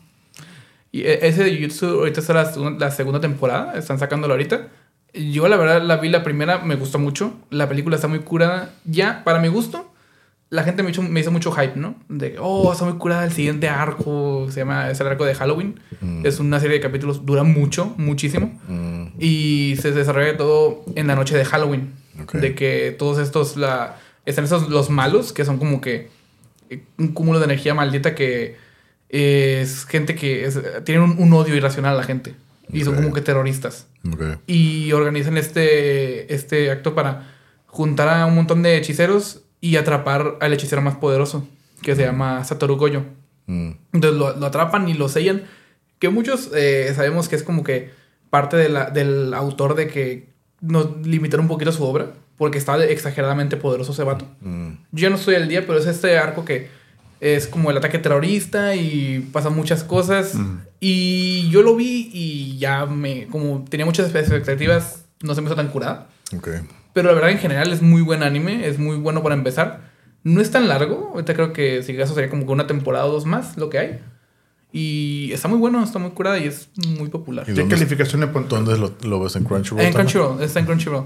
Y e- ese de Jujutsu ahorita está la, la segunda temporada, están sacándolo ahorita. Yo la verdad la vi la primera, me gustó mucho. La película está muy curada. Ya, para mi gusto, la gente me hizo, me hizo mucho hype, ¿no? De, oh, está muy curada el siguiente arco, se llama, es el arco de Halloween. Es una serie de capítulos, dura mucho, muchísimo. Mm, Y se desarrolla todo en la noche de Halloween. Ok. De que todos estos, la, están esos los malos, que son como que eh, un cúmulo de energía maldita que es gente que es- tienen un, un odio irracional a la gente. Y son como que terroristas. Y organizan este, este acto para juntar a un montón de hechiceros y atrapar al hechicero más poderoso, que se llama Satoru Goyo. Mm, Entonces lo, lo atrapan y lo sellan. Que muchos eh, sabemos que es como que parte de la- del autor de que nos limitaron un poquito su obra, porque está exageradamente poderoso ese vato. mm, Yo ya no estoy al día, pero es este arco que es como el ataque terrorista y pasan muchas cosas. Y yo lo vi y ya me, como tenía muchas expectativas, no se me hizo tan curada. ok. Pero la verdad, en general, es muy buen anime. Es muy bueno para empezar. No es tan largo. Ahorita creo que si acaso sería como que una temporada o dos más lo que hay. Y está muy bueno, está muy curada y es muy popular. ¿Y ¿Qué dónde- calificación le pon- ¿Dónde lo, lo ves en Crunchyroll? En también? Crunchyroll, está en Crunchyroll.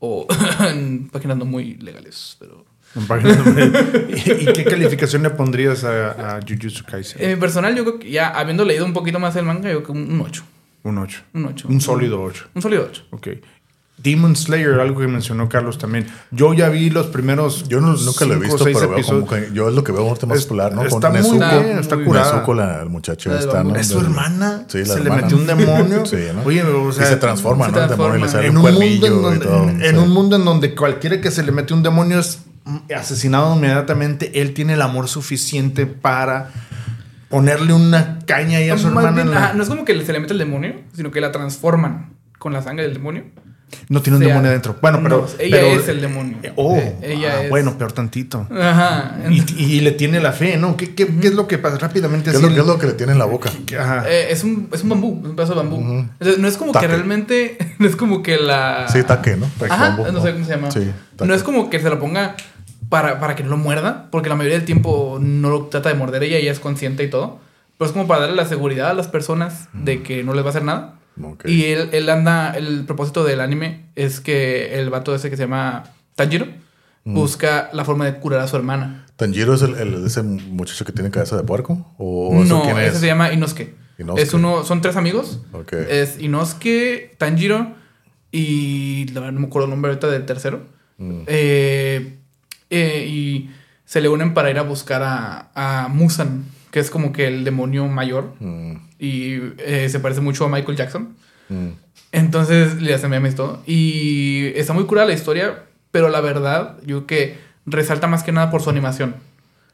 O en páginas no muy legales, pero... en ¿Y, y qué calificación le pondrías a, a Jujutsu Kaisen? En mi personal, yo creo que ya habiendo leído un poquito más el manga, yo creo que un 8. un 8. Un 8. Un sólido 8. Un sólido 8. Ok. Demon Slayer, algo que mencionó Carlos también. Yo ya vi los primeros. Yo no- nunca lo he visto, pero veo como que yo es lo que veo ahorita más Es- popular, ¿no? Con está muy Nezuko. bien, está curada. Nezuko, la, el muchacho La está, ¿no? Es su hermana. Sí, la se le hermana. metió un demonio. Sí, ¿no? Oye, o sea. y se transforma, se ¿no? El demonio y le transforma. sale en un un, mundo en cuernillo y donde, todo. en sí. un mundo en donde cualquiera que se le mete un demonio es asesinado inmediatamente, él tiene el amor suficiente para ponerle una caña ahí a su Más hermana. bien, en la- ajá, no es como que se le mete el demonio, sino que la transforman con la sangre del demonio. No tiene un sea, demonio adentro. Bueno, pero. no, ella pero- es el demonio. Eh, Oh, ella ah, es- bueno, peor tantito. Ajá. Y, y le tiene la fe, ¿no? ¿Qué, qué, qué es lo que pasa rápidamente? ¿Qué es, así lo, qué es lo que le tiene en la boca? ajá. Eh, es, un, es un bambú, es un pedazo de bambú. Entonces, no es como Taque. que realmente. No es como que la. Sí, taque, ¿no? Taque Ajá, bambú, no sé cómo se llama. Sí, no es como que se lo ponga para, para que no lo muerda, porque la mayoría del tiempo no lo trata de morder ella, ella es consciente y todo. Pero es como para darle la seguridad a las personas de que no les va a hacer nada. Y él, él anda, el propósito del anime es que el vato ese que se llama Tanjiro busca la forma de curar a su hermana. ¿Tanjiro es el, el- ese muchacho que tiene cabeza de puerco? ¿O no, quién ese es? se llama Inosuke. Inosuke. Es uno, son tres amigos. Ok. Es Inosuke, Tanjiro y la verdad no me acuerdo el nombre ahorita del tercero. Mm. Eh, eh, y se le unen para ir a buscar a, a Musan, que es como que el demonio mayor Mm, y eh, se parece mucho a Michael Jackson. mm, Entonces le hacen memes todo. Y está muy curada la historia, pero la verdad, yo creo que resalta más que nada por su animación.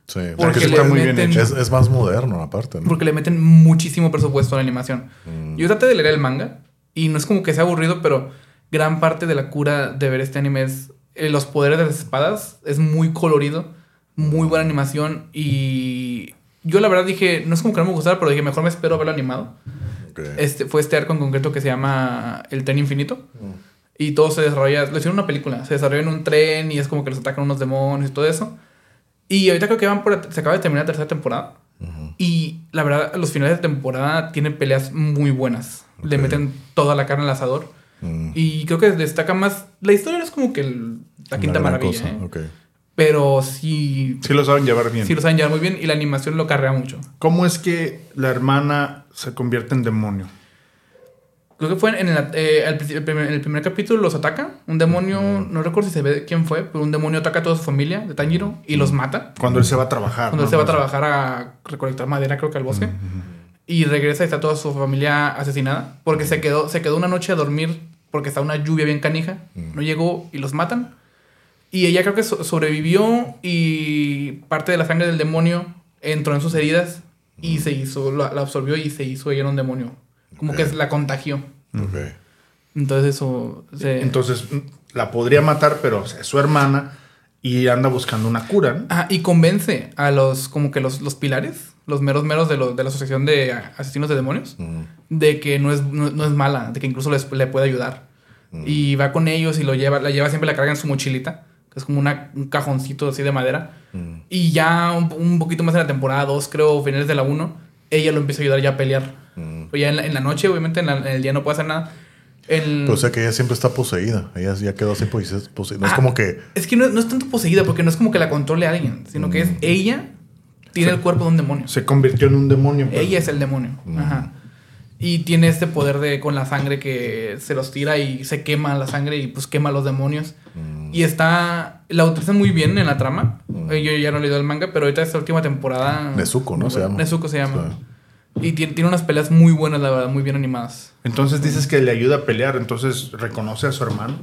sí. Porque está le muy bien hecho. es, es más moderno, aparte, ¿no? Porque le meten muchísimo presupuesto a la animación. Mm. Yo traté de leer el manga y no es como que sea aburrido, pero gran parte de la cura de ver este anime es eh, los poderes de las espadas. Es muy colorido, muy buena animación y yo la verdad dije, no es como que no me gustara, pero dije, mejor me espero a verlo animado. Ok. Este, fue este arco en concreto que se llama El Tren Infinito. Mm. Y todo se desarrolla, lo hicieron una película, se desarrolla en un tren y es como que los atacan unos demonios y todo eso. Y ahorita creo que van por, se acaba de terminar la tercera temporada. Y la verdad, los finales de temporada tienen peleas muy buenas. Le meten toda la carne al asador. Mm. Y creo que destaca más. La historia es como que el- la quinta maravilla, cosa, ¿eh? ok. Pero sí, Sí lo saben llevar bien. sí lo saben llevar muy bien y la animación lo carrea mucho. ¿Cómo es que la hermana se convierte en demonio? Creo que fue en, la- eh, el primer, en el primer capítulo los ataca. Un demonio, no recuerdo si se ve quién fue, pero un demonio ataca a toda su familia de Tanjiro y los mata. Cuando él se va a trabajar. Cuando ¿no? él se va a trabajar a recolectar madera, creo que al bosque. Y regresa y está toda su familia asesinada. Porque se quedó, se quedó una noche a dormir porque está una lluvia bien canija. No llegó y los matan. Y ella creo que so- sobrevivió y parte de la sangre del demonio entró en sus heridas y se hizo, la, la absorbió y se hizo ella un demonio. Como que la contagió. Ok. Entonces eso... se- Entonces mm, la podría matar, pero es su hermana y anda buscando una cura. ¿no? Ajá, y convence a los, como que los, los pilares, los meros meros de, lo- de la Asociación de Asesinos de Demonios, Mm. de que no es, no, no es mala, de que incluso les, le puede ayudar. Y va con ellos y lo lleva, la lleva siempre, la carga en su mochilita, que es como una- un cajoncito así de madera. Mm. Y ya un, un poquito más en la temporada 2, creo, finales de la 1, ella lo empieza a ayudar ya a pelear. Pues ya en la, en la noche, obviamente, en, la- en el día no puede hacer nada. El- Pero o sea que ella siempre está poseída. Ella ya quedó así poseída. No es Ah, como que. Es que no, no es tanto poseída, porque no es como que la controle alguien, sino que es ella tiene el cuerpo de un demonio. Se convirtió en un demonio. pues. Ella es el demonio. Ajá. Y tiene este poder de con la sangre que se los tira y se quema la sangre y pues quema a los demonios. Y está. La utilizan muy bien en la trama. Eh, Yo ya no he leído el manga, pero ahorita esta última temporada. Nezuko, ¿no? Se llama. Nezuko se llama. Y tiene, tiene unas peleas muy buenas, la verdad, muy bien animadas. Entonces dices que le ayuda a pelear, entonces reconoce a su hermano.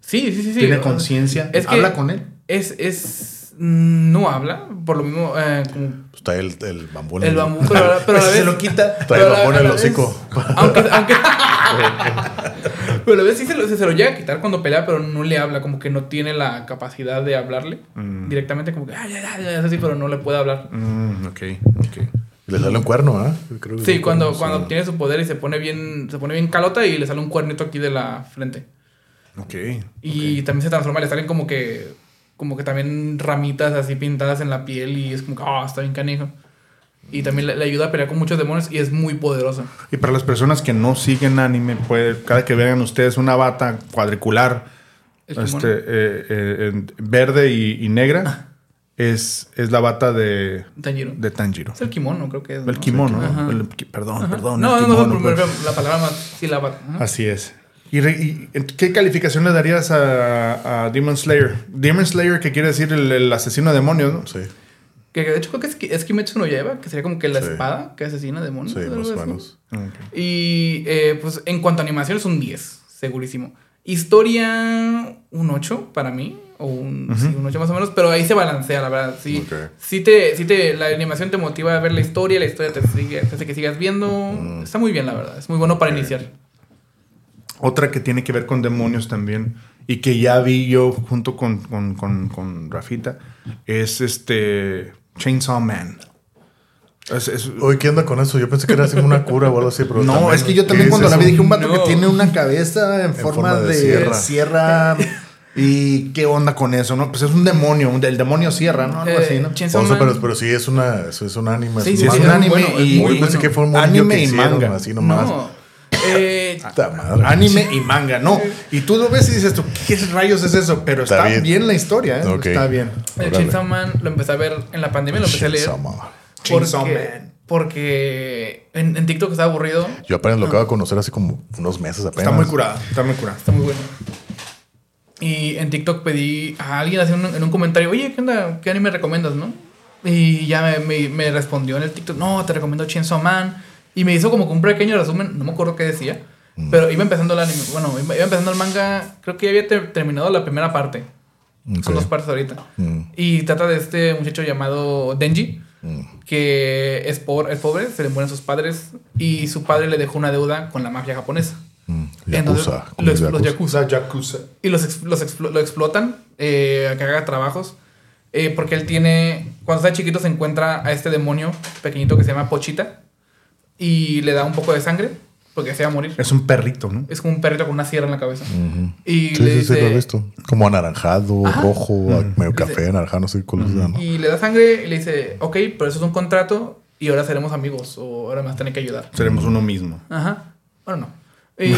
Sí, sí, sí. sí. Tiene conciencia. es que- Habla con él. Es. es no habla, por lo mismo. eh, como Pues está el, el bambú. en el bambú, pero, a la- pero a la vez. se lo quita. Trae pero el a la- bambú en el hocico. Aunque, aunque. pero a veces sí se lo, se lo llega a quitar cuando pelea, pero no le habla, como que no tiene la capacidad de hablarle directamente, como que, ay, ay, ay, es así, pero no le puede hablar. Mm, ok, ok. Le sale un cuerno, ¿ah? Sí, cuando, cuerno, cuando sí. obtiene su poder y se pone bien, se pone bien calota y le sale un cuernito aquí de la frente. Ok. Y también se transforma, le salen como que, como que también ramitas así pintadas en la piel y es como que, ah, está bien canijo. Y también le, le ayuda a pelear con muchos demonios y es muy poderoso. Y para las personas que no siguen anime, puede, cada que vean ustedes una bata cuadricular, Es este, eh, eh, verde y, y negra, es, es la bata de, Tanjiro. de Tanjiro. Es el kimono, creo que es. El ¿no? kimono, ¿no? Ajá. El perdón, Ajá. perdón. No, el no, no, kimono, pero me pues. la palabra más sílaba. Ajá. Así es. ¿Y, re- y qué calificación le darías a, a Demon Slayer? Demon Slayer, que quiere decir el, el asesino de demonios, ¿no? Sí, Que de hecho creo que es, es Kimetsu no Yaiba, que sería como que la Sí. espada que asesina demonios. sí, más o menos. Y eh, pues en cuanto a animación es un 10, segurísimo. Historia, un 8 para mí, o un, sí, un 8 más o menos, pero ahí se balancea, la verdad. Sí, sí te, sí te, la animación te motiva a ver la historia, la historia te, sigue, hace que sigas viendo. Mm. Está muy bien, la verdad. Es muy bueno para iniciar. Otra que tiene que ver con demonios también y que ya vi yo junto con, con, con, con Rafita es este Chainsaw Man. Es- es- Oye, ¿qué onda con eso? Yo pensé que era así una cura o algo así, pero. no, también- es que yo ¿qué también es cuando la vi dije un vato No. que tiene una cabeza en, forma, forma de de, sierra. sierra. ¿Y qué onda con eso? no Pues es un demonio, un- el demonio sierra, ¿no? Algo Eh, así, ¿no? Chainsaw O sea, pero, pero sí es una, es un anime. Sí, un sí, es sí, un anime bueno, es y- muy Yo pensé bueno. que fue un Anime que y hicieron manga. así nomás. No. Eh, madre. Anime y manga, no. Y tú lo ves y dices, tú, ¿qué rayos es eso? Pero está, Está bien. bien. la historia, ¿eh? Está bien. el. Chainsaw Man lo empecé a ver en la pandemia, lo empecé a leer. Chainsaw Man. Chainsaw Porque, Man. porque en, en TikTok estaba aburrido. Yo apenas lo acabo de conocer hace como unos meses apenas. Está muy curada, está muy curada. Está muy bueno. Y en TikTok pedí a alguien así en un, en un comentario, oye, ¿qué onda? ¿Qué anime recomiendas, no? Y ya me, me- me respondió en el TikTok, no, te recomiendo Chainsaw Man. Y me hizo como que un pequeño resumen, no me acuerdo qué decía. Pero iba empezando el anime, bueno, iba, iba empezando el manga, creo que ya había ter- terminado la primera parte. Ok. Son dos partes ahorita. Mm, Y trata de este muchacho llamado Denji, mm. que es, por, es pobre, se le mueren sus padres y su padre le dejó una deuda con la mafia japonesa. Mm, Entonces, Yakuza. como los, los Yakuza. yakuza. Yakuza. Y los, ex- los explo- lo explotan eh, a que haga trabajos. eh, porque él tiene. Cuando está chiquito se encuentra a este demonio pequeñito que se llama Pochita. Y le da un poco de sangre. Porque se va a morir. Es un perrito, ¿no? Es como un perrito con una sierra en la cabeza. Y Sí, le sí, sí, lo he dice. visto. Como anaranjado, Ajá. rojo, medio Dice- café, anaranjado, no sé qué color sea, ¿no? Y le da sangre y le dice: Ok, pero eso es un contrato. Y ahora seremos amigos. O ahora me vas a tener que ayudar. Seremos uno mismo. Ajá. Bueno, no. Y,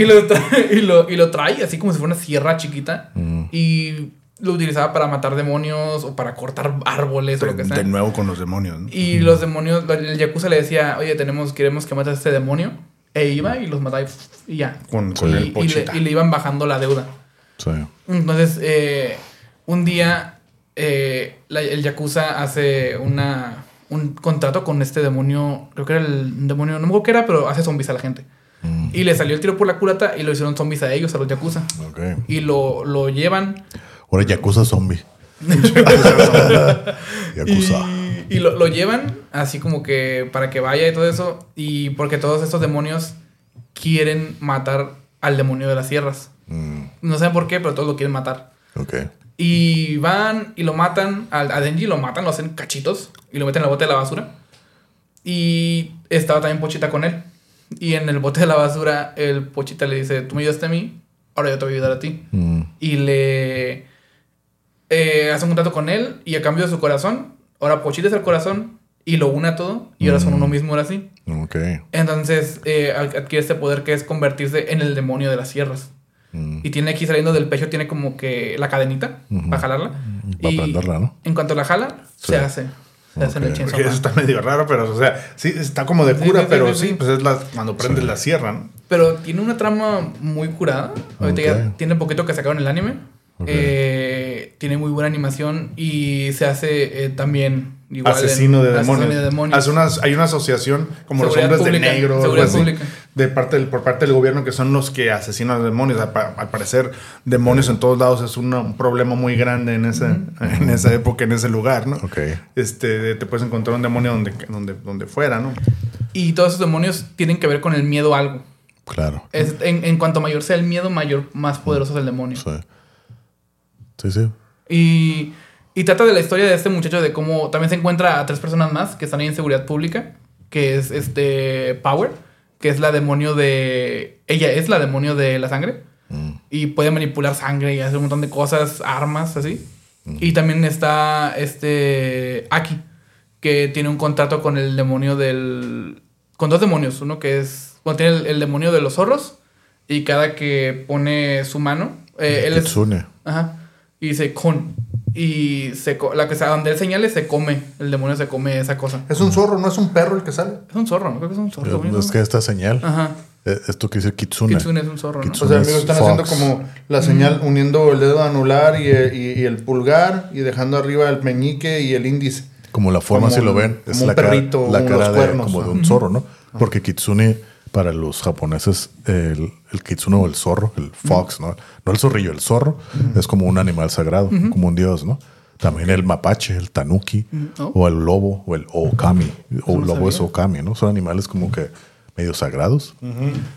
y lo trae, y, lo, y lo trae así como si fuera una sierra chiquita. Y lo utilizaba para matar demonios o para cortar árboles o lo que sea. De nuevo con los demonios, ¿no? Y los demonios, el Yakuza le decía, oye, tenemos, queremos que mates a este demonio. E iba y los mataba y, ya. Con, con y el le, y le iban bajando la deuda. Sí. Entonces, eh, un día eh, la- el Yakuza hace una, un contrato con este demonio, creo que era el demonio, no me acuerdo qué era, pero hace zombies a la gente. Mm, Y le salió el tiro por la culata y lo hicieron zombies a ellos, a los Yakuza. Y lo, lo llevan Ahora Yakuza zombie. Yakuza. y, y lo, lo llevan así como que para que vaya y todo eso. Y porque todos estos demonios quieren matar al demonio de las sierras. Mm, No sé por qué, pero todos lo quieren matar. ok. Y van y lo matan, al- a Denji lo matan, lo hacen cachitos y lo meten en el bote de la basura. Y estaba también Pochita con él. Y en el bote de la basura, el Pochita le dice: Tú me ayudaste a mí, ahora yo te voy a ayudar a ti. Mm, Y le eh, hace un contrato con él y a cambio de su corazón, ahora Pochita es el corazón y lo una todo y ahora son uno mismo ahora sí. Ok. Entonces eh, ad- adquiere este poder que es convertirse en el demonio de las sierras. Y tiene aquí saliendo del pecho, tiene como que la cadenita para jalarla. Para y prenderla, ¿no? en cuanto la jala, Sí. se hace. Se hace el eso está medio raro, pero, o sea, sí, está como de cura, sí, sí, pero sí, sí, sí. pues es la, cuando prendes la sierra, ¿no? Pero tiene una trama muy curada. Ahorita Ok. ya tiene poquito que sacaron el anime. Eh, tiene muy buena animación y se hace eh, también igual en- asesino de asesino demonios. de demonios. Hace unas- hay una asociación como Seguridad los hombres pública, de negro, algo seguridad así, pública. de parte del, por parte del gobierno que son los que asesinan a demonios. Al, pa- al parecer, demonios en todos lados es una- un problema muy grande en esa, en esa época, en ese lugar, ¿no? Ok. Este, te puedes encontrar un demonio donde, donde, donde fuera, ¿no? Y todos esos demonios tienen que ver con el miedo a algo. Claro. Es- en, en cuanto mayor sea el miedo, mayor, más poderoso es el demonio. Sí. Sí, sí. Y, y trata de la historia de este muchacho de cómo también se encuentra a tres personas más que están ahí en seguridad pública, que es este Power, que es la demonio de... Ella es la demonio de la sangre. Y puede manipular sangre y hacer un montón de cosas, armas, así. Y también está este Aki, que tiene un contrato con el demonio del... Con dos demonios, uno que es... Bueno, tiene el, el demonio de los zorros y cada que pone su mano... eh, él es. Ajá. Y dice con. Y se co- la que sea donde él señale se come. El demonio se come esa cosa. Es un zorro, no es un perro el que sale. Es un zorro, ¿no? Creo que es un zorro. ¿no? Es que esta señal, Ajá. eh, esto que dice Kitsune. Kitsune es un zorro, ¿no? Kitsune. O sea, amigos, están Fox. haciendo como la señal uniendo el dedo anular y, y- y el pulgar y dejando arriba el meñique y el índice. Como la forma, Como si lo un- ven, es como un la cara, perrito, la unos cara de, cuernos, como de un zorro, ¿no? Porque Kitsune, para los japoneses, el, el Kitsune o el zorro, el fox, ¿no? No el zorrillo, el zorro es como un animal sagrado, como un dios, ¿no? También el mapache, el tanuki, Oh. o el lobo, o el okami. O el lobo es sabía. okami, ¿no? Son animales como que medio sagrados.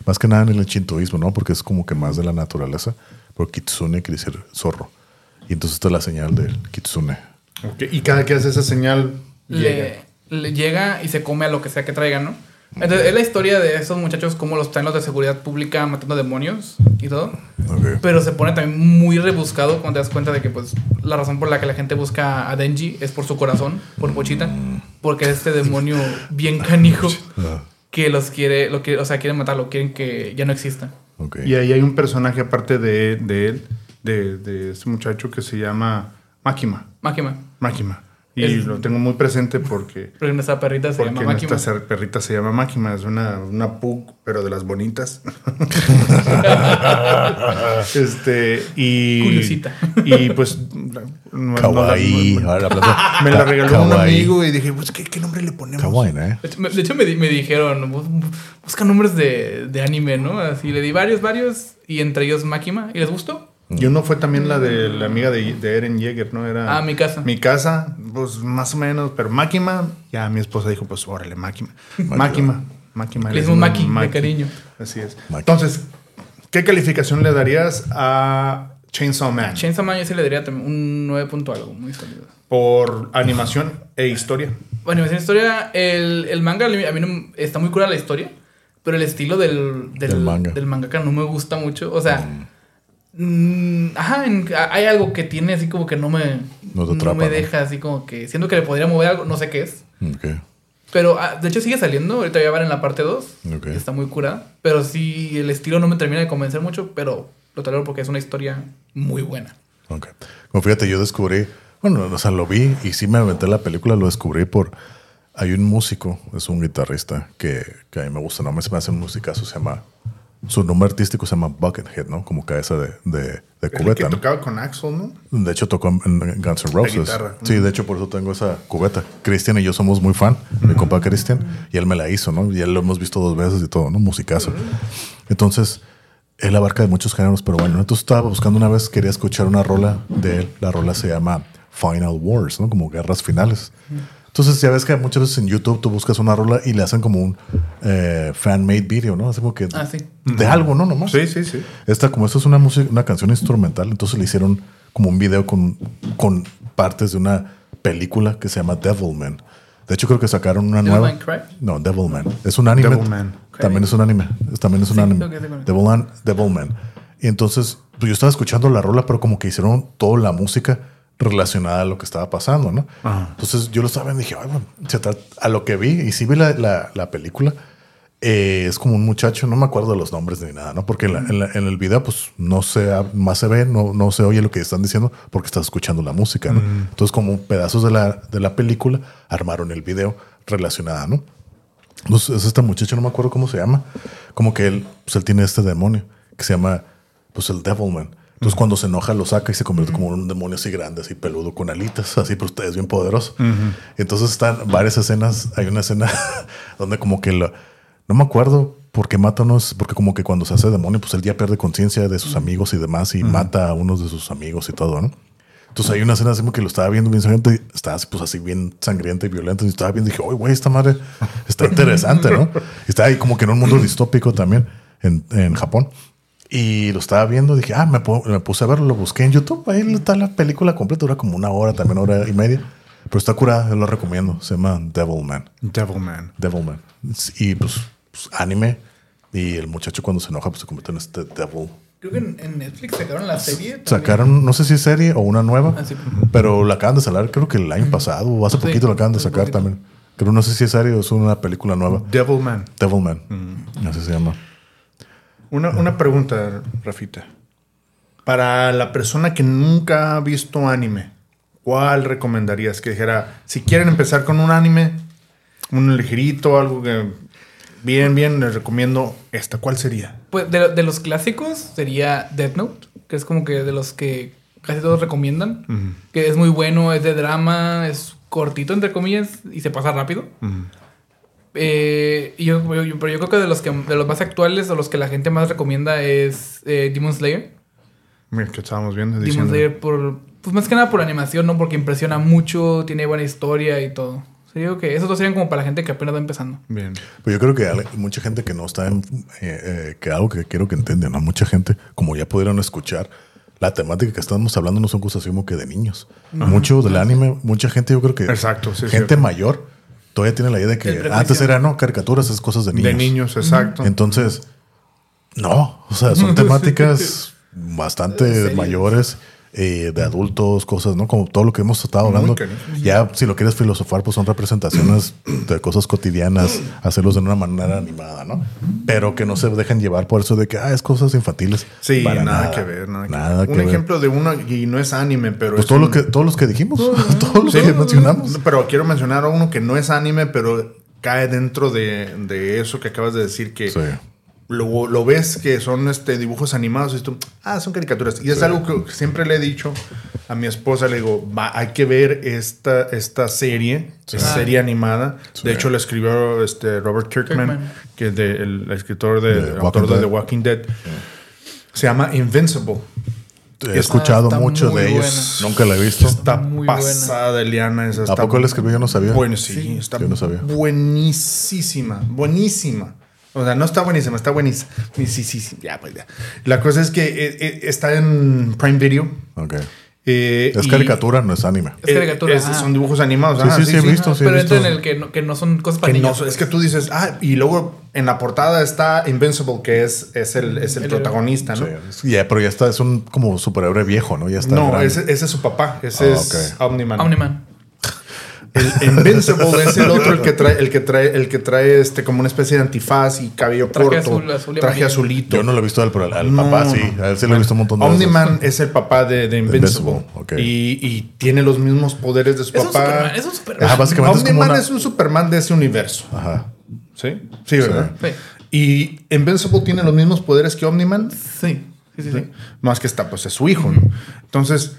Más que nada en el shintoísmo, ¿no? Porque es como que más de la naturaleza. Pero Kitsune quiere decir zorro. Y entonces esta es la señal del Kitsune. Y cada que hace esa señal, llega. Le, le llega y se come a lo que sea que traigan, ¿no? Entonces, es la historia de esos muchachos, cómo los traen los de seguridad pública matando demonios y todo. Ok. Pero se pone también muy rebuscado cuando te das cuenta de que, pues, la razón por la que la gente busca a Denji es por su corazón, por Pochita. Porque es este demonio bien canijo Ah, que los quiere, lo quiere, o sea, quieren matarlo, quieren que ya no exista. ok. Y ahí hay un personaje aparte de, de él, de, de este muchacho que se llama Máquima. Máquima. Máquima. Y Es- lo tengo muy presente porque, Porque nuestra perrita se porque llama Máquima. nuestra perrita se llama Máquima. Es una, una pug, pero de las bonitas. este, y... Curiosita. Y pues... no- no la- Kawaii. no- Ahora hablando- me la regaló un Kawaii. amigo y dije, pues, ¿qué, qué nombre le ponemos? Kawaii, ¿eh? De hecho, me, me di- me dijeron, "Bus- busca nombres de, de anime, ¿no? Así le di varios, varios, y entre ellos Máquima. ¿Y les gustó? Y uno fue también la de la amiga de, de Eren Yeager, ¿no? Era Ah, mi casa. Mi casa, pues más o menos, pero Máquima, ya mi esposa dijo, pues órale, Máquima. Máquima. Máquima. Le Maki, de cariño. Así es. Maki. Entonces, ¿qué calificación le darías a Chainsaw Man? Chainsaw Man yo sí le daría también un 9 punto algo, muy sólido. Por animación e historia. Bueno, en historia, el, el manga, a mí no, está muy cura la historia, pero el estilo del, del, Del manga. del mangaka no me gusta mucho. O sea, mm, ajá, en- hay algo que tiene así como que no me, No te atrapa, me ¿no? deja así como que siento que le podría mover algo, no sé qué es. Ok. Pero ah, de hecho sigue saliendo, ahorita ya van en la parte 2. Ok. Está muy curada. Pero sí, el estilo no me termina de convencer mucho, pero lo tolero porque es una historia muy buena. Ok. Como fíjate, yo descubrí, bueno, o sea, lo vi y sí me aventé la película, lo descubrí por. Hay un músico, es un guitarrista que, que a mí me gusta, no me se me hace un musicazo, se llama. Su nombre artístico se llama Buckethead, ¿no? Como cabeza de, de, de El que cubeta, ¿no? tocaba con Axel, ¿no? De hecho, tocó en, en Guns N' Roses. Sí, de hecho, por eso tengo esa cubeta. Cristian y yo somos muy fan, mi compa Cristian, y él me la hizo, ¿no? Y él lo hemos visto dos veces y todo, ¿no? Musicazo. Entonces, él abarca de muchos géneros, pero bueno, entonces estaba buscando una vez, quería escuchar una rola de él. La rola se llama Final Wars, ¿no? Como guerras finales. Entonces, ya ves que muchas veces en YouTube tú buscas una rola y le hacen como un eh, fan-made video, ¿no? Así como que Ah, sí. de algo, ¿no? Nomás. Sí, sí, sí. Esta, como esto es una música, una canción instrumental, entonces le hicieron como un video con, con partes de una película que se llama Devilman. De hecho, creo que sacaron una nueva. Devilman Cry? No, Devilman. Es un anime. Devilman. También es un anime. También es un Sí, anime. Devilman. Devilman, Devilman. Y entonces, pues yo estaba escuchando la rola, pero como que hicieron toda la música relacionada a lo que estaba pasando, ¿no? Ajá. Entonces yo lo estaba y dije, "Ay, bueno, se trata- a lo que vi, y sí vi la, la- la película, eh, es como un muchacho, no me acuerdo de los nombres ni nada, ¿no? Porque en, la- en la- en el video, pues no se, más se ve, no, no se oye lo que están diciendo porque estás escuchando la música, ¿no? Entonces, como pedazos de la, de la película, armaron el video relacionada, ¿no? Entonces, es este muchacho, no me acuerdo cómo se llama, como que él, pues él tiene este demonio que se llama, pues el Devilman. Entonces, cuando se enoja, lo saca y se convierte como en un demonio así grande, así peludo, con alitas, así, pero usted es bien poderoso. Entonces, están varias escenas. Hay una escena donde, como que lo, no me acuerdo por qué mata a unos, porque como que cuando se hace demonio, pues él ya pierde conciencia de sus amigos y demás y mata a unos de sus amigos y todo, ¿no? Entonces hay una escena así como que lo estaba viendo bien sangriento y estaba así, pues así bien sangrienta y violenta. Y estaba viendo y dije, oye, güey, esta madre está interesante, ¿no? Y estaba ahí como que en un mundo distópico también en, en Japón. Y lo estaba viendo, dije, ah, me, pu- me puse a verlo, lo busqué en YouTube. Ahí está la película completa, dura como una hora, también hora y media. Pero está curada, yo lo recomiendo. Se llama Devilman. Devilman. Devilman. Y pues, pues, anime. Y el muchacho cuando se enoja, pues se convierte en este Devil. Creo que en, en Netflix sacaron la serie. también. Sacaron, no sé si es serie o una nueva, Ah, sí. pero la acaban de sacar, creo que el año pasado o hace Sí, poquito la acaban de sacar poquito. también. Pero no sé si es serie o es una película nueva. Devilman. Devilman. Así se llama. Una, una pregunta, Rafita. Para la persona que nunca ha visto anime, ¿cuál recomendarías que dijera, si quieren empezar con un anime, un ligerito, algo que bien, bien, les recomiendo esta, ¿cuál sería? Pues de, de los clásicos sería Death Note, que es como que de los que casi todos recomiendan. Que es muy bueno, es de drama, es cortito, entre comillas, y se pasa rápido. Eh, y yo, yo- pero yo creo que de los, que de los más actuales o los que la gente más recomienda es eh, Demon Slayer. Mira, que estábamos viendo. Demon diciendo- Slayer por, pues más que nada por animación, ¿no? Porque impresiona mucho, tiene buena historia y todo. O sea, yo digo que esos dos serían como para la gente que apenas va empezando. Bien. Pues yo creo que ale- mucha gente que no está en. eh, eh, que algo que quiero que entiendan, ¿no? Mucha gente, como ya pudieron escuchar, la temática que estamos hablando no son cosas así como que de niños. Mucho del anime, mucha gente, yo creo que. Exacto, sí, Gente cierto. mayor todavía tiene la idea de que antes era, no, caricaturas es cosas de niños. De niños, exacto. Entonces, no, o sea, son temáticas bastante mayores, eh, de adultos, cosas, ¿no? Como todo lo que hemos estado hablando. Ya, si lo quieres filosofar, pues son representaciones de cosas cotidianas, hacerlos de una manera animada, ¿no? Pero que no se dejen llevar por eso de que, ah, es cosas infantiles. Sí, Para nada, que ver, nada, que Nada ver. que Un ver. ejemplo de uno, y no es anime, pero Pues es todo un- lo que, todos los que dijimos, todos los Sí, que mencionamos. Pero quiero mencionar a uno que no es anime, pero cae dentro de, de eso que acabas de decir, que Sí. Lo, lo ves que son este, dibujos animados y tú, ah, son caricaturas. Y es algo que siempre le he dicho a mi esposa, le digo, va, hay que ver esta, esta serie, esta serie animada. Sí. De hecho, la escribió este, Robert Kirkman, Kirkman. que es de- el escritor, de, De el Walking autor de Dead. The Walking Dead. Se llama Invincible. He escuchado está mucho de ellos. buena. Nunca la he visto. Está Muy pasada, Eliana. Esa ¿A está poco él escribió? Yo no sabía. Bueno, sí, Sí. está Yo no sabía. buenísima, buenísima. O sea, no está buenísima, está buenísima. Sí, sí, sí, ya, pues ya. La cosa es que eh, eh, está en Prime Video. Ok. eh, Es y- caricatura, no es anime. Es caricatura, eh, es- ajá. son dibujos animados. Sí, ah, sí, sí, he visto. sí, he pero entra visto. en el que no, que no son cosas para Que no, niños. es que tú dices, ah, y luego en la portada está Invincible, que es, es el, es el El- protagonista, ¿no? Sí, ya, pero ya está, es un como superhéroe viejo, ¿no? Ya está. No, ese, ese es su papá, ese Ah, es ok. Omniman. Omniman. El Invincible es el otro, el que trae, el que trae, el que trae este como una especie de antifaz y cabello Traje corto, azul, azul y traje amarillo. azulito. Yo no lo he visto al, al No, papá no. sí. A él sí lo he visto un montón de veces. Omniman es el papá de, de Invincible. Y, y tiene los mismos poderes de su Es un papá. Superman, es un Superman. Ajá, básicamente es Omniman una- es un Superman de ese universo. Ajá. ¿Sí? Sí, ¿verdad? Sí. Y Invincible tiene los mismos poderes que Omniman. Sí, sí, sí. sí. Más que está, pues es su hijo. ¿no? Entonces,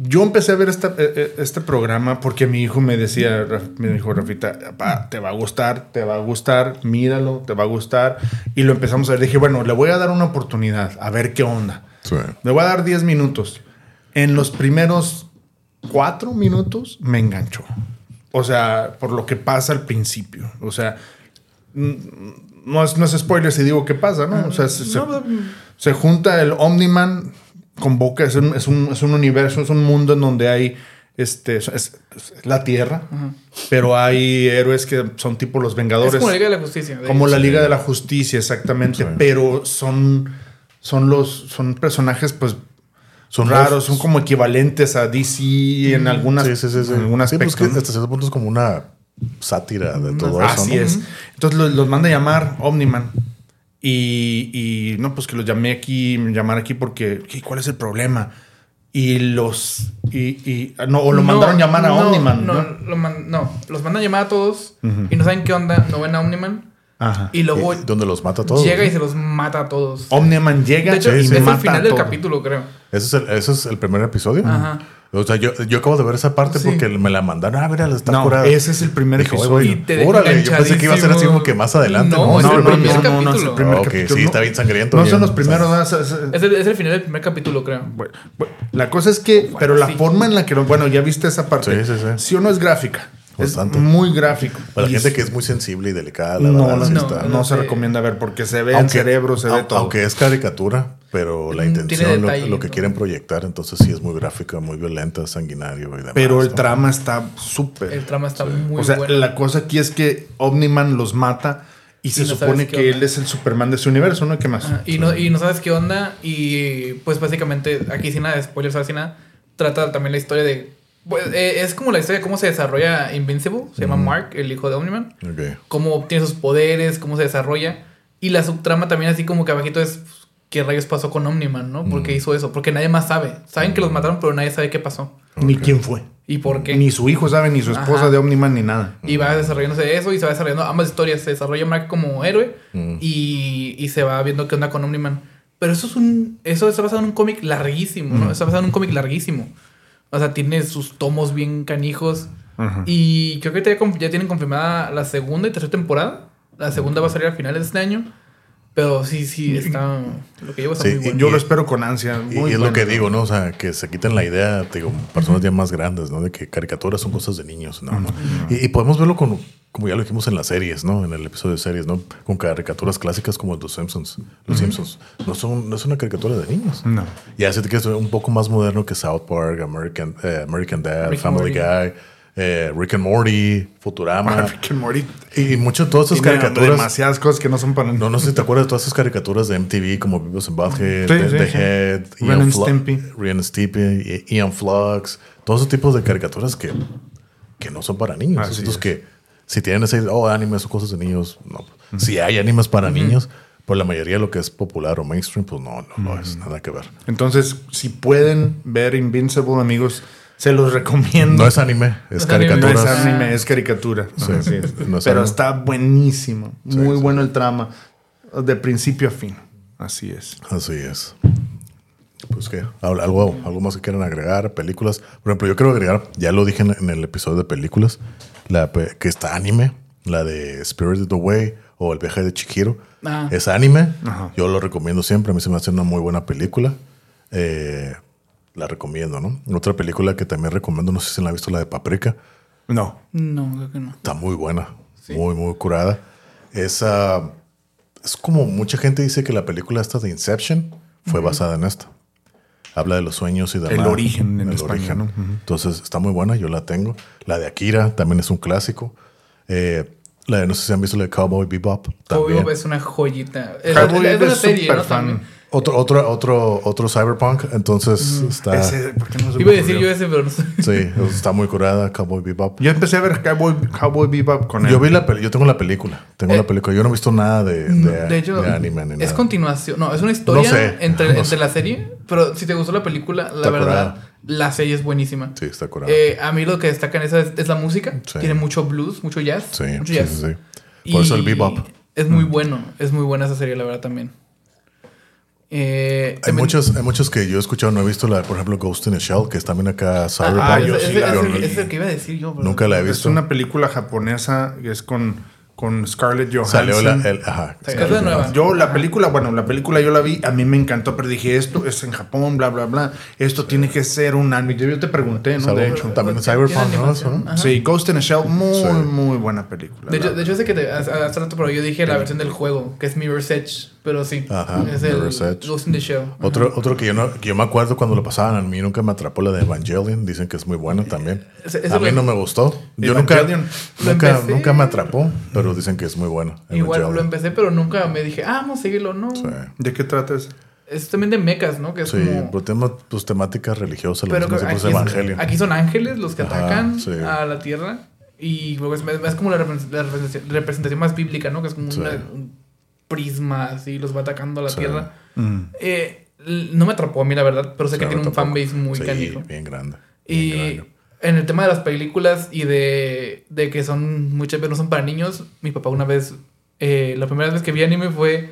yo empecé a ver esta- eh, eh, este programa porque mi hijo me decía, me dijo Rafita, "Papá, te va a gustar, te va a gustar, míralo, te va a gustar. Y lo empezamos a ver. Dije, bueno, le voy a dar una oportunidad, a ver qué onda. Sí. Le voy a dar 10 minutos. En los primeros 4 minutos me enganchó. O sea, por lo que pasa al principio. O sea, no es, no es spoiler si digo qué pasa, ¿no? O sea, se, No, se junta el Omniman con Boca, es un, es un- es un universo, es un mundo en donde hay, este, es, es la Tierra, pero hay héroes que son tipo los Vengadores. Es como la Liga de la Justicia. de Como hecho. la Liga de la Justicia, exactamente. Sí. Pero son, son los son personajes, pues, Son raros, son como equivalentes a DC en algunas Sí, sí, sí. sí. en algún Sí, pues aspecto, hasta cierto punto es como una sátira de todo eso. Así ¿no? es. Entonces los, los manda a llamar Omniman. Y, y, no, pues que los llamé aquí, llamar aquí porque, ¿qué- ¿cuál es el problema? Y los, y, y- no, o lo No, mandaron llamar a no, Omniman, no, ¿no? lo man- no, los mandan a llamar a todos y no saben qué onda, no ven a Omniman. Ajá. Y luego Y- donde los mata a todos. llega y se los mata a todos. Omniman llega de hecho, y es me el final del capítulo, creo. ¿Ese es, el, ese es el primer episodio? Ajá. O sea, yo, yo acabo de ver esa parte Sí. porque me la mandaron. Ah, mira, está No, curada. ese es el primer Dijo, "Ay, episodio. Y te órale, yo pensé que iba a ser así como que más adelante. No, No, es no, el no, primer no. capítulo. es el primer Ah, ok, capítulo. sí, está bien sangriento. No bien. son los primeros. ¿no? Es- es- Es el, es el final del primer capítulo, creo. Bueno, bueno, la cosa es que, pero la sí. forma en la que, lo- bueno, ya viste esa parte. Sí, sí, sí. o no es gráfica. Bastante. Es muy gráfico. Para la gente es- que es muy sensible y delicada, la no, verdad, no, sí no, está. no se recomienda ver porque se ve el Aunque- cerebro, se ve todo. Aunque es caricatura, pero la Mm, tiene intención, lo, detalle, lo que quieren proyectar, entonces sí es muy gráfica, muy violenta, sanguinario y demás. pero el ¿no? trama está súper. El trama está muy o sea, bueno. la cosa aquí es que Omniman los mata y se no supone que onda. él es el Superman de ese universo, ¿no? ¿Qué más? Ajá, y, no, y no sabes qué onda. Y pues básicamente, aquí sin nada de spoilers, sin nada, trata también la historia de. Pues, eh, es como la historia de cómo se desarrolla Invincible. Se llama Mark, el hijo de Omniman. Ok. Cómo obtiene sus poderes, cómo se desarrolla. Y la subtrama también, así como que abajito es. pues, ¿Qué rayos pasó con Omniman, no? ¿Por qué hizo eso? Porque nadie más sabe. Saben que los mataron, pero nadie sabe qué pasó. Ni quién fue. ¿Y por qué? Ni su hijo sabe, ni su esposa Ajá. de Omniman, ni nada. Y va desarrollándose eso y se va desarrollando ambas historias. Se desarrolla Mark como héroe Mm. y, y se va viendo qué onda con Omniman. Pero eso es un. Eso está basado en un cómic larguísimo, Mm. ¿no? Está basado en un cómic larguísimo. O sea, tiene sus tomos bien canijos. Y creo que ya, ya tienen confirmada la segunda y tercera temporada. La segunda va a salir a finales de este año. Pero sí, sí, está. Lo que llevo está Sí, muy bueno. Yo lo espero con ansia. Y, muy y es bueno. lo que digo, ¿no? O sea, que se quiten la idea, te digo, personas ya más grandes, ¿no? De que caricaturas son cosas de niños, ¿no? ¿no? Y, y podemos verlo con, como ya lo dijimos en las series, ¿no? En el episodio de series, ¿no? Con caricaturas clásicas como Los Simpsons. Los Simpsons. No, son, no es una caricatura de niños. No. Y así que es un poco más moderno que South Park, American, eh, American Dad, Rick Family Guy, eh, Rick and Morty, Futurama. Rick and Morty y, de todas esas caricaturas. demasiadas cosas que no son para No, no sé si te acuerdas de todas esas caricaturas de MTV como Vivos en Butthead, Sí, The, sí, The sí. Head, Ren and Stimpy. Ren and Stimpy, Ian Flux, todos esos tipos de caricaturas que, que no son para niños. Así Entonces es. que si tienen ese, oh, animes son cosas de niños, no. Si hay animes para niños, pues la mayoría de lo que es popular o mainstream, pues no, no, no es nada que ver. Entonces, si pueden ver Invincible, amigos, se los recomiendo. No es anime, es No anime, No es anime, es caricatura. Sí, Así es. no es Pero anime. está buenísimo. Muy sí. bueno el trama. De principio a fin. Así es. Así es. Pues que algo, algo más que quieran agregar, películas. Por ejemplo, yo quiero agregar, ya lo dije en, el episodio de películas, la que está anime, la de Spirited Away o El viaje de Chihiro. Ah. Es anime. Ajá. Yo lo recomiendo siempre. A mí se me hace una muy buena película. Eh, la recomiendo, ¿no? Otra película que también recomiendo, no sé si la han visto, la de Paprika. No. No, creo que no. Está muy buena, muy, muy curada. Es, ah, es como mucha gente dice que la película esta de Inception fue basada en esta. Habla de los sueños y demás. El origen en El español, origen. ¿no? Ujú. Entonces está muy buena, yo la tengo. La de Akira también es un clásico. Eh, la de, no sé si han visto la de Cowboy Bebop. También. Obvio, es una joyita. Es, Cowboy es una es serie, súper ¿no? fan. También. Otro, otro, otro, otro cyberpunk. Entonces está, Ese, ¿por qué no se Iba a decir yo ese, pero no sé. sí, está muy curada, Cowboy Bebop. Yo empecé a ver Cowboy, Cowboy Bebop con él. Yo vi la peli- yo tengo la película, tengo Eh, la película. Yo no he visto nada de, de, De hecho, de anime ni es nada. continuación. No, es una historia No sé, entre, no entre sé. la serie. Pero si te gustó la película, la Está verdad, curada. la serie es buenísima. Sí, está curada. Eh, a mí lo que destaca en esa es, es la música. Sí. Tiene mucho blues, mucho jazz. sí, mucho jazz. sí, sí. Por eso el Y bebop. Es muy bueno. Es muy buena esa serie, la verdad, también. Eh, Hay también- muchos, hay muchos que yo he escuchado, no he visto la, por ejemplo, Ghost in a Shell, que es también acá Cyberpunk. ah, ese es el que iba a decir yo. pero- Nunca la he Es visto. una película japonesa que es con, con Scarlett Johansson. Salió la, el, ajá. Sí, es la nueva. Yo la película, bueno, la película yo la vi, a mí me encantó, pero dije, esto es en Japón, bla, bla, bla. Esto tiene que ser un anime. Yo te pregunté, ¿no? Salvo- De hecho. también Cyberpunk, ¿no? Sí, Ghost in a Shell, muy, Sí. muy buena película. De hecho, de hecho sé que te, hace, hace rato, pero yo dije la versión del juego, que es Mirror's Edge, pero sí. Ajá, es el. Ghost in the Shell. Otro, otro que yo, no, que yo me acuerdo cuando lo pasaban, a mí nunca me atrapó la de Evangelion. Dicen que es muy buena también. Ese- ese a mí lo- no me gustó. Yo nunca, Evangelion. Nunca, empecé. nunca me atrapó, pero dicen que es muy buena. Igual lo Evangelion. empecé, pero nunca me dije, ah, vamos a seguirlo, no. Sí. ¿De qué trata eso? Es también de mecas, ¿no? Que es Sí, como... pero tema, pues temática religiosa, lo Pero mismo aquí, siempre es evangelio. aquí son ángeles los que Ajá, atacan sí. a la tierra. Y luego es, es como la repre- la representación, representación más bíblica, ¿no? Que es como Sí. una- un prisma así, los va atacando a la Sí. tierra. Mm. Eh, no me atrapó a mí, la verdad, pero sé Sí, que tiene un tampoco. fanbase muy Sí, canijo. bien grande. bien Y grande. en el tema de las películas y de, de que son muchas veces no son para niños, mi papá una vez, eh, la primera vez que vi anime fue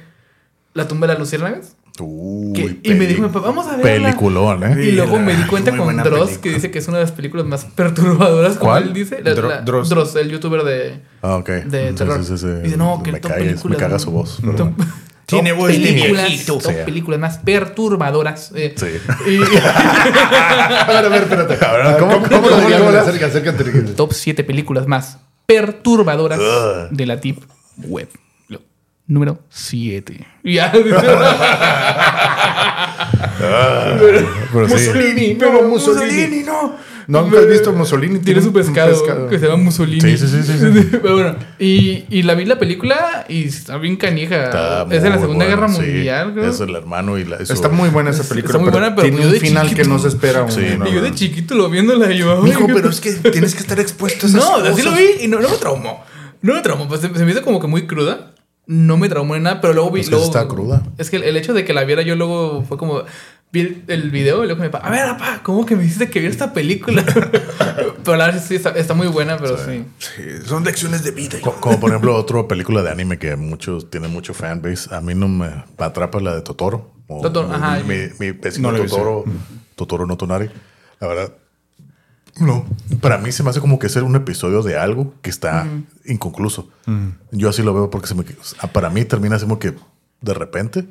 La tumba de las luciérnagas. Uy, que- y me dijo, vamos a verla. Peliculón, ¿eh? Y luego me di cuenta Muy con Dross, película. que dice que es una de las películas más perturbadoras, como ¿Cuál? él dice. La- Dro- la- Dross. Dross. el youtuber de... Ah, ok. de terror. sí, sí, sí. Dice, no, que me, top caga, me caga su voz. Top-. Tiene voz de viejito. top Sí. películas más perturbadoras. eh. Sí. Y- A ver, a ver, espérate. A ver, ¿cómo- ¿cómo, cómo lo lo diríamos? diríamos? Acerca, acércate. top 7 películas más perturbadoras de la tip web. Número 7. Ya. Pero sí. Mussolini, No, pero Mussolini. no. ¿No nunca has visto Mussolini? Tiene su un pescado, que se llama Mussolini. Sí, sí, sí, sí, sí. Pero bueno, y, y la vi la película y está bien canija. Está es de la Segunda buena, Guerra sí. Mundial, creo. Es el hermano y la. su- Está muy buena esa Es- película. está muy buena, pero tiene yo un final que chiquito- no se espera. un- Sí, una- y yo de chiquito lo viéndola y yo. Mijo, ay, pero es que tienes que estar expuesto a esas No, cosas. así lo vi y no, no me traumó. No me traumó, pues se, se me hizo como que muy cruda. No me traumó en nada, pero luego vi. Es que luego- está cruda. Es que el, el hecho de que la viera yo luego fue como. Vi el, el video y luego me a ver, papá, ¿cómo que me hiciste que viera esta película? pero la verdad sí está, está muy buena, pero sí. Sí, son lecciones de vida. Co- Como por ejemplo, otra película de anime que muchos tiene mucho fanbase. A mí no me atrapa la de Totoro. O- Totoro, o ajá. Mi, mi No. Totoro, Totoro no Tonari. La verdad, no. Para mí se me hace como que es un episodio de algo que está inconcluso. Yo así lo veo porque se me, para mí termina así como que de repente.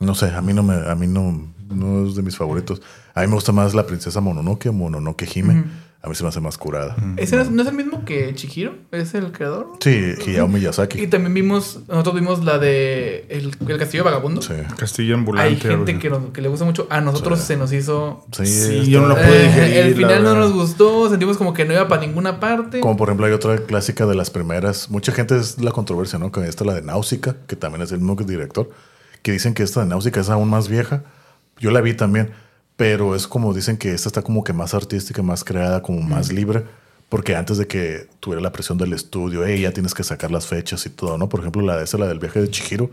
No sé, a mí no me, a mí no, no es de mis favoritos. A mí me gusta más la princesa Mononoke o Mononoke Hime. A mí se me hace más curada. ¿Ese no es, no es el mismo que Chihiro? ¿Es el creador? Sí, Hayao Y Miyazaki. también vimos, nosotros vimos la de El, el Castillo Vagabundo. Sí. Castillo ambulante. Hay gente que, nos- que le gusta mucho. A nosotros Sí. se nos hizo. Sí, Sí, yo no lo pude Eh, digerir. el la final no verdad. nos gustó, sentimos como que no iba para ninguna parte. Como por ejemplo hay otra clásica de las primeras. Mucha gente es la controversia, ¿no? Que esta la de Náusica, que también es el mismo director, que dicen que esta de Náusica es aún más vieja. Yo la vi también, pero es como dicen que esta está como que más artística, más creada, como más libre. Porque antes de que tuviera la presión del estudio, hey, ya tienes que sacar las fechas y todo, ¿no? Por ejemplo, la de esa, la del viaje de Chihiro,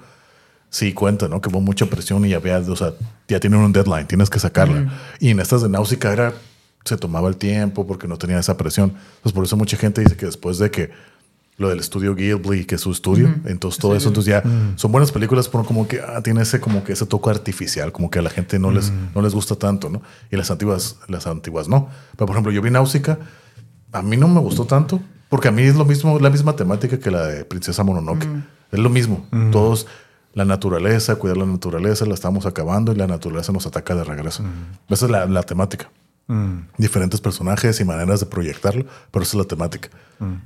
sí cuenta, ¿no? Que hubo mucha presión y ya había, o sea, ya tienen un deadline, tienes que sacarla. Y en estas de Náusica era, se tomaba el tiempo porque no tenía esa presión. Pues por eso mucha gente dice que después de que lo del estudio Ghibli, que es su estudio, entonces todo eso, entonces ya son buenas películas, pero como que ah, tiene ese como que ese toque artificial, como que a la gente no les no les gusta tanto, ¿no? Y las antiguas las antiguas no. Pero por ejemplo, yo vi Náusica, a mí no me gustó tanto, porque a mí es lo mismo, la misma temática que la de Princesa Mononoke. Es lo mismo. Todos, la naturaleza, cuidar la naturaleza, la estamos acabando y la naturaleza nos ataca de regreso. Esa es la, la temática. Mm. Diferentes personajes y maneras de proyectarlo, pero esa es la temática.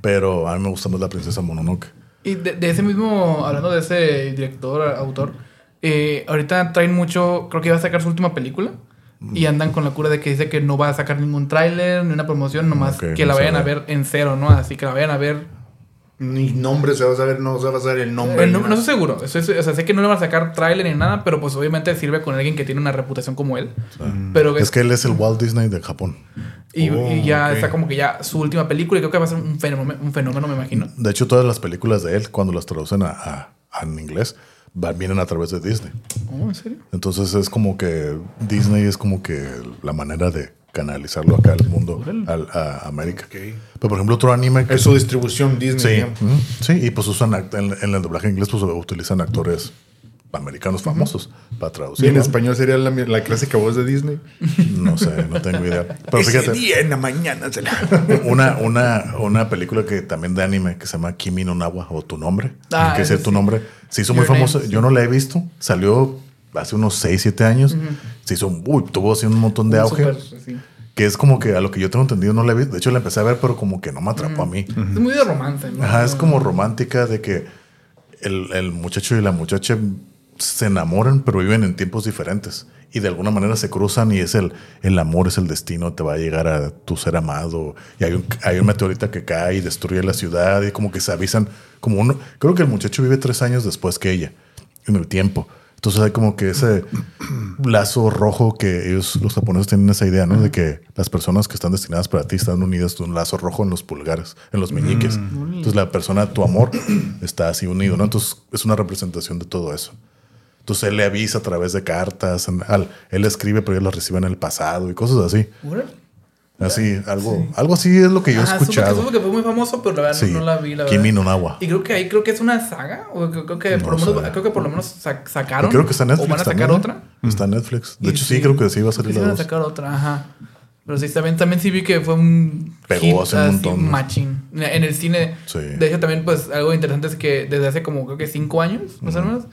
Pero a mí me gusta más la Princesa Mononoke. Y de, de ese mismo, hablando de ese director, autor, eh, ahorita traen mucho, creo que iba a sacar su última película. Mm. Y andan con la cura de que dice que no va a sacar ningún tráiler, ni una promoción, nomás Ok, que no la vayan a ver en cero, ¿no? Así que la vayan a ver. Ni nombre se va a saber, no se va a saber el nombre. Eh, no, no estoy seguro. Eso es- o sea, sé que no le van a sacar tráiler ni nada, pero pues obviamente sirve con alguien que tiene una reputación como él. Pero Es que él es el Walt Disney de Japón. y, Oh, y ya está como que ya su última película y creo que va a ser un fenómeno, un fenómeno me imagino. De hecho, todas las películas de él, cuando las traducen a, a- a en inglés, vienen a través de Disney. Oh, ¿en serio? Entonces es como que Disney es como que la manera de canalizarlo acá al mundo, al, a América. Pero por ejemplo, otro anime que Es su distribución Disney. Sí, y pues usan act- en, en el doblaje inglés pues utilizan actores americanos famosos para traducir. en ¿no? español sería la, la clásica voz de Disney. No sé, no tengo idea. Pero Ese fíjate, día en la mañana se la... una, una, una película que también de anime que se llama Kimi no Nawa o Tu Nombre, Ah, que es tu nombre, se hizo muy Your famosa. Yo no la he visto, salió hace unos 6, 7 años. Se hizo, uy, tuvo así un montón de Un auge. sí. Que es como que a lo que yo tengo entendido no la he visto. De hecho, la empecé a ver, pero como que no me atrapó a mí. Es muy de romance, ¿no? Ajá, es como romántica de que el, el muchacho y la muchacha se enamoran, pero viven en tiempos diferentes. Y de alguna manera se cruzan y es el, el amor, es el destino, te va a llegar a tu ser amado. Y hay un, hay un meteorito que cae y destruye la ciudad y como que se avisan. Como uno, creo que el muchacho vive tres años después que ella, en el tiempo. Entonces hay como que ese lazo rojo que ellos, los japoneses, tienen esa idea, ¿no? De que las personas que están destinadas para ti están unidas con un lazo rojo en los pulgares, en los meñiques. Entonces la persona, tu amor, está así unido, ¿no? Entonces es una representación de todo eso. Entonces él le avisa a través de cartas, él escribe, pero ellos lo reciben en el pasado y cosas así. Así, algo, algo así es lo que yo he escuchado. supe que fue muy famoso, pero la verdad Sí. no la vi, la Kimi no Nawa. Y creo que ahí creo que es una saga. O creo, creo que, No por lo menos, creo que por lo menos sa- sacaron. Creo que está Netflix. O van a sacar también, otra. ¿eh? Está Netflix. De Y hecho, sí, creo que sí va a salir sí la van a sacar otra, ajá. Pero sí, también, también sí vi que fue un Pegó hit hace un montón, machín. En el cine. Sí. De hecho, también, pues, algo interesante es que desde hace como, creo que cinco años, más o menos.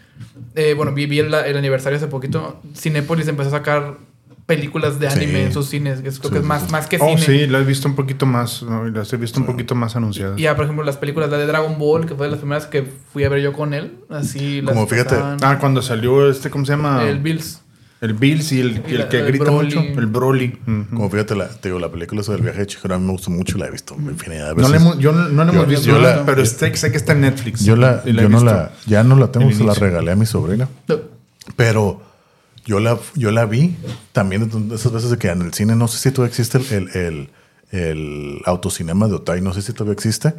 eh, bueno, vi, vi el, el aniversario hace poquito. Cinépolis empezó a sacar películas de Sí. anime en sus cines. que es- creo Sí, que es sí, más, sí. más que Oh, cine. sí, la he visto un poquito más. ¿no? Las he visto un poquito más anunciadas. Y ya, por ejemplo, las películas, la de Dragon Ball, que fue de las primeras que fui a ver yo con él. Así las Como fíjate- pasaban. Ah, cuando salió este, ¿cómo se llama? El Bills. El Bills y el, Y el que el grita Broly. mucho. El Broly. Como fíjate, la, te digo, la película esa del viaje de Chihiro a mí me gustó mucho y la he visto infinidad de No veces. la hemos- yo no, no la Yo- hemos visto, yo la- pero sé, sé que está en Netflix. Yo la, yo no la, ya no la tengo, el se la regalé a mi sobrina. No. Pero yo la, yo la vi también de esas veces de que en el cine, no sé si todavía existe el, el, el, el autocinema de Otai, no sé si todavía existe.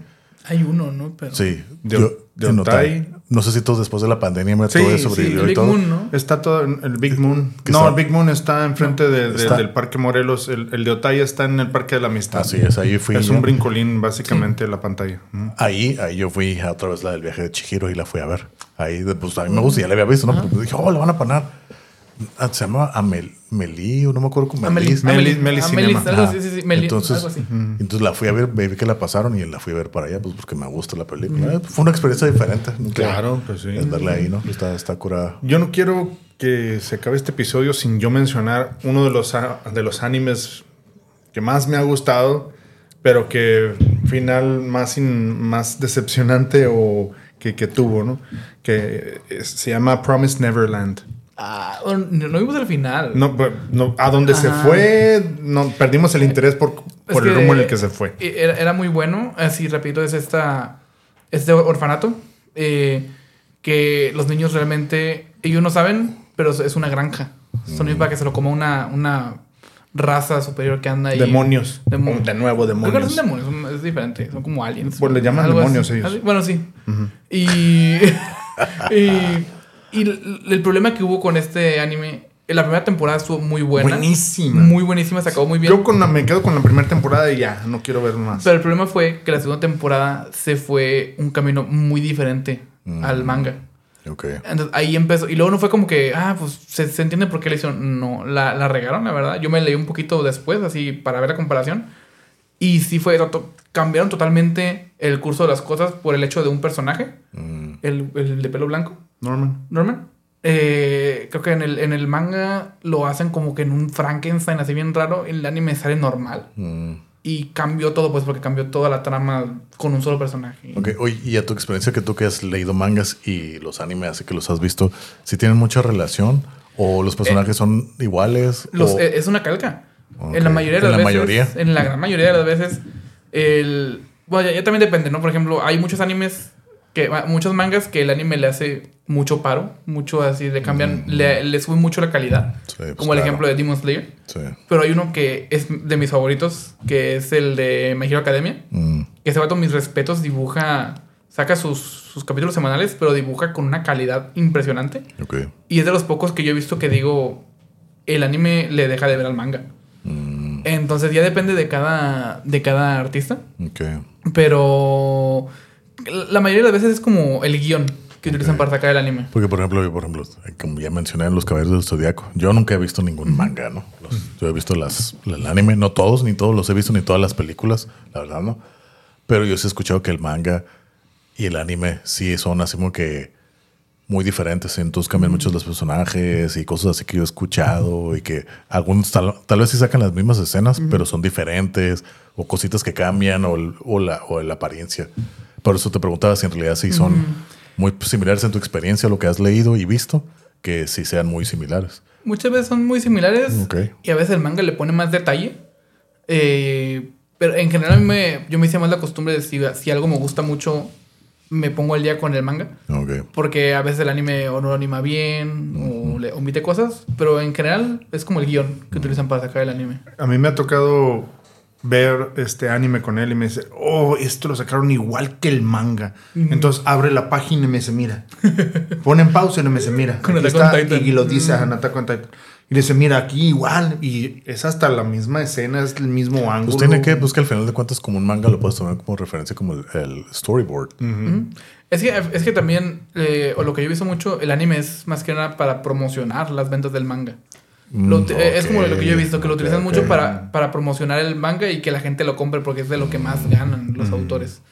Hay uno, ¿no? Pero... Sí, De- yo- de en Otai. No sé si todos después de la pandemia Sí, todo sí, sobrevivió el y Big todo. Moon, ¿no? Está todo en el Big Moon. ¿Qué No, está? el Big Moon está enfrente de- de- Está- del Parque Morelos. El, el de Otaya está en el Parque de la Amistad. Así es, ahí fui. Es yo. un brincolín, básicamente, la pantalla. Mm. Ahí, ahí yo fui a otra vez la del viaje de Chihiro y la fui a ver. Ahí, pues a mí me gusta, ya la había visto, ¿no? Pues, dije, oh, la van a poner. Ah, Se llama Amel, Melí, o no me acuerdo cómo. Melis-. Melis. Melis, entonces, algo así. entonces la fui a ver, vi que la pasaron y la fui a ver para allá, pues porque me gusta la película. Eh, Fue una experiencia diferente. nunca- Claro, pues sí. Andarle ahí, ¿no? Está, está curada. Yo no quiero que se acabe este episodio sin yo mencionar uno de los, de los animes que más me ha gustado, pero que final más, in- más decepcionante o que, que tuvo, ¿no? Que se llama Promised Neverland. Ah, no, no vimos el final. No, no, a donde se fue, no, perdimos el interés por, por el rumbo en el que se fue. Era, era muy bueno. Así, repito, es esta, este orfanato. eh, que los niños realmente. Ellos no saben, pero es una granja. Son niños para que se lo coma una, una raza superior que anda ahí. Demonios. Demo- de nuevo, no demonios. son demonios, es diferente. Son como aliens. Pues le llaman demonios así. ellos. Bueno, sí. Y. y. y el, problema que hubo con este anime. en La primera temporada estuvo muy buena. Buenísima. Muy buenísima, se acabó muy bien. Yo con la- me quedo con la primera temporada y ya, no quiero ver más. Pero el problema fue que la segunda temporada se fue un camino muy diferente Mm. al manga. Ok. Entonces ahí empezó. Y luego no fue como que, ah, pues se, se entiende por qué le hicieron. No, la, la regaron, la verdad. Yo me leí un poquito después, así, para ver la comparación. Y sí fue, to- cambiaron totalmente el curso de las cosas por el hecho de un personaje, Mm, el, el de pelo blanco, Norman. Norman. Eh, creo que en el, en el manga lo hacen como que en un Frankenstein así bien raro. En el anime sale normal. mm. Y cambió todo, pues, porque cambió toda la trama con un solo personaje. Ok, oye, y a tu experiencia que tú que has leído mangas y los animes, así que los has visto, ¿si tienen mucha relación? ¿O los personajes son iguales? Los- o- eh, es una calca. En la mayoría de En las la veces. mayoría. En la gran mayoría de las veces. El. Bueno, ya, ya también depende, ¿no? Por ejemplo, hay muchos animes. Que Muchos mangas que el anime le hace mucho paro. Mucho así, le cambian. Le, le sube mucho la calidad. Sí, pues como el claro. ejemplo de Demon Slayer. Sí. Pero hay uno que es de mis favoritos. Que es el de My Hero Academia. Mm, Que ese vato, mis respetos, dibuja. Saca sus, sus capítulos semanales, pero dibuja con una calidad impresionante. Y es de los pocos que yo he visto que digo, el anime le deja de ver al manga. Mm, Entonces ya depende de cada, de cada artista. Pero la mayoría de las veces es como el guion que utilizan para sacar el anime. Porque, por ejemplo, yo, por ejemplo, como ya mencioné en Los Caballeros del Zodiaco, yo nunca he visto ningún manga, ¿no? Los- yo he visto las, el anime, no todos, ni todos los he visto, ni todas las películas, la verdad, ¿no? Pero yo sí he escuchado que el manga y el anime sí son así como que muy diferentes. Entonces cambian muchos los personajes y cosas así que yo he escuchado y que algunos tal, tal vez sí sacan las mismas escenas, pero son diferentes o cositas que cambian o, o la, o la apariencia. Por eso te preguntaba si en realidad sí son muy similares en tu experiencia, lo que has leído y visto, que sí sean muy similares. Muchas veces son muy similares Ok. y a veces el manga le pone más detalle. Eh, pero en general a mí me, yo me hice más la costumbre de si, si algo me gusta mucho, me pongo al día con el manga. Ok. Porque a veces el anime o no lo anima bien o le omite cosas. Pero en general es como el guion que utilizan para sacar el anime. A mí me ha tocado ver este anime con él y me dice, oh, esto lo sacaron igual que el manga. Entonces abre la página y me dice, mira. Pone en pausa y me dice, mira. Con aquí Attack on está", Titan. Y, y lo dice a Attack on Titan. Y le dice, mira, aquí igual. Y es hasta la misma escena, es el mismo ángulo. Pues tiene que, pues que al final de cuentas, como un manga lo puedes tomar como referencia como el, el storyboard. Es que, es que también, eh, o lo que yo he visto mucho, el anime es más que nada para promocionar las ventas del manga. Lo Mm, eh, Es como lo que yo he visto, que lo utilizan mucho para, para promocionar el manga y que la gente lo compre porque es de lo que más ganan los autores.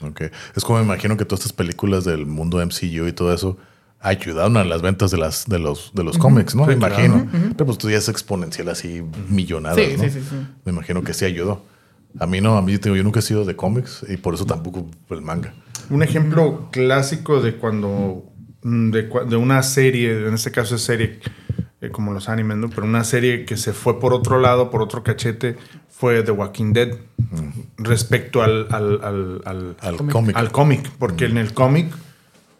Ok. Es como me imagino que todas estas películas del mundo MCU y todo eso ayudaron a las ventas de las de los de los cómics, ¿no? Sí, me imagino. Pero pues tú ya es exponencial así millonadas, Sí, ¿no? sí, sí, sí. Me imagino que sí ayudó. A mí no, a mí yo nunca he sido de cómics y por eso tampoco el manga. Un ejemplo clásico de cuando. mm, De, de una serie, en este caso es serie eh, como los animes, ¿no? Pero una serie que se fue por otro lado, por otro cachete, fue The Walking Dead. Respecto al, al, al, al, Al Cómic. al cómic. Porque en el cómic.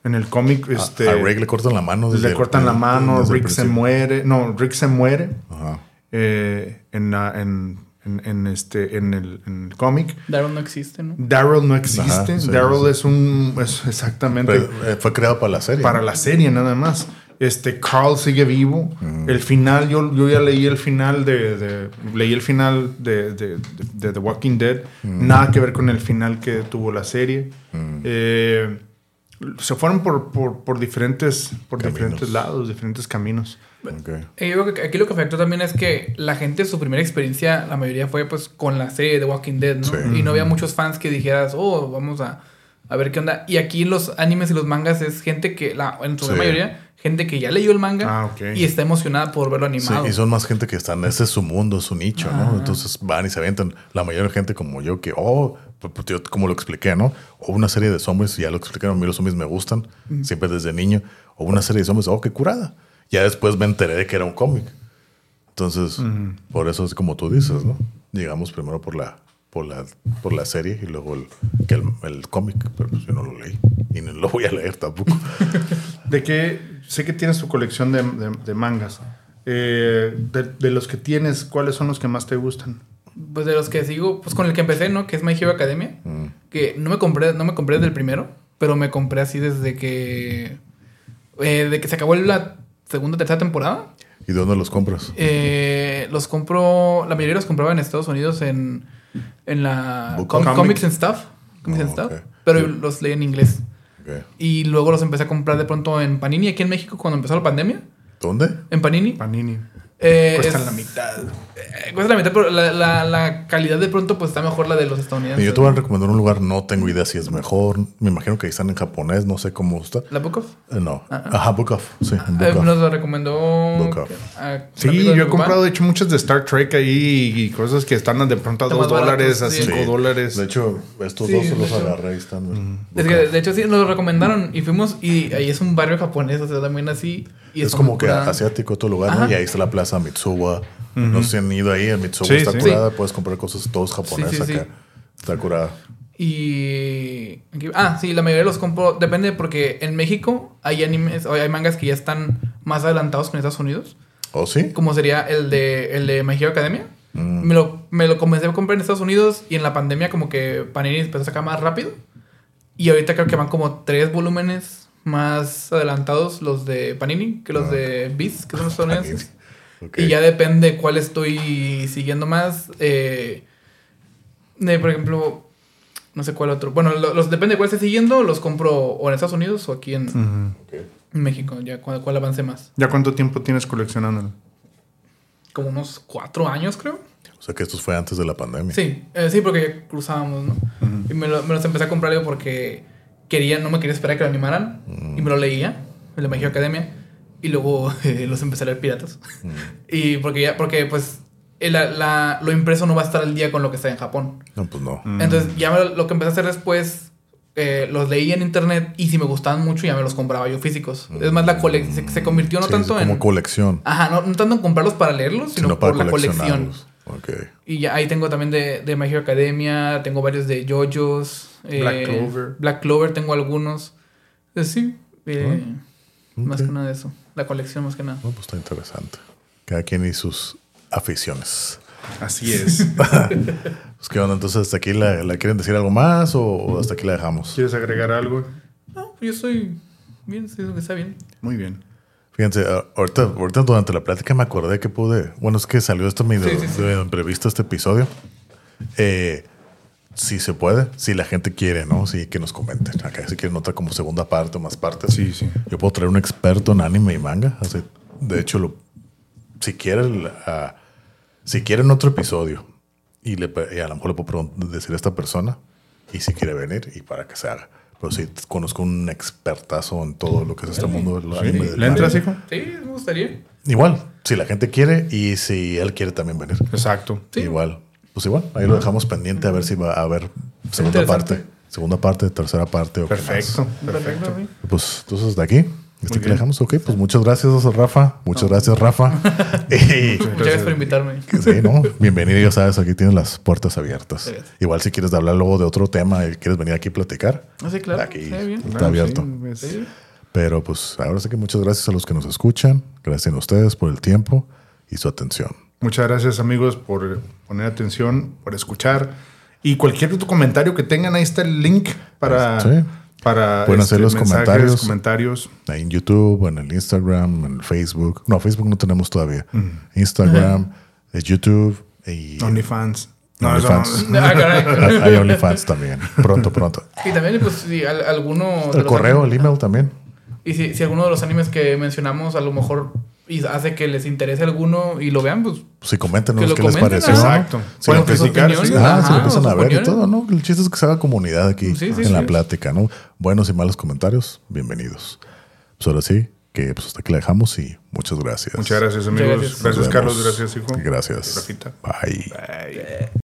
En el cómic, A- este. a, Rick le cortan la mano. desde le el- cortan la mano, Rick se muere. No, Rick se muere. Ajá. eh, en, la- en, en, en este, en el, en el cómic. Daryl no existe, ¿no? Daryl no existe. Sí, Daryl sí. es un. Es exactamente. Pero, eh, fue creado para la serie. para la serie nada más. Este Carl sigue vivo. El final, yo, yo ya leí el final de, de- leí el final de, de- de- de The Walking Dead. Nada que ver con el final que tuvo la serie. Eh, se fueron por, por, por diferentes, por Caminos. diferentes lados, diferentes caminos. Ok. Eh, Yo creo que aquí lo que afectó también es que la gente, su primera experiencia, la mayoría fue pues con la serie de Walking Dead, ¿no? Sí. Y no había muchos fans que dijeras, oh, vamos a, a ver qué onda. Y aquí los animes y los mangas es gente que, la, en su Sí. mayoría, gente que ya leyó el manga Ah, y está emocionada por verlo Sí, animado. y son más gente que están, ese es su mundo, su nicho. ¿no? Entonces van y se avientan. La mayoría de gente como yo que, oh, pues, pues, yo como lo expliqué, ¿no? O una serie de zombies, ya lo explicaron, a mí los zombies me gustan, siempre desde niño. O una serie de zombies, oh, qué curada. Ya después me enteré de que era un cómic. Entonces, por eso es como tú dices, ¿no? Llegamos primero por la, por la, por la serie y luego el, que el, el cómic, pero pues yo no lo leí y no lo voy a leer tampoco. De que sé que tienes tu colección de, de- de mangas. Eh, de, de los que tienes, ¿cuáles son los que más te gustan? Pues de los que sigo, pues con el que empecé, ¿no? Que es My Hero Academia. Mm. Que no me compré, no me compré desde el primero, pero me compré así desde que. eh, de que se acabó la segunda tercera temporada. ¿Y dónde los compras? Eh, los compro. La mayoría los compraba en Estados Unidos en. En la. Book Com- Comic. Comics and Stuff. Comics Oh, and Stuff. ok. Pero los leí en inglés. Y luego los empecé a comprar de pronto en Panini aquí en México cuando empezó la pandemia. ¿Dónde? En Panini. Panini. Eh, Cuestan es- la mitad. eh, cuesta la mitad, pero la, la- la calidad de pronto pues está mejor la de los estadounidenses. Yo te voy a recomendar un lugar, no tengo idea si es mejor. Me imagino que están en japonés, no sé cómo está. ¿La Book of? Eh, no. Ajá, Book Off. Sí, Book Eh, Off. nos lo recomendó. Book Off. Sí, yo he comprado, de hecho, muchas de Star Trek ahí y cosas que están de pronto a Están 2 más dólares, a baratos, sí. 5 Sí. dólares. De hecho, estos Sí, dos los hecho. agarré y están. Es que, Off. de hecho, sí, nos lo recomendaron y fuimos. Y ahí es un barrio japonés, o sea, también así. Y es como que asiático otro lugar, ¿no? Y ahí está la plaza Mitsuba. No sé si han ido ahí. En Mitsuba Sí, está sí. curada. Puedes comprar cosas todos japonesas acá. Está curada. Y. Ah, sí, la mayoría los compro. Depende, porque en México hay animes, o hay mangas que ya están más adelantados que en Estados Unidos. ¿Oh, sí? Como sería el de, el de My Hero Academia. Mm. Me, lo, me lo comencé a comprar en Estados Unidos y en la pandemia, como que Panini empezó a sacar más rápido. Y ahorita creo que van como tres volúmenes más adelantados los de Panini que los Ah. de Beast, que son los estadounidenses. Y ya depende cuál estoy siguiendo más. Eh, de, por ejemplo, no sé cuál otro. Bueno, lo- los, depende de cuál esté siguiendo, los compro o en Estados Unidos o aquí en, en México, ya cuál, cuál avance más. ¿Ya cuánto tiempo tienes coleccionándolo? Como unos cuatro años, creo. O sea que esto fue antes de la pandemia. Sí, eh, sí, porque ya cruzábamos, ¿no? Y me, lo- me los empecé a comprar yo porque quería, no me quería esperar a que lo animaran. Y me lo leía, de My Hero Academia. Y luego eh, los empecé a leer piratas. y porque ya, porque pues el- la- lo impreso no va a estar al día con lo que está en Japón. No, pues no. Entonces ya me- lo que empecé a hacer después, eh, los leí en internet y si me gustaban mucho ya me los compraba yo físicos. Es más, la cole se, se convirtió no Sí, tanto es como en... colección. Ajá, no, no tanto en comprarlos para leerlos, sino, Sino para por la colección. Y ya ahí tengo también de, de My Hero Academia, tengo varios de JoJo's, Black Eh, Clover. Black Clover tengo algunos. Eh, sí, eh, más que nada de eso. La colección más que nada. No, pues está interesante. Cada quien y sus aficiones. Así es. Pues qué onda, entonces hasta aquí la, la quieren decir algo más o, o hasta aquí la dejamos. ¿Quieres agregar algo? No, yo estoy bien, sí, que está bien. Muy bien. Fíjense, a- ahorita, ahorita durante la plática me acordé que pude. Bueno, es que salió esto medio, Sí, sí, sí. medio imprevisto este episodio. Eh, si se puede, si la gente quiere, ¿no? Si que nos comenten. Acá si quieren otra como segunda parte o más partes. Sí, sí. Yo puedo traer un experto en anime y manga. Así, de hecho, lo, si quieren, ah, si quieren otro episodio y, le, y a lo mejor le puedo decir a esta persona y si quiere venir y para que se haga. Pero sí, conozco un expertazo en todo lo que es este mundo del anime. ¿Le entras, hijo? Sí, me gustaría. Igual, si la gente quiere y si él quiere también venir. Exacto. Sí. Igual. Pues igual, ahí lo dejamos pendiente a ver si va a haber segunda parte. Segunda parte, tercera parte. O. Perfecto. Perfecto. Sí. Pues entonces de aquí, hasta aquí bien. le dejamos. Ok, pues muchas gracias, Rafa. Muchas gracias, Rafa. y, Muchas gracias por invitarme. sí, ¿no? Bienvenido, ya sabes, aquí tienes las puertas abiertas. Igual si quieres hablar luego de otro tema y quieres venir aquí a platicar, Ah, sí, claro. aquí está bien. está Claro, abierto. sí, es- Sí. Pero pues ahora sí que muchas gracias a los que nos escuchan. Gracias a ustedes por el tiempo y su atención. Muchas gracias amigos por poner atención, por escuchar. Y cualquier otro comentario que tengan, ahí está el link para, Sí. para Pueden hacer los mensajes, comentarios. comentarios. Ahí en YouTube, en el Instagram, en el Facebook. No, Facebook no tenemos todavía. Instagram, YouTube y OnlyFans. No, OnlyFans. eso- Ah, hay OnlyFans también. Pronto, pronto. Y también, pues, si al- alguno. El correo, animes- el email también. Y si, si alguno de los animes que mencionamos a lo mejor y hace que les interese alguno y lo vean, pues. Si coméntenos Que lo qué les comenten, pareció. ajá. Exacto. Si Pueden lo que- criticar, sí. Ah, si lo Ajá, empiezan a ver y todo, ¿no? El chiste es que se haga comunidad aquí Sí, sí, en la sí. plática, ¿no? Buenos y malos comentarios, bienvenidos. Pues ahora sí, que pues hasta aquí la dejamos y muchas gracias. Muchas gracias, Muchas amigos. gracias. Gracias, Carlos. Gracias, hijo. Gracias. Rafita. Bye. Bye.